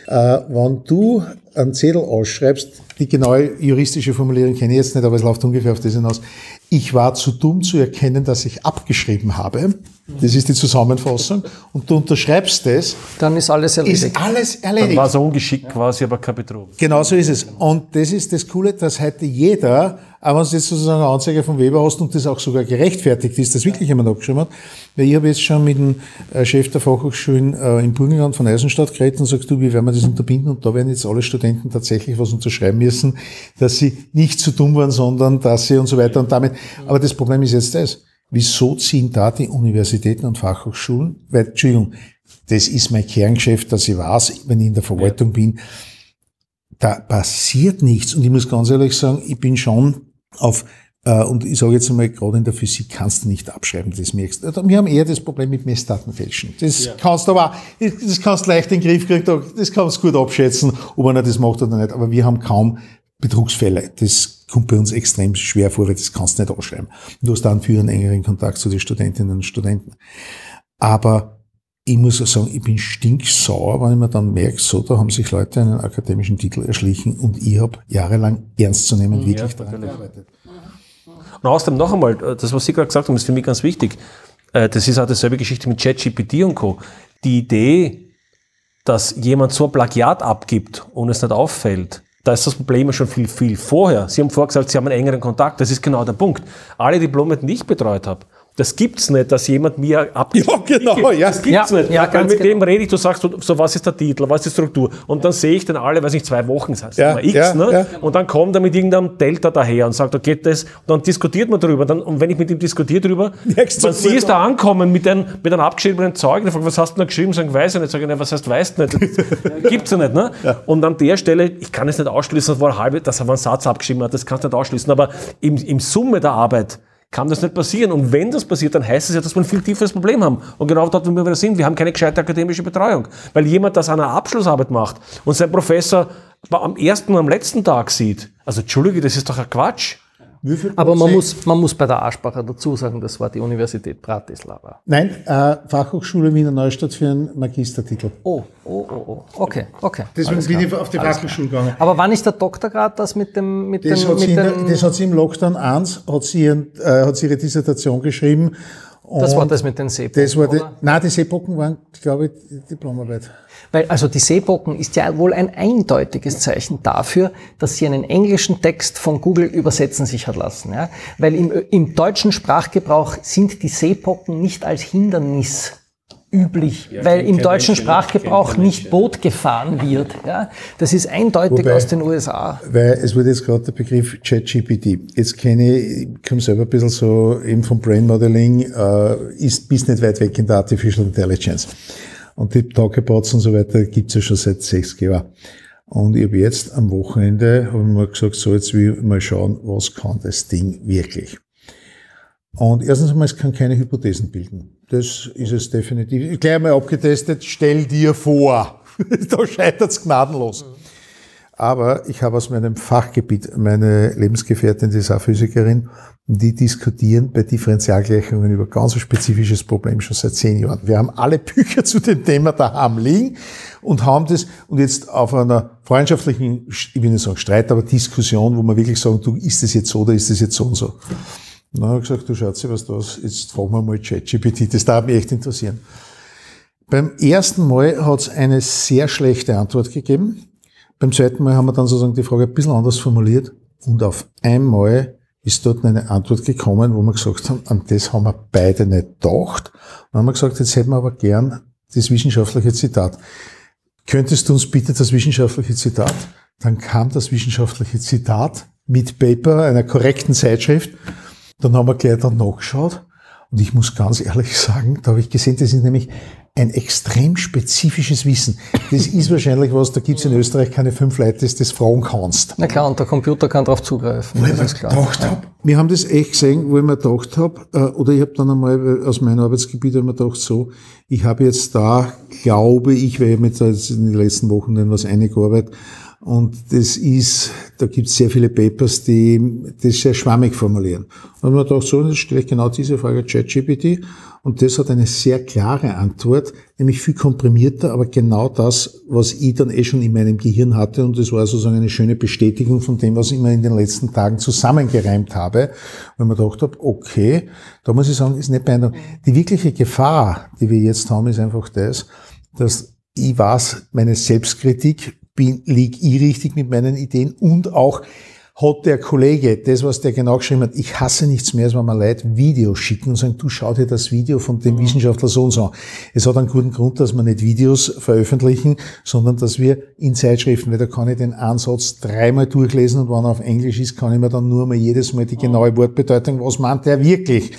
wenn du einen Zettel ausschreibst, die genaue juristische Formulierung kenne ich jetzt nicht, aber es läuft ungefähr auf das hinaus. Ich war zu dumm zu erkennen, dass ich abgeschrieben habe. Das ist die Zusammenfassung. Und du unterschreibst das. Dann ist alles erledigt. Ist alles erledigt. Dann war es ungeschickt quasi, aber kein Betrug. Genau so ist es. Und das ist das Coole, dass heute jeder, auch wenn du jetzt sozusagen eine Anzeige von Weber hast und das auch sogar gerechtfertigt ist, dass wirklich jemand abgeschrieben hat. Weil ich habe jetzt schon mit dem äh, Chef der Fachhochschulen äh, im Burgenland von Eisenstadt geredet und sagst du, wie werden wir das unterbinden? Und da werden jetzt alle Studenten tatsächlich was unterschreiben müssen, dass sie nicht zu dumm waren, sondern dass sie und so weiter. Und damit, aber das Problem ist jetzt das Wieso ziehen da die Universitäten und Fachhochschulen? Weil, Entschuldigung, das ist mein Kerngeschäft, dass ich weiß, wenn ich in der Verwaltung bin, da passiert nichts. Und ich muss ganz ehrlich sagen, ich bin schon auf äh, und ich sage jetzt einmal, gerade in der Physik kannst du nicht abschreiben, das merkst du. Wir haben eher das Problem mit Messdatenfälschen. Das ja. kannst du aber, das kannst leicht in den Griff kriegen, das kannst du gut abschätzen, ob einer das macht oder nicht. Aber wir haben kaum Betrugsfälle. Das kommt bei uns extrem schwer vor, weil das kannst du nicht ausschreiben. Du hast dann für einen engeren Kontakt zu den Studentinnen und Studenten. Aber ich muss auch sagen, ich bin stinksauer, wenn ich mir dann merke, so, da haben sich Leute einen akademischen Titel erschlichen und ich habe jahrelang ernst zu nehmen wirklich ja, daran gearbeitet. Und außerdem noch einmal, äh, das, was Sie gerade gesagt haben, ist für mich ganz wichtig. Äh, das ist auch dieselbe Geschichte mit ChatGPT und Co. Die Idee, dass jemand so ein Plagiat abgibt und es nicht auffällt, da ist das Problem schon viel, viel vorher. Sie haben vorher gesagt, Sie haben einen engeren Kontakt. Das ist genau der Punkt. Alle Diplome, die ich betreut habe, das gibt's nicht, dass jemand mir ab. Ja, genau, ja. Das gibt's ja, nicht. Ja, Weil mit genau. dem rede ich, du sagst, so, was ist der Titel, was ist die Struktur? Und dann sehe ich dann alle, weiß ich, zwei Wochen, das heißt ja, X, ja, ne? Ja. Und dann kommt er mit irgendeinem Delta daher und sagt, okay, das, und dann diskutiert man darüber. Dann, und wenn ich mit ihm diskutiere darüber, Merkst dann sie ist da ankommen mit einem, mit einem abgeschriebenen Zeug, und fragt, was hast du da geschrieben? Sagen, weiß ich nicht. Sag ich, was heißt, weißt du nicht? gibt's ja nicht, ne? Und an der Stelle, ich kann es nicht ausschließen, er, halbe, dass er einen Satz abgeschrieben hat, das kannst du nicht ausschließen, aber im, im Summe der Arbeit, kann das nicht passieren. Und wenn das passiert, dann heißt es ja, dass wir ein viel tieferes Problem haben. Und genau dort, wo wir wieder sind, wir haben keine gescheite akademische Betreuung. Weil jemand das an einer Abschlussarbeit macht und sein Professor am ersten und am letzten Tag sieht, also Entschuldige, das ist doch ein Quatsch. Aber man muss, man muss bei der Aussprache dazu sagen, das war die Universität Bratislava. Nein, äh, Fachhochschule Wiener Neustadt für einen Magistertitel. Oh, oh, oh, oh. Okay, okay. Deswegen bin ich auf die Fachhochschule gegangen. Aber wann ist der Doktorgrad das mit dem... Mit das, dem, hat mit sie den, das hat sie im Lockdown 1, hat sie, ihren, äh, hat sie ihre Dissertation geschrieben. das war das mit den Seepocken, das war die, Nein, die Seepocken waren, glaube ich, Diplomarbeit. Weil also die Seebocken ist ja wohl ein eindeutiges Zeichen dafür, dass sie einen englischen Text von Google übersetzen sich hat lassen. Ja? Weil im, im deutschen Sprachgebrauch sind die Seepocken nicht als Hindernis üblich, ja, weil im deutschen Sprachgebrauch nicht Boot gefahren wird. Ja, das ist eindeutig Wobei, aus den USA. Weil es wurde jetzt gerade der Begriff ChatGPT. Jetzt kenne ich, ich komme selber ein bisschen so eben vom Brain Modeling, äh, ist bis nicht weit weg in der Artificial Intelligence. Und die Talkabouts und so weiter gibt's ja schon seit sechs Jahren. Und ich habe jetzt am Wochenende hab ich mir gesagt, so jetzt will ich mal schauen, was kann das Ding wirklich. Und erstens einmal, es kann keine Hypothesen bilden. Das ist es definitiv. Gleich einmal abgetestet, stell dir vor. da scheitert's gnadenlos. Aber ich habe aus meinem Fachgebiet meine Lebensgefährtin, die ist auch Physikerin, die diskutieren bei Differentialgleichungen über ganz ein spezifisches Problem schon seit zehn Jahren. Wir haben alle Bücher zu dem Thema daheim liegen und haben das, und jetzt auf einer freundschaftlichen, ich will nicht sagen Streit, aber Diskussion, wo man wirklich sagen, du, ist das jetzt so oder ist das jetzt so und so. Und dann habe ich gesagt, du Schatzi, was das, jetzt fragen wir mal ChatGPT, das darf mich echt interessieren. Beim ersten Mal hat es eine sehr schlechte Antwort gegeben. Beim zweiten Mal haben wir dann sozusagen die Frage ein bisschen anders formuliert und auf einmal ist dort eine Antwort gekommen, wo wir gesagt haben, an das haben wir beide nicht gedacht. Dann haben wir gesagt, jetzt hätten wir aber gern das wissenschaftliche Zitat. Könntest du uns bitte das wissenschaftliche Zitat? Dann kam das wissenschaftliche Zitat mit Paper, einer korrekten Zeitschrift. Dann haben wir gleich dann nachgeschaut. Und ich muss ganz ehrlich sagen, da habe ich gesehen, das ist nämlich ein extrem spezifisches Wissen. Das ist wahrscheinlich was, da gibt es in Österreich keine fünf Leute, dass das fragen kannst. Na klar, und der Computer kann darauf zugreifen. Wo ich mir gedacht habe, wir haben das echt gesehen, wo ich mir gedacht habe, äh, oder ich habe dann einmal aus meinem Arbeitsgebiet immer gedacht, so, ich habe jetzt da, glaube ich, weil ich mit in den letzten Wochen dann was eingearbeitet und das ist, da gibt es sehr viele Papers, die das sehr schwammig formulieren. Und man dachte so, jetzt stelle ich genau diese Frage ChatGPT und das hat eine sehr klare Antwort, nämlich viel komprimierter, aber genau das, was ich dann eh schon in meinem Gehirn hatte. Und das war sozusagen eine schöne Bestätigung von dem, was ich mir in den letzten Tagen zusammengereimt habe. Weil man gedacht habe, okay, da muss ich sagen, ist nicht beeindruckend. Die wirkliche Gefahr, die wir jetzt haben, ist einfach das, dass ich weiß, meine Selbstkritik bin, liege ich richtig mit meinen Ideen und auch hat der Kollege, das, was der genau geschrieben hat, ich hasse nichts mehr, als wenn man Leute Videos schicken und sagen, du schau dir das Video von dem Wissenschaftler so und so an. Es hat einen guten Grund, dass wir nicht Videos veröffentlichen, sondern dass wir in Zeitschriften, weil da kann ich den Ansatz dreimal durchlesen und wenn er auf Englisch ist, kann ich mir dann nur mal jedes Mal die genaue Wortbedeutung, was meint er wirklich.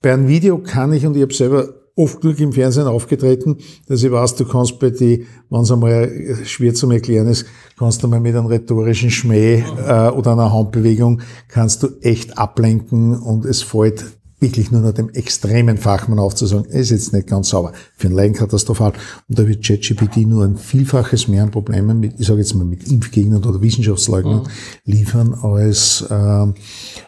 Bei einem Video kann ich, und ich habe selber oft genug im Fernsehen aufgetreten, dass ich weiß, du kannst bei die, wenn es einmal schwer zum Erklären ist, kannst du mal mit einem rhetorischen Schmäh äh, oder einer Handbewegung, kannst du echt ablenken und es fällt wirklich nur noch dem extremen Fachmann aufzusagen, ist jetzt nicht ganz sauber. Für einen Laien katastrophal. Und da wird ChatGPT nur ein Vielfaches mehr an Problemen mit, ich sage jetzt mal mit Impfgegnern oder Wissenschaftsleugnern mhm. liefern als äh,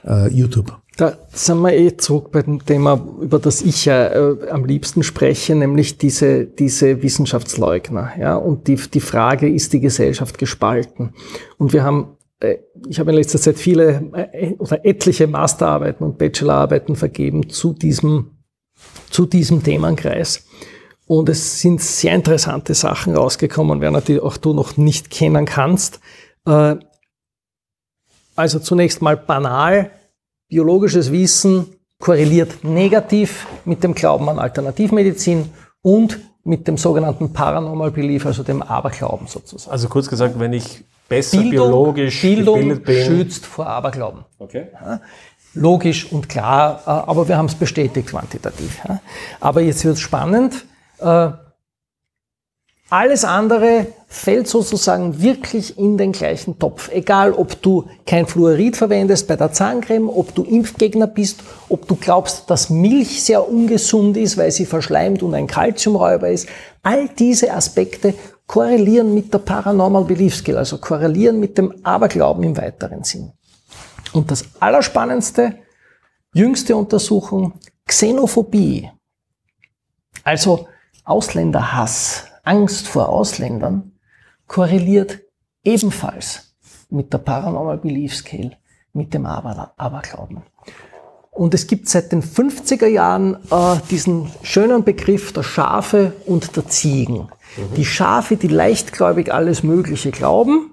äh, YouTube. Da sind wir eh zurück bei dem Thema, über das ich ja äh, am liebsten spreche, nämlich diese, diese Wissenschaftsleugner. Ja? Und die, die Frage, ist die Gesellschaft gespalten? Und wir haben äh, ich habe in letzter Zeit viele äh, oder etliche Masterarbeiten und Bachelorarbeiten vergeben zu diesem, zu diesem Themenkreis. Und es sind sehr interessante Sachen rausgekommen, werden die auch du noch nicht kennen kannst. Äh, also zunächst mal banal, biologisches Wissen korreliert negativ mit dem Glauben an Alternativmedizin und mit dem sogenannten Paranormal Belief, also dem Aberglauben sozusagen. Also kurz gesagt, wenn ich besser Bildung, biologisch Bildung gebildet bin. schützt vor Aberglauben. Okay. Ja, logisch und klar, äh, aber wir haben es bestätigt quantitativ. Ja. Aber jetzt wird es spannend. Äh, alles andere fällt sozusagen wirklich in den gleichen Topf. Egal, ob du kein Fluorid verwendest bei der Zahncreme, ob du Impfgegner bist, ob du glaubst, dass Milch sehr ungesund ist, weil sie verschleimt und ein Kalziumräuber ist. All diese Aspekte korrelieren mit der Paranormal Belief Skill, also korrelieren mit dem Aberglauben im weiteren Sinn. Und das Allerspannendste, jüngste Untersuchung, Xenophobie. Also Ausländerhass, Angst vor Ausländern, korreliert ebenfalls mit der Paranormal Belief Scale, mit dem Aber Aberglauben. Und es gibt seit den 50er Jahren äh, diesen schönen Begriff der Schafe und der Ziegen. Mhm. Die Schafe, die leichtgläubig alles Mögliche glauben,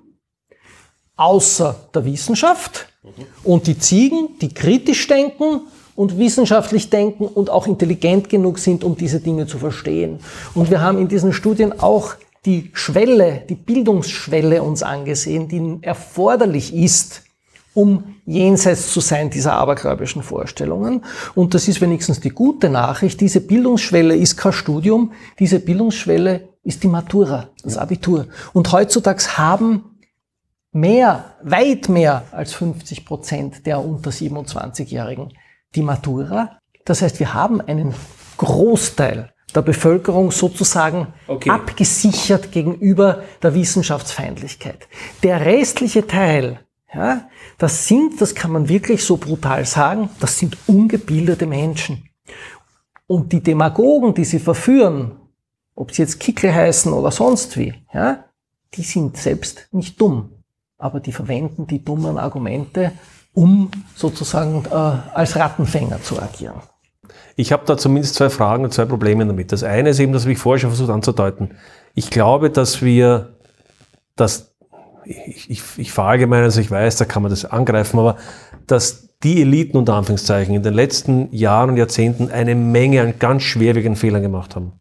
außer der Wissenschaft. Mhm. Und die Ziegen, die kritisch denken und wissenschaftlich denken und auch intelligent genug sind, um diese Dinge zu verstehen. Und wir haben in diesen Studien auch die Schwelle, die Bildungsschwelle uns angesehen, die erforderlich ist, um jenseits zu sein dieser abergläubischen Vorstellungen. Und das ist wenigstens die gute Nachricht. Diese Bildungsschwelle ist kein Studium, diese Bildungsschwelle ist die Matura, das Abitur. Und heutzutage haben mehr, weit mehr als 50 Prozent der unter 27-Jährigen die Matura. Das heißt, wir haben einen Großteil der Bevölkerung sozusagen okay. abgesichert gegenüber der Wissenschaftsfeindlichkeit. Der restliche Teil, ja, das sind, das kann man wirklich so brutal sagen, das sind ungebildete Menschen. Und die Demagogen, die sie verführen, ob sie jetzt Kickel heißen oder sonst wie, ja, die sind selbst nicht dumm, aber die verwenden die dummen Argumente, um sozusagen äh, als Rattenfänger zu agieren. Ich habe da zumindest zwei Fragen und zwei Probleme damit. Das eine ist eben, das habe ich vorher schon versucht anzudeuten. Ich glaube, dass wir, dass ich, ich, ich verallgemeine, also ich weiß, da kann man das angreifen, aber dass die Eliten unter Anführungszeichen in den letzten Jahren und Jahrzehnten eine Menge an ganz schwerwiegenden Fehlern gemacht haben.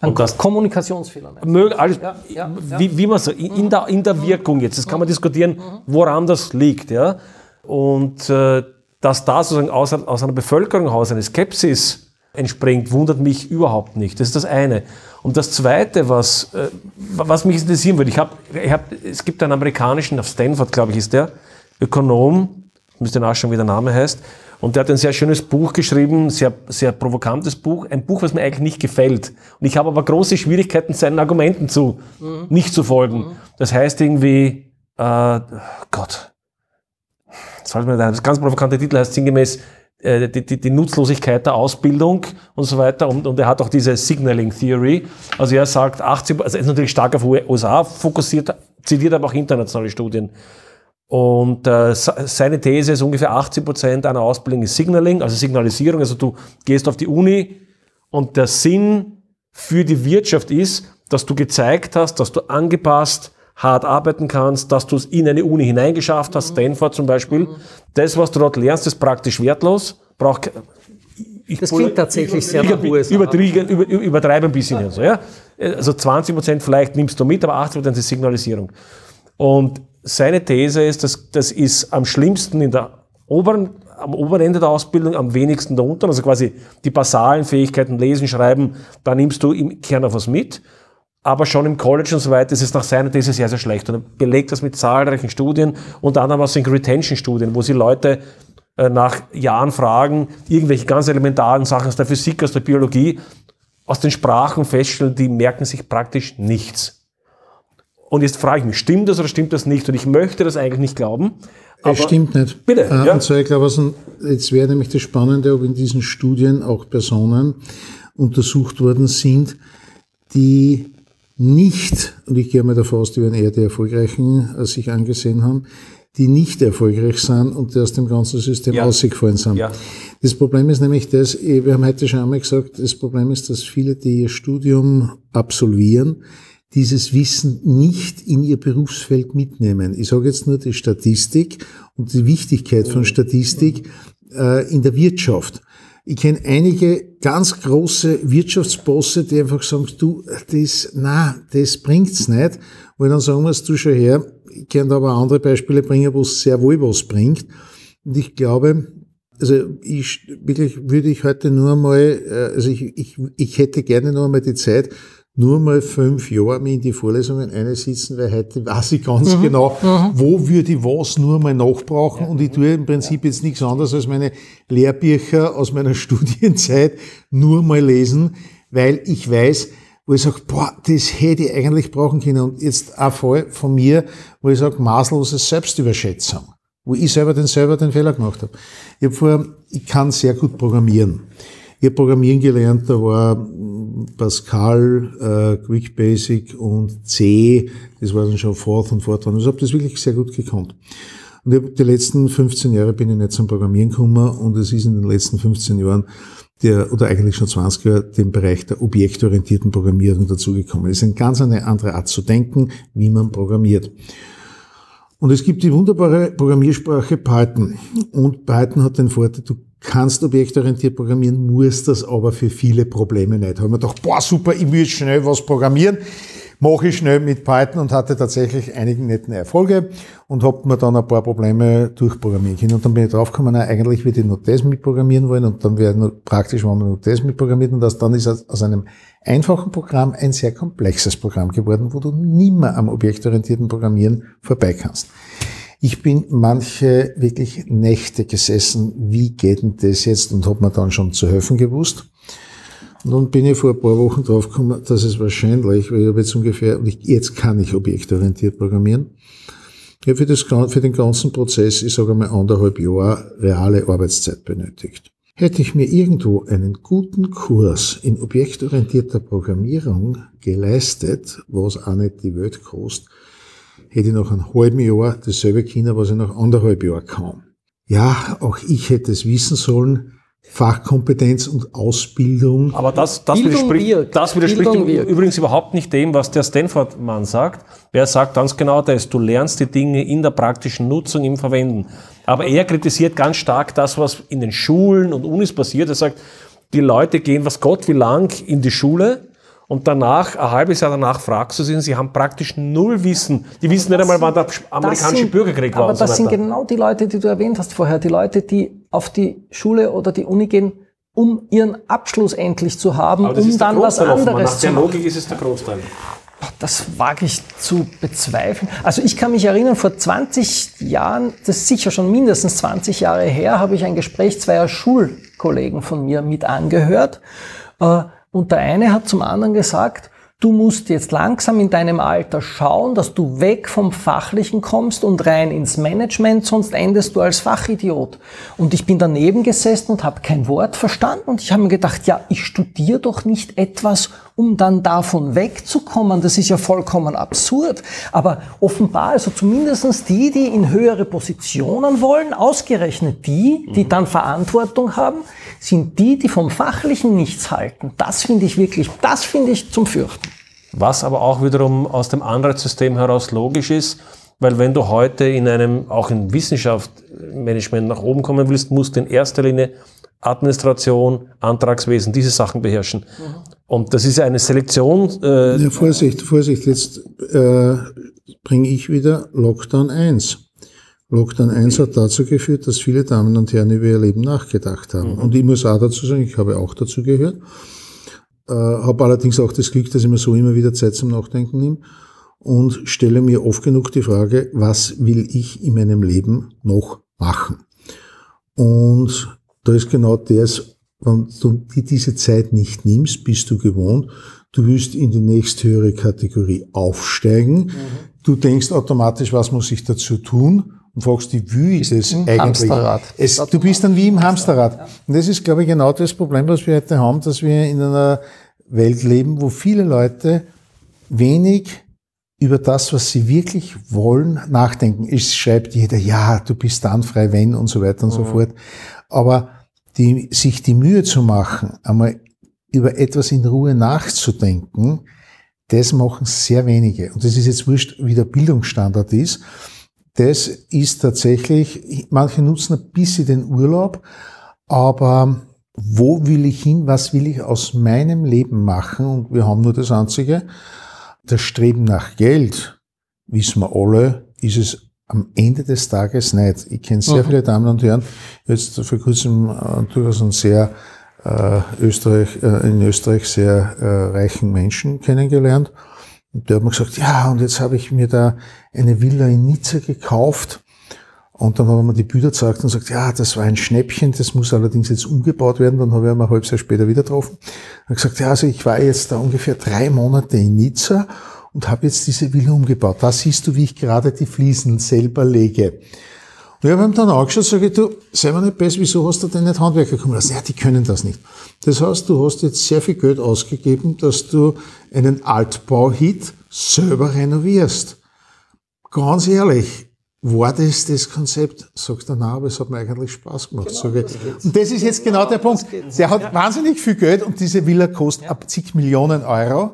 Und das Kommunikationsfehler. Alles, ja, ja, wie, wie man so, in, der, in der Wirkung jetzt, das kann man diskutieren, woran das liegt. Ja? Und äh, dass da sozusagen aus, aus einer Bevölkerung heraus eine Skepsis entspringt, wundert mich überhaupt nicht. Das ist das eine. Und das zweite, was, äh, was mich interessieren würde, ich hab, ich hab, es gibt einen amerikanischen, auf Stanford, glaube ich, ist der, Ökonom, müsste nachschauen, wie der Name heißt, und der hat ein sehr schönes Buch geschrieben, sehr, sehr provokantes Buch, ein Buch, was mir eigentlich nicht gefällt. Und ich habe aber große Schwierigkeiten, seinen Argumenten zu, mhm. nicht zu folgen. Mhm. Das heißt irgendwie, äh, Gott, das, mir das ganz provokante Titel heißt sinngemäß, äh, die, die, die, Nutzlosigkeit der Ausbildung und so weiter. Und, und er hat auch diese Signaling Theory. Also er sagt, 80, also er ist natürlich stark auf USA fokussiert, zitiert aber auch internationale Studien. Und äh, seine These ist ungefähr 80 Prozent einer Ausbildung ist Signaling, also Signalisierung. Also du gehst auf die Uni und der Sinn für die Wirtschaft ist, dass du gezeigt hast, dass du angepasst hart arbeiten kannst, dass du es in eine Uni hineingeschafft hast, Stanford zum Beispiel. Das, was du dort lernst, ist praktisch wertlos. Braucht ich das klingt tatsächlich sehr nach USA. Übertreibe, über, übertreibe ein bisschen. Also, ja? also 20 Prozent vielleicht nimmst du mit, aber 80 Prozent ist Signalisierung. Und seine These ist, dass das ist am schlimmsten in der oberen am oberen Ende der Ausbildung, am wenigsten der unteren, also quasi die basalen Fähigkeiten, Lesen, Schreiben, da nimmst du im Kern auf was mit. Aber schon im College und so weiter ist es nach seiner These sehr, sehr schlecht. Und er belegt das mit zahlreichen Studien, unter anderem aus den Retention-Studien, wo sie Leute äh, nach Jahren fragen, irgendwelche ganz elementaren Sachen aus der Physik, aus der Biologie, aus den Sprachen feststellen, die merken sich praktisch nichts. Und jetzt frage ich mich, stimmt das oder stimmt das nicht? Und ich möchte das eigentlich nicht glauben. Es stimmt nicht. Bitte. Äh, ja. Und zwar, ich glaube, also, jetzt wäre nämlich das Spannende, ob in diesen Studien auch Personen untersucht worden sind, die nicht, und ich gehe mal davon aus, die werden eher die Erfolgreichen äh, sich angesehen haben, die nicht erfolgreich sind und die aus dem ganzen System Ja. rausgefallen sind. Ja. Das Problem ist nämlich das, eh, wir haben heute schon einmal gesagt, das Problem ist, dass viele, die ihr Studium absolvieren, dieses Wissen nicht in ihr Berufsfeld mitnehmen. Ich sage jetzt nur die Statistik und die Wichtigkeit von Statistik äh, in der Wirtschaft. Ich kenne einige ganz große Wirtschaftsbosse, die einfach sagen, du, das, na, das bringt's nicht. Ich dann sagen muss, du schon her, ich kann da aber andere Beispiele bringen, wo es sehr wohl was bringt. Und ich glaube, also ich wirklich würde ich heute nur mal, äh, also ich, ich, ich hätte gerne nur mal die Zeit, nur mal fünf Jahre mich in die Vorlesungen einsitzen, weil heute weiß ich ganz genau, wo würde ich was nur mal nachbrauchen und ich tue im Prinzip jetzt nichts anderes als meine Lehrbücher aus meiner Studienzeit nur mal lesen, weil ich weiß, wo ich sage, boah, das hätte ich eigentlich brauchen können. Und jetzt ein Fall von mir, wo ich sage, maßlose Selbstüberschätzung wo ich selber den selber den Fehler gemacht habe. Ich habe vor, ich kann sehr gut programmieren. Ich habe Programmieren gelernt, da war Pascal, äh, Quick Basic und C, das war dann schon Forth und Fortran. Also ich habe das wirklich sehr gut gekonnt. Und ich hab, die letzten 15 Jahre bin ich nicht zum Programmieren gekommen und es ist in den letzten 15 Jahren der, oder eigentlich schon 20 Jahre, den Bereich der objektorientierten Programmierung dazugekommen. Es ist eine ganz eine andere Art zu denken, wie man programmiert. Und es gibt die wunderbare Programmiersprache Python. Und Python hat den Vorteil, du kannst objektorientiert programmieren, musst das aber für viele Probleme nicht. Da habe ich mir gedacht, boah, super, ich will schnell was programmieren. Mache ich schnell mit Python und hatte tatsächlich einige netten Erfolge und habe mir dann ein paar Probleme durchprogrammieren können. Und dann bin ich draufgekommen, eigentlich würde ich nur das mitprogrammieren wollen und dann wäre nur praktisch, wenn man nur das mitprogrammiert und das, dann ist aus aus einem einfachen Programm ein sehr komplexes Programm geworden, wo du nimmer am objektorientierten Programmieren vorbei kannst. Ich bin manche wirklich Nächte gesessen, wie geht denn das jetzt? Und habe mir dann schon zu helfen gewusst. Dann bin ich vor ein paar Wochen draufgekommen, dass es wahrscheinlich, weil ich habe jetzt ungefähr, jetzt kann ich objektorientiert programmieren. Ich habe für, für den ganzen Prozess, ich sage mal anderthalb Jahre, reale Arbeitszeit benötigt. Hätte ich mir irgendwo einen guten Kurs in objektorientierter Programmierung geleistet, was auch nicht die Welt kostet, hätte ich nach einem halben Jahr dasselbe Kinder, was ich nach anderthalb Jahren kann. Ja, auch ich hätte es wissen sollen. Fachkompetenz und Ausbildung. Aber das, das Bildung widerspricht, wirkt. das widerspricht übrigens überhaupt nicht dem, was der Stanford-Mann sagt. Der sagt ganz genau das, du lernst die Dinge in der praktischen Nutzung, im Verwenden. Aber er kritisiert ganz stark das, was in den Schulen und Unis passiert. Er sagt, die Leute gehen, was Gott wie lang, in die Schule und danach, ein halbes Jahr danach fragst du sie, und sie haben praktisch null Wissen. Die wissen nicht einmal, wann der amerikanische sind- Bürgerkrieg war Aber und so das sind genau die Leute, die du erwähnt hast vorher. Die Leute, die auf die Schule oder die Uni gehen, um ihren Abschluss endlich zu haben, das um der dann was offenbar. anderes Nach zu der machen. Logik ist es der Großteil. Das wage ich zu bezweifeln. Also ich kann mich erinnern, vor 20 Jahren, das ist sicher schon mindestens 20 Jahre her, habe ich ein Gespräch zweier Schulkollegen von mir mit angehört. Äh, Und der eine hat zum anderen gesagt, du musst jetzt langsam in deinem Alter schauen, dass du weg vom Fachlichen kommst und rein ins Management, sonst endest du als Fachidiot. Und ich bin daneben gesessen und habe kein Wort verstanden und ich habe mir gedacht, ja, ich studiere doch nicht etwas, um dann davon wegzukommen. Das ist ja vollkommen absurd. Aber offenbar, also zumindestens die, die in höhere Positionen wollen, ausgerechnet die, die dann Verantwortung haben, sind die, die vom Fachlichen nichts halten. Das finde ich wirklich, das finde ich zum Fürchten. Was aber auch wiederum aus dem Anreizsystem heraus logisch ist, weil wenn du heute in einem, auch in Wissenschaftsmanagement nach oben kommen willst, musst du in erster Linie Administration, Antragswesen, diese Sachen beherrschen. Und das ist ja eine Selektion. Äh, Ja, Vorsicht, Vorsicht, jetzt äh, bringe ich wieder Lockdown 1. Lockdown 1 hat dazu geführt, dass viele Damen und Herren über ihr Leben nachgedacht haben. Mhm. Und ich muss auch dazu sagen, ich habe auch dazu gehört. Äh, habe allerdings auch das Glück, dass ich mir so immer wieder Zeit zum Nachdenken nehme und stelle mir oft genug die Frage, was will ich in meinem Leben noch machen? Und da ist genau das, wenn du dir diese Zeit nicht nimmst, bist du gewohnt, du willst in die nächsthöhere Kategorie aufsteigen. Du denkst automatisch, was muss ich dazu tun? Und fragst dich, wie ist es eigentlich? Hamsterrad. Es, du bist dann wie im Hamsterrad. Und das ist, glaube ich, genau das Problem, was wir heute haben, dass wir in einer Welt leben, wo viele Leute wenig über das, was sie wirklich wollen, nachdenken. Es schreibt jeder, ja, du bist dann frei, wenn und so weiter und so fort. Aber die, sich die Mühe zu machen, einmal über etwas in Ruhe nachzudenken, das machen sehr wenige. Und das ist jetzt wurscht, wie der Bildungsstandard ist. Das ist tatsächlich, manche nutzen ein bisschen den Urlaub, aber wo will ich hin, was will ich aus meinem Leben machen? Und wir haben nur das Einzige, das Streben nach Geld, wissen wir alle, ist es am Ende des Tages nicht. Ich kenne sehr viele Damen und Herren, jetzt vor kurzem äh, durchaus einen sehr äh, Österreich, äh, in Österreich sehr äh, reichen Menschen kennengelernt. Und der hat mir gesagt, ja, und jetzt habe ich mir da eine Villa in Nizza gekauft. Und dann haben wir die Bilder gezeigt und gesagt, ja, das war ein Schnäppchen, das muss allerdings jetzt umgebaut werden. Dann habe ich ihn ein halbes Jahr später wieder getroffen. Und gesagt, ja, also ich war jetzt da ungefähr drei Monate in Nizza und habe jetzt diese Villa umgebaut. Da siehst du, wie ich gerade die Fliesen selber lege. Und ich habe ihm dann angeschaut, sage ich, du, sei mir nicht besser, wieso hast du denn nicht Handwerker kommen lassen? Ja, die können das nicht. Das heißt, du hast jetzt sehr viel Geld ausgegeben, dass du einen Altbauhit selber renovierst. Ganz ehrlich, war das das Konzept? Sagt er, nein, aber es hat mir eigentlich Spaß gemacht. Sage ich. Und das ist jetzt genau der Punkt. Der hat wahnsinnig viel Geld und diese Villa kostet ab zig Millionen Euro.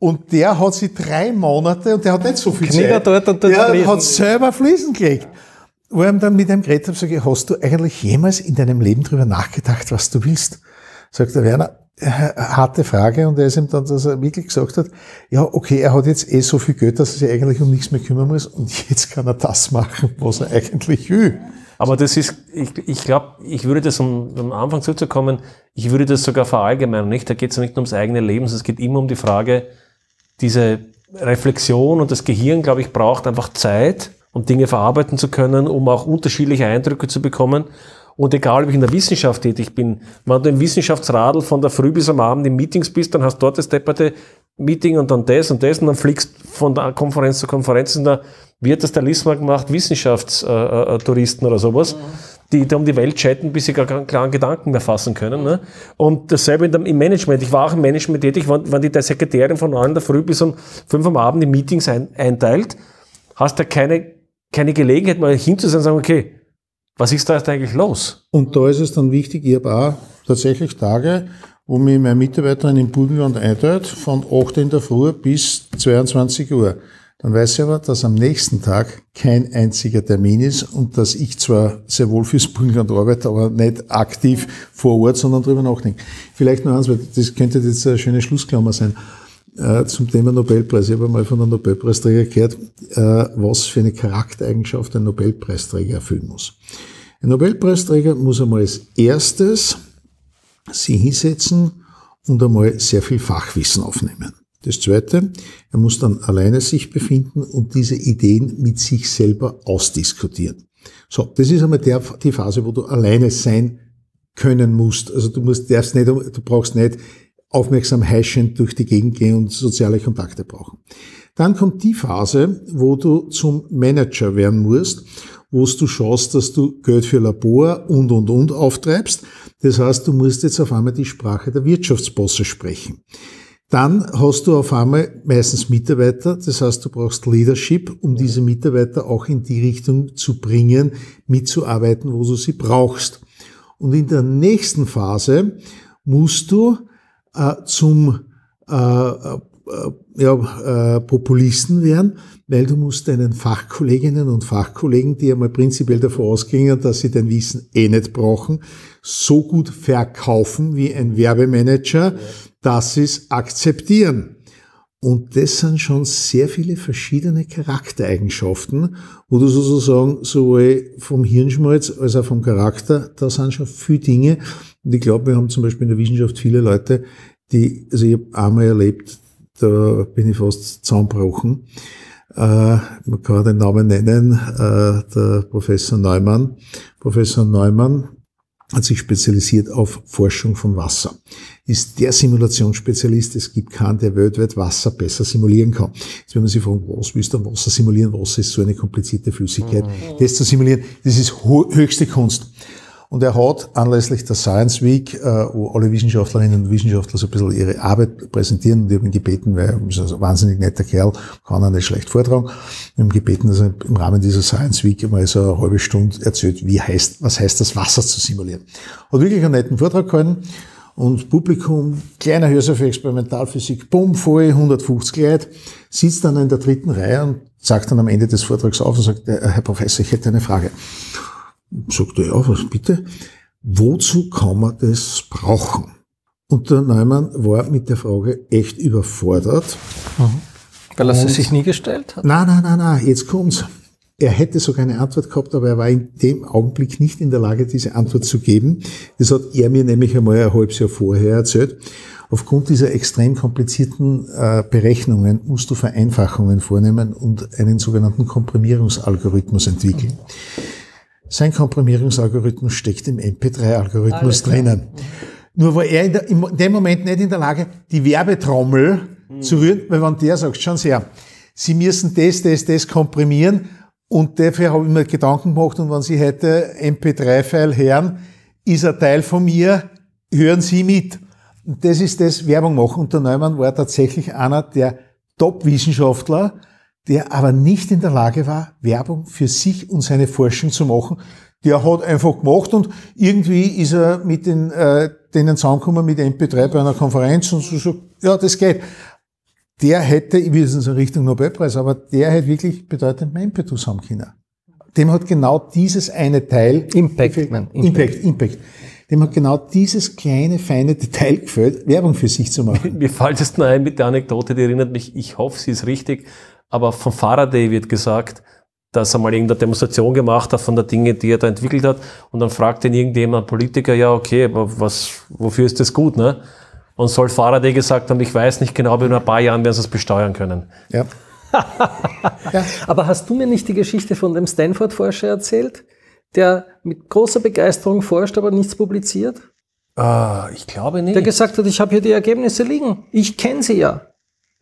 Und der hat sie drei Monate, und der hat nicht so viel Knitter Zeit, dort und dort der hat selber Fliesen gelegt. Wo ich dann mit ihm geredet habe, sage ich, hast du eigentlich jemals in deinem Leben drüber nachgedacht, was du willst? Sagt der Werner, äh, harte Frage, und er ist ihm dann, dass er wirklich gesagt hat, ja, okay, er hat jetzt eh so viel Geld, dass er sich eigentlich um nichts mehr kümmern muss, und jetzt kann er das machen, was er eigentlich will. Aber das ist, ich, ich glaube, ich würde das, um am Anfang zuzukommen, ich würde das sogar verallgemeinern, nicht? Da geht es nicht nur ums eigene Leben, sondern es geht immer um die Frage, diese Reflexion und das Gehirn, glaube ich, braucht einfach Zeit, um Dinge verarbeiten zu können, um auch unterschiedliche Eindrücke zu bekommen. Und egal, ob ich in der Wissenschaft tätig bin, wenn du im Wissenschaftsradl von der Früh bis am Abend in Meetings bist, dann hast du dort das depperte Meeting und dann das und das und dann fliegst von der Konferenz zu Konferenz und da wird das der Lisma gemacht, Wissenschaftstouristen Touristen oder sowas, die, die um die Welt chatten, bis sie gar keinen klaren Gedanken mehr fassen können. Ne? Und dasselbe im Management. Ich war auch im Management tätig, wenn, die der Sekretärin von 9 in der Früh bis um 5 am Abend in Meetings ein, einteilt, hast du keine, keine Gelegenheit mal hinzusehen und sagen, okay, was ist da jetzt eigentlich los? Und da ist es dann wichtig, ich habe auch tatsächlich Tage, wo mich meine Mitarbeiterin im Burgenland einteilt, von 8 in der Früh bis 22 Uhr. Dann weiß ich aber, dass am nächsten Tag kein einziger Termin ist und dass ich zwar sehr wohl fürs Burgenland arbeite, aber nicht aktiv vor Ort, sondern drüber nachdenke. Vielleicht noch eins, weil das könnte jetzt eine schöne Schlussklammer sein äh, zum Thema Nobelpreis. Ich habe einmal von einem Nobelpreisträger gehört, äh, was für eine Charaktereigenschaft ein Nobelpreisträger erfüllen muss. Ein Nobelpreisträger muss einmal als erstes sie hinsetzen und einmal sehr viel Fachwissen aufnehmen. Das zweite, er muss dann alleine sich befinden und diese Ideen mit sich selber ausdiskutieren. So, das ist einmal der, die Phase, wo du alleine sein können musst. Also du musst, nicht, du brauchst nicht aufmerksam heischend durch die Gegend gehen und soziale Kontakte brauchen. Dann kommt die Phase, wo du zum Manager werden musst, wo du schaust, dass du Geld für Labor und, und, und auftreibst. Das heißt, du musst jetzt auf einmal die Sprache der Wirtschaftsbosse sprechen. Dann hast du auf einmal meistens Mitarbeiter, das heißt, du brauchst Leadership, um diese Mitarbeiter auch in die Richtung zu bringen, mitzuarbeiten, wo du sie brauchst. Und in der nächsten Phase musst du äh, zum äh, äh, ja, äh, Populisten werden, weil du musst deinen Fachkolleginnen und Fachkollegen, die einmal prinzipiell davon ausgingen, dass sie dein Wissen eh nicht brauchen, so gut verkaufen wie ein Werbemanager, dass sie es akzeptieren. Und das sind schon sehr viele verschiedene Charaktereigenschaften, wo du sozusagen sowohl vom Hirnschmalz als auch vom Charakter, da sind schon viele Dinge. Und ich glaube, wir haben zum Beispiel in der Wissenschaft viele Leute, die, also ich habe einmal erlebt, da bin ich fast zusammengebrochen. Äh, man kann den Namen nennen, äh, der Professor Neumann. Professor Neumann hat sich spezialisiert auf Forschung von Wasser. Ist der Simulationsspezialist. Es gibt keinen, der weltweit Wasser besser simulieren kann. Jetzt wenn man sich fragen, was willst du Wasser simulieren? Wasser ist so eine komplizierte Flüssigkeit. Mhm. Das zu simulieren, das ist höchste Kunst. Und er hat anlässlich der Science Week, äh, wo alle Wissenschaftlerinnen und Wissenschaftler so ein bisschen ihre Arbeit präsentieren, und ich habe ihn gebeten, weil er ist ein wahnsinnig netter Kerl, kann er nicht schlecht vortragen, wir haben gebeten, dass er im Rahmen dieser Science Week mal so eine halbe Stunde erzählt, wie heißt, was heißt das Wasser zu simulieren. Hat wirklich einen netten Vortrag gehalten und Publikum, kleiner Hörsaal für Experimentalphysik, bumm, voll, 150 Leute, sitzt dann in der dritten Reihe und sagt dann am Ende des Vortrags auf und sagt, äh, Herr Professor, ich hätte eine Frage. Sagt er, ja, was bitte? Wozu kann man das brauchen? Und der Neumann war mit der Frage echt überfordert. Mhm. Weil er sie sich nie gestellt hat? Nein, nein, nein, nein, jetzt kommt's. Er hätte sogar eine Antwort gehabt, aber er war in dem Augenblick nicht in der Lage, diese Antwort zu geben. Das hat er mir nämlich einmal ein halbes Jahr vorher erzählt. Aufgrund dieser extrem komplizierten äh, Berechnungen musst du Vereinfachungen vornehmen und einen sogenannten Komprimierungsalgorithmus entwickeln. Mhm. Sein Komprimierungsalgorithmus steckt im MP3-Algorithmus drinnen. Nur war er in, der, in, dem Moment nicht in der Lage, die Werbetrommel mhm. zu rühren, weil wenn der sagt, schauen Sie her, Sie müssen das, das, das komprimieren und dafür habe ich mir Gedanken gemacht und wenn Sie heute MP3-File hören, ist ein Teil von mir, hören Sie mit. Und das ist das Werbung machen. Und der Neumann war tatsächlich einer der Top-Wissenschaftler, der aber nicht in der Lage war, Werbung für sich und seine Forschung zu machen. Der hat einfach gemacht und irgendwie ist er mit den, äh, denen zusammengekommen mit MP3 bei einer Konferenz und so, so ja, das geht. Der hätte, ich will es in Richtung Nobelpreis, aber der hätte wirklich bedeutend mehr Impetus haben können. Dem hat genau dieses eine Teil. Impact, Impact, Impact. Impact. Dem hat genau dieses kleine, feine Detail gefällt, Werbung für sich zu machen. Mir fällt es nur ein mit der Anekdote, die erinnert mich, ich hoffe, sie ist richtig, aber von Faraday wird gesagt, dass er mal irgendeine Demonstration gemacht hat von der Dinge, die er da entwickelt hat. Und dann fragt ihn irgendjemand, Politiker, ja, okay, aber was, wofür ist das gut, ne? Und soll Faraday gesagt haben, ich weiß nicht genau, aber in ein paar Jahren werden sie es besteuern können. Ja. ja. Aber hast du mir nicht die Geschichte von dem Stanford-Forscher erzählt, der mit großer Begeisterung forscht, aber nichts publiziert? Uh, ich glaube nicht. Der gesagt hat, ich habe hier die Ergebnisse liegen. Ich kenne sie ja.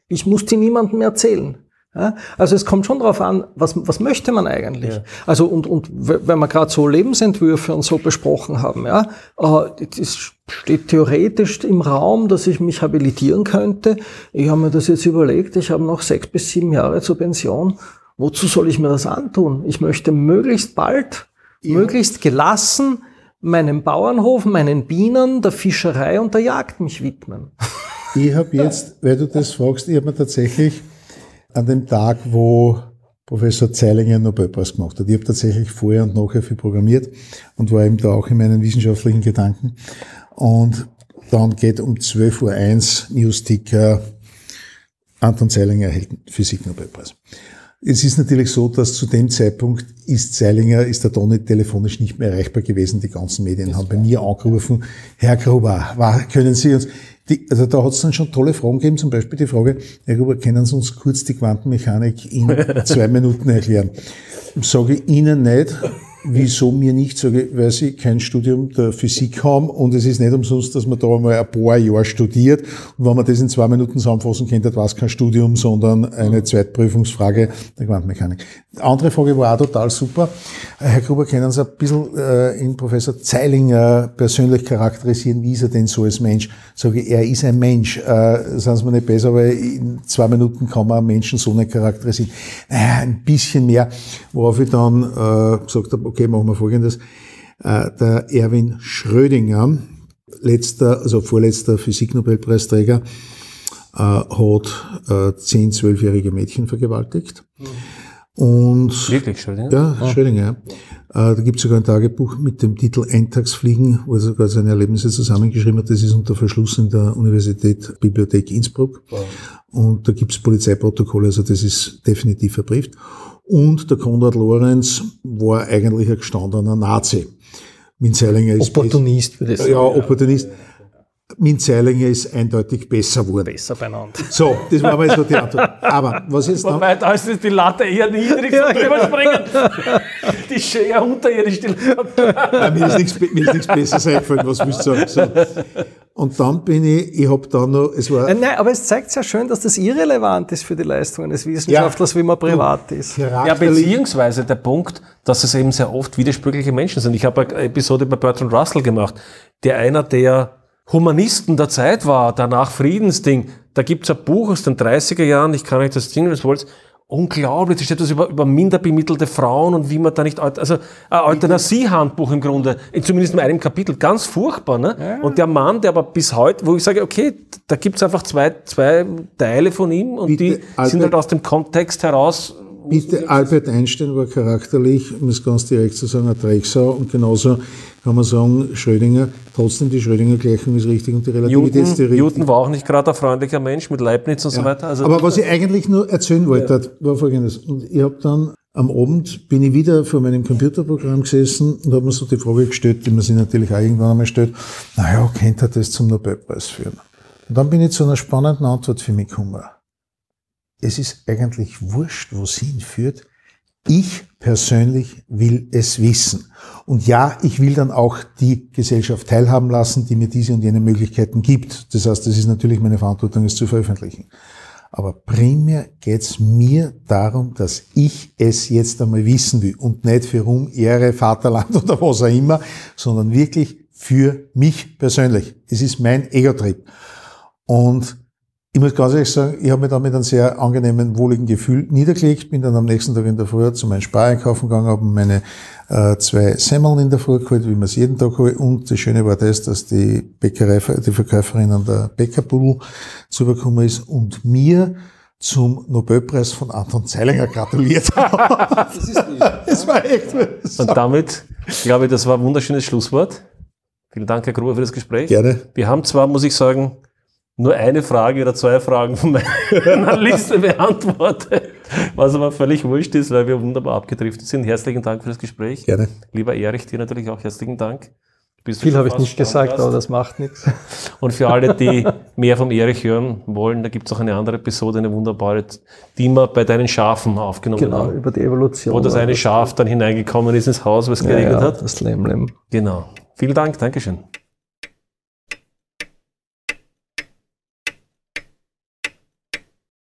Ich muss die niemandem erzählen. Ja, also es kommt schon darauf an, was, was möchte man eigentlich? Ja. Also und, und wenn wir gerade so Lebensentwürfe und so besprochen haben, ja, äh, es steht theoretisch im Raum, dass ich mich habilitieren könnte. Ich habe mir das jetzt überlegt, ich habe noch sechs bis sieben Jahre zur Pension. Wozu soll ich mir das antun? Ich möchte möglichst bald, ja. möglichst gelassen meinem Bauernhof, meinen Bienen, der Fischerei und der Jagd mich widmen. Ich habe jetzt, weil du das fragst, ich habe mir tatsächlich an dem Tag, wo Professor Zeilinger Nobelpreis gemacht hat. Ich habe tatsächlich vorher und nachher viel programmiert und war eben da auch in meinen wissenschaftlichen Gedanken. Und dann geht um 12.01 Uhr Newsticker, Anton Zeilinger erhält Physik-Nobelpreis. Es ist natürlich so, dass zu dem Zeitpunkt ist Zeilinger, ist der Donny telefonisch nicht mehr erreichbar gewesen. Die ganzen Medien haben bei mir angerufen, Herr Gruber, können Sie uns, die, also da hat es dann schon tolle Fragen gegeben, zum Beispiel die Frage, Herr Gruber, können Sie uns kurz die Quantenmechanik in zwei Minuten erklären? Sage ich Ihnen nicht, Wieso mir nicht? Sage weil sie kein Studium der Physik haben und es ist nicht umsonst, dass man da einmal ein paar Jahre studiert. Und wenn man das in zwei Minuten zusammenfassen könnte, war es kein Studium, sondern eine Zweitprüfungsfrage der Quantenmechanik. Andere Frage war auch total super. Herr Gruber, können Sie ein bisschen äh, in Professor Zeilinger persönlich charakterisieren? Wie ist er denn so als Mensch? Sage ich, er ist ein Mensch. Äh, sagen Sie mir nicht besser, aber in zwei Minuten kann man einen Menschen so nicht charakterisieren. Naja, ein bisschen mehr, worauf ich dann äh, gesagt habe, okay, machen wir Folgendes. Äh, der Erwin Schrödinger, letzter, also vorletzter Physiknobelpreisträger, äh, hat äh, zehn, zwölfjährige Mädchen vergewaltigt. Mhm. Und Wirklich, Schrödinger? ja, Schrödinger, ja. Äh, Da gibt es sogar ein Tagebuch mit dem Titel Eintagsfliegen, wo er sogar seine Erlebnisse zusammengeschrieben hat. Das ist unter Verschluss in der Universität Bibliothek Innsbruck. Und da gibt es Polizeiprotokolle, also das ist definitiv verbrieft. Und der Konrad Lorenz war eigentlich ein gestandener Nazi. Minzerlinger ist Opportunist, würde ich sagen. ja, Opportunist. Minzerlinger ist eindeutig besser geworden. Besser beieinander. So, das war mal so die Antwort. Aber was jetzt noch, Wobei, da ist die Latte eher niedrig zum Überspringen. Die ist schon eher unterirdisch. Die Latte. Nein, mir, ist nichts, mir ist nichts Besseres eingefallen, was willst du sagen? So. Und dann bin ich, ich habe dann noch, es war Nein, aber es zeigt sehr schön, dass das irrelevant ist für die Leistungen des Wissenschaftlers, wie man privat ist. Ja, beziehungsweise der Punkt, dass es eben sehr oft widersprüchliche Menschen sind. Ich habe eine Episode bei Bertrand Russell gemacht, der einer der Humanisten der Zeit war, danach Friedensding. Da gibt's ein Buch aus den 30er Jahren, ich kann euch das Ding, was wollt. Unglaublich, da steht was über, über minder bemittelte Frauen und wie man da nicht, also ein Euthanasie-Handbuch im Grunde, in zumindest in einem Kapitel, ganz furchtbar. Ne? Und der Mann, der aber bis heute, wo ich sage, okay, da gibt's einfach zwei, zwei Teile von ihm und Bitte, die sind Albert- halt aus dem Kontext heraus bitte, Albert Einstein war charakterlich, um es ganz direkt zu sagen, eine Drecksau und genauso kann man sagen, Schrödinger, trotzdem die Schrödinger-Gleichung ist richtig und die Newton, Relativitätstheorie. Newton war auch nicht gerade ein freundlicher Mensch mit Leibniz und so weiter. Also Aber was ich eigentlich nur erzählen wollte, war folgendes. Und ich habe dann am Abend bin ich wieder vor meinem Computerprogramm gesessen und habe mir so die Frage gestellt, die man sich natürlich auch irgendwann einmal stellt, naja, könnte er das zum Nobelpreis führen? Und dann bin ich zu einer spannenden Antwort für mich gekommen. Es ist eigentlich wurscht, wo es hinführt. Ich persönlich will es wissen. Und ja, ich will dann auch die Gesellschaft teilhaben lassen, die mir diese und jene Möglichkeiten gibt. Das heißt, es ist natürlich meine Verantwortung, es zu veröffentlichen. Aber primär geht's mir darum, dass ich es jetzt einmal wissen will und nicht für Ruhm, Ehre, Vaterland oder was auch immer, sondern wirklich für mich persönlich. Es ist mein Ego-Trip. Und ich muss ganz ehrlich sagen, ich habe mich da mit einem sehr angenehmen, wohligen Gefühl niedergelegt, bin dann am nächsten Tag in der Früh zu meinem Spar einkaufen gegangen, habe meine äh, zwei Semmeln in der Früh geholt, wie man es jeden Tag holt. Und das Schöne war das, dass die Bäckerei, die Verkäuferin an der Bäckerbudel zugekommen ist und mir zum Nobelpreis von Anton Zeilinger gratuliert hat. Das, ist das war echt Und damit, glaube ich, das war ein wunderschönes Schlusswort. Vielen Dank, Herr Gruber, für das Gespräch. gerne. Wir haben zwar, muss ich sagen, nur eine Frage oder zwei Fragen von meiner Liste beantwortet, was aber völlig wurscht ist, weil wir wunderbar abgedriftet sind. Herzlichen Dank für das Gespräch. Gerne. Lieber Erich, dir natürlich auch herzlichen Dank. Viel habe ich nicht gesagt, Stammgast. aber das macht nichts. Und für alle, die mehr vom Erich hören wollen, da gibt es auch eine andere Episode, eine wunderbare, die wir bei deinen Schafen aufgenommen Genau, haben. über die Evolution. Wo das eine Schaf dann hineingekommen ist ins Haus, was ja, geregnet ja, hat. das Lämmlem. Genau. Vielen Dank, Dankeschön.